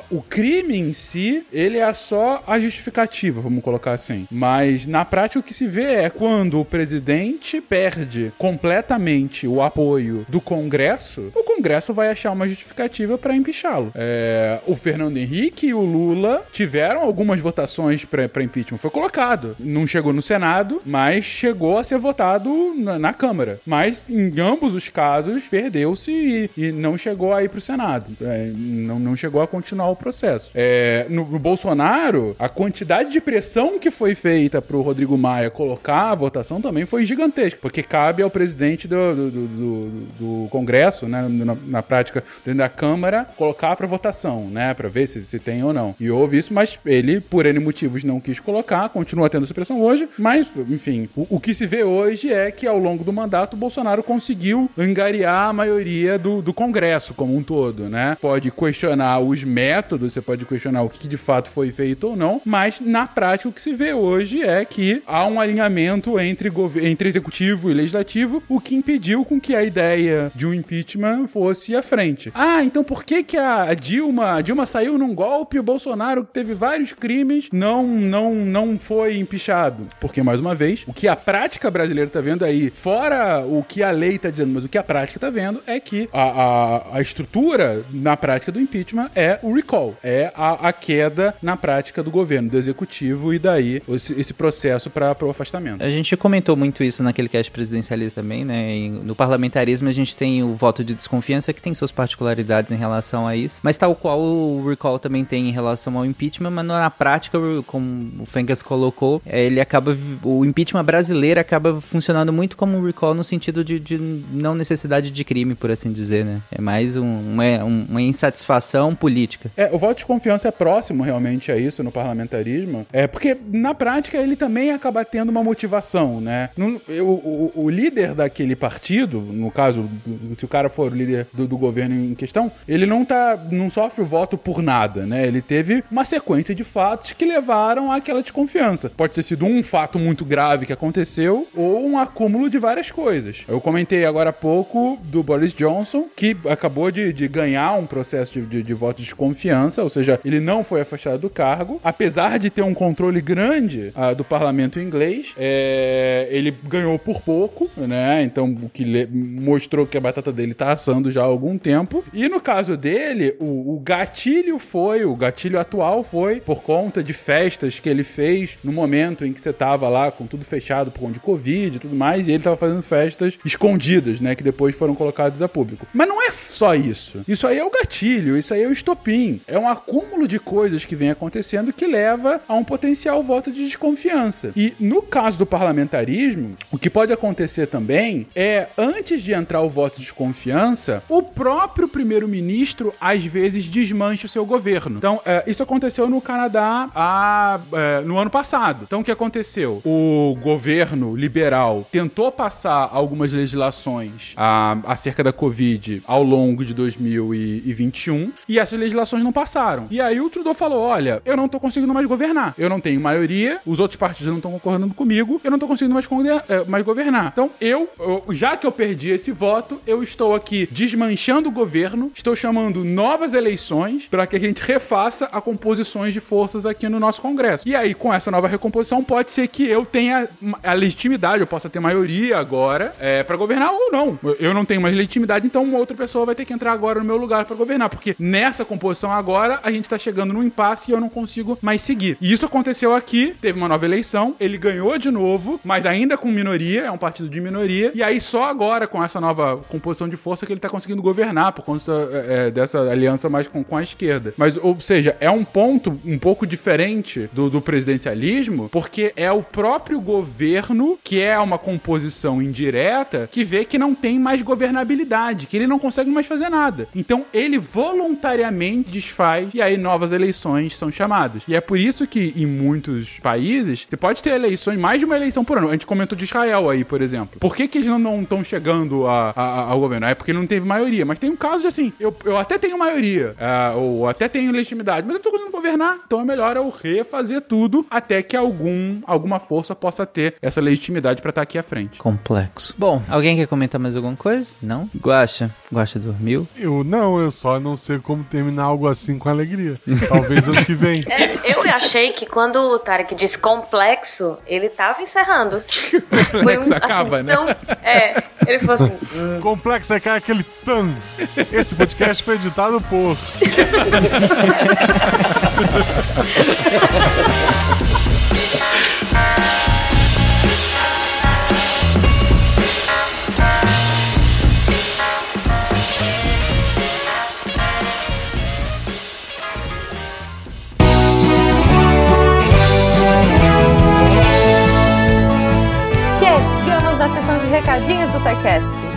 O crime em si, ele é só a justificativa, vamos colocar assim. Mas na prática o que se vê é quando o presidente perde completamente o apoio do Congresso, o Congresso vai achar uma justificativa para empichá-lo. É, o Fernando Henrique e o Lula tiveram algumas votações para impeachment, foi colocado. Não chegou no Senado, mas chegou a ser votado na, na Câmara. Mas em ambos os casos perdeu-se e, e, não chegou a ir pro Senado. É, não, não chegou a continuar o processo. É, no, no, Bolsonaro, a quantidade de pressão que foi feita pro Rodrigo Maia colocar a votação também foi gigantesca, porque cabe ao presidente do, do, do, do, Congresso, né, na, na, prática, dentro da Câmara, colocar para votação, né, para ver se, se tem ou não. E houve isso, mas ele, por N motivos, não quis colocar, continua tendo essa pressão hoje, mas, enfim, o, o que se vê hoje é que ao longo do mandato o Bolsonaro conseguiu angariar a maioria do, do Congresso como um todo, né? Pode questionar os métodos, você pode questionar o que de fato foi feito ou não, mas na prática o que se vê hoje é que há um alinhamento entre, entre executivo e legislativo, o que impediu com que a ideia de um impeachment fosse à frente. Ah, então por que que a Dilma, a Dilma saiu num golpe, o Bolsonaro que teve vários crimes não não não foi empichado? Porque mais uma vez, o que a prática brasileira tá vendo aí, fora o que a lei tá dizendo, mas o que a prática tá vendo é que a, a, a estrutura na prática do impeachment é o recall, é a, a queda na prática do governo, do executivo e daí esse, esse processo para o afastamento. A gente comentou muito isso naquele cast presidencialista também, né? E no parlamentarismo a gente tem o voto de desconfiança que tem suas particularidades em relação a isso, mas tal qual o recall também tem em relação ao impeachment, mas na prática, como o Fengas colocou, é, ele acaba o impeachment brasileiro acaba funcionando muito como um recall no sentido de, de não necessidade de crime, por assim dizer, né? É mais um, uma, uma insatisfação política. É, o voto de confiança é próximo realmente a isso no parlamentarismo, é porque na prática ele também acaba tendo uma motivação, né? No, o, o, o, líder daquele partido, no caso, se o cara for o líder do, do, governo em questão, ele não tá, não sofre o voto por nada, né? Ele teve uma sequência de fatos que levaram àquela desconfiança. Pode ter sido um fato muito grave que aconteceu ou um acúmulo de várias coisas. Eu comentei agora há pouco do Boris Johnson, que acabou de, de ganhar um processo de, de, de voto de confiança, ou seja, ele não foi afastado do cargo, apesar de ter um controle grande uh, do parlamento inglês, é, ele ganhou por pouco, né? Então, o que mostrou que a batata dele tá assando já há algum tempo. E no caso dele, o, o gatilho foi, o gatilho atual foi por conta de festas que ele fez no momento em que você tava lá com tudo fechado por conta de Covid e tudo mais, e ele tava fazendo festas escondidas, né? Que depois foram colocadas a público. Mas não é só isso. Isso aí é o gatilho, isso aí é o estopim. É um acúmulo de coisas que vem acontecendo que leva a um potencial voto de desconfiança. E no caso do parlamentarismo, o que pode acontecer também é, antes de entrar o voto de desconfiança, o próprio primeiro-ministro às vezes desmancha o seu governo. Então, é, isso aconteceu no Canadá é, no ano passado. Então, o que aconteceu? O governo liberal tentou passar algumas legislações a, acerca da Covid ao longo de 2021 e essas legislações não passaram. E aí o Trudeau falou: olha, eu não tô conseguindo mais governar. Eu não tenho maioria, os outros partidos não estão concordando comigo, eu não tô conseguindo mais, é, mais governar. Então, eu, eu, já que eu perdi esse voto, eu estou aqui desmanchando o governo, estou chamando novas eleições para que a gente refaça a composições de forças aqui no nosso Congresso. E aí, com essa nova recomposição, pode ser que eu tenha a legitimidade, eu possa ter maioria agora é, para governar ou não. Eu não tenho mais legitimidade, então uma outra pessoa vai ter que entrar agora no meu lugar para governar, porque nessa composição agora a gente tá chegando num impasse e eu não consigo mais seguir. E isso aconteceu aqui, teve uma nova eleição, ele ganhou de novo, mas ainda com minoria, é um partido de minoria, e aí só agora com essa nova composição de força que ele tá conseguindo governar por conta é, dessa aliança mais com, com a esquerda. Mas, ou seja, é um ponto um pouco diferente do, do presidencialismo, porque é o próprio governo, que é uma composição indireta, que vê que não tem mais governabilidade, que ele não consegue mais fazer nada. Então ele voluntariamente desfaz e aí novas eleições são chamadas. E é por isso que em muitos países você pode ter eleições, mais de uma eleição por ano. A gente comentou de Israel aí, por exemplo. Por que, que eles não estão chegando a, a, ao governo? É porque ele não teve maioria. Mas tem um caso de assim, eu, eu até tenho maioria, uh, ou até tenho legitimidade, mas eu tô conseguindo governar. Então é melhor eu refazer tudo até que algum, alguma força possa ter essa legitimidade para estar tá aqui à frente. Complexo. Bom, alguém quer comentar mais alguma coisa? Não? Guacha? Guacha dormiu? Eu não, eu só não sei como terminar algo assim com alegria. Talvez ano que vem. É, eu achei que quando o Tarek disse complexo, ele tava encerrando. Foi um, acaba, assim, né? Então, é, ele falou assim. Hum. Complexo é aquele tan. Esse podcast foi editado por. Recadinhos do SciCast.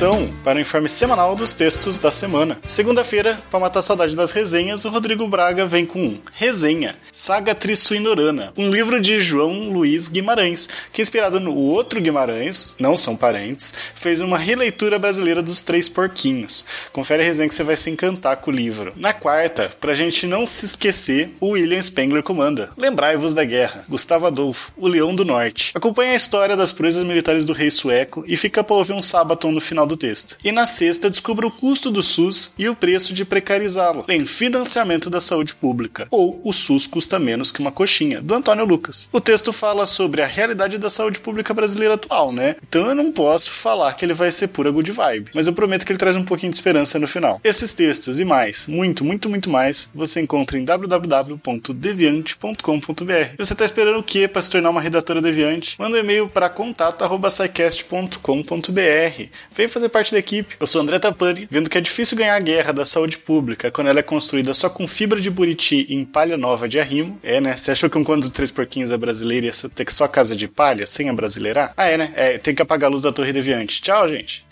Atenção para o informe semanal dos textos da semana. Segunda-feira, para matar saudade das resenhas, o Rodrigo Braga vem com Resenha, Saga Trissuinorana, um livro de João Luiz Guimarães, que inspirado no outro Guimarães, não são parentes, fez uma releitura brasileira dos Três Porquinhos. Confere a resenha que você vai se encantar com o livro. Na quarta, pra gente não se esquecer, o William Spengler comanda. Lembrai-vos da guerra. Gustavo Adolfo, o Leão do Norte. Acompanhe a história das proezas militares do rei sueco e fica para ouvir um sábado no final do texto. E na sexta, descubra o custo do SUS e o preço de precarizá-lo em financiamento da saúde pública, ou o SUS custa menos que uma coxinha, do Antônio Lucas. O texto fala sobre a realidade da saúde pública brasileira atual, né? Então eu não posso falar que ele vai ser pura good vibe, mas eu prometo que ele traz um pouquinho de esperança no final. Esses textos e mais, muito, muito, muito mais, você encontra em www.deviante.com.br. Você tá esperando o que para se tornar uma redatora deviante? Manda um e-mail para contato@sicast.com.br. Vem fazer parte da equipe. Eu sou André Tapani, vendo que é difícil ganhar a guerra da saúde pública quando ela é construída só com fibra de buriti em palha nova de arrimo. É, né? Você achou que um conto de três porquinhos é brasileiro e ia ter só casa de palha, sem a brasileirar? Ah, é, né? É, tem que apagar a luz da torre deviante. Tchau, gente.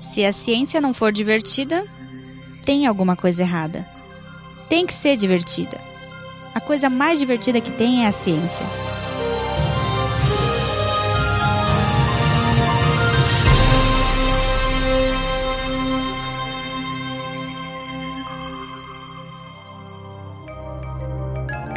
Se a ciência não for divertida, tem alguma coisa errada. Tem que ser divertida. A coisa mais divertida que tem é a ciência.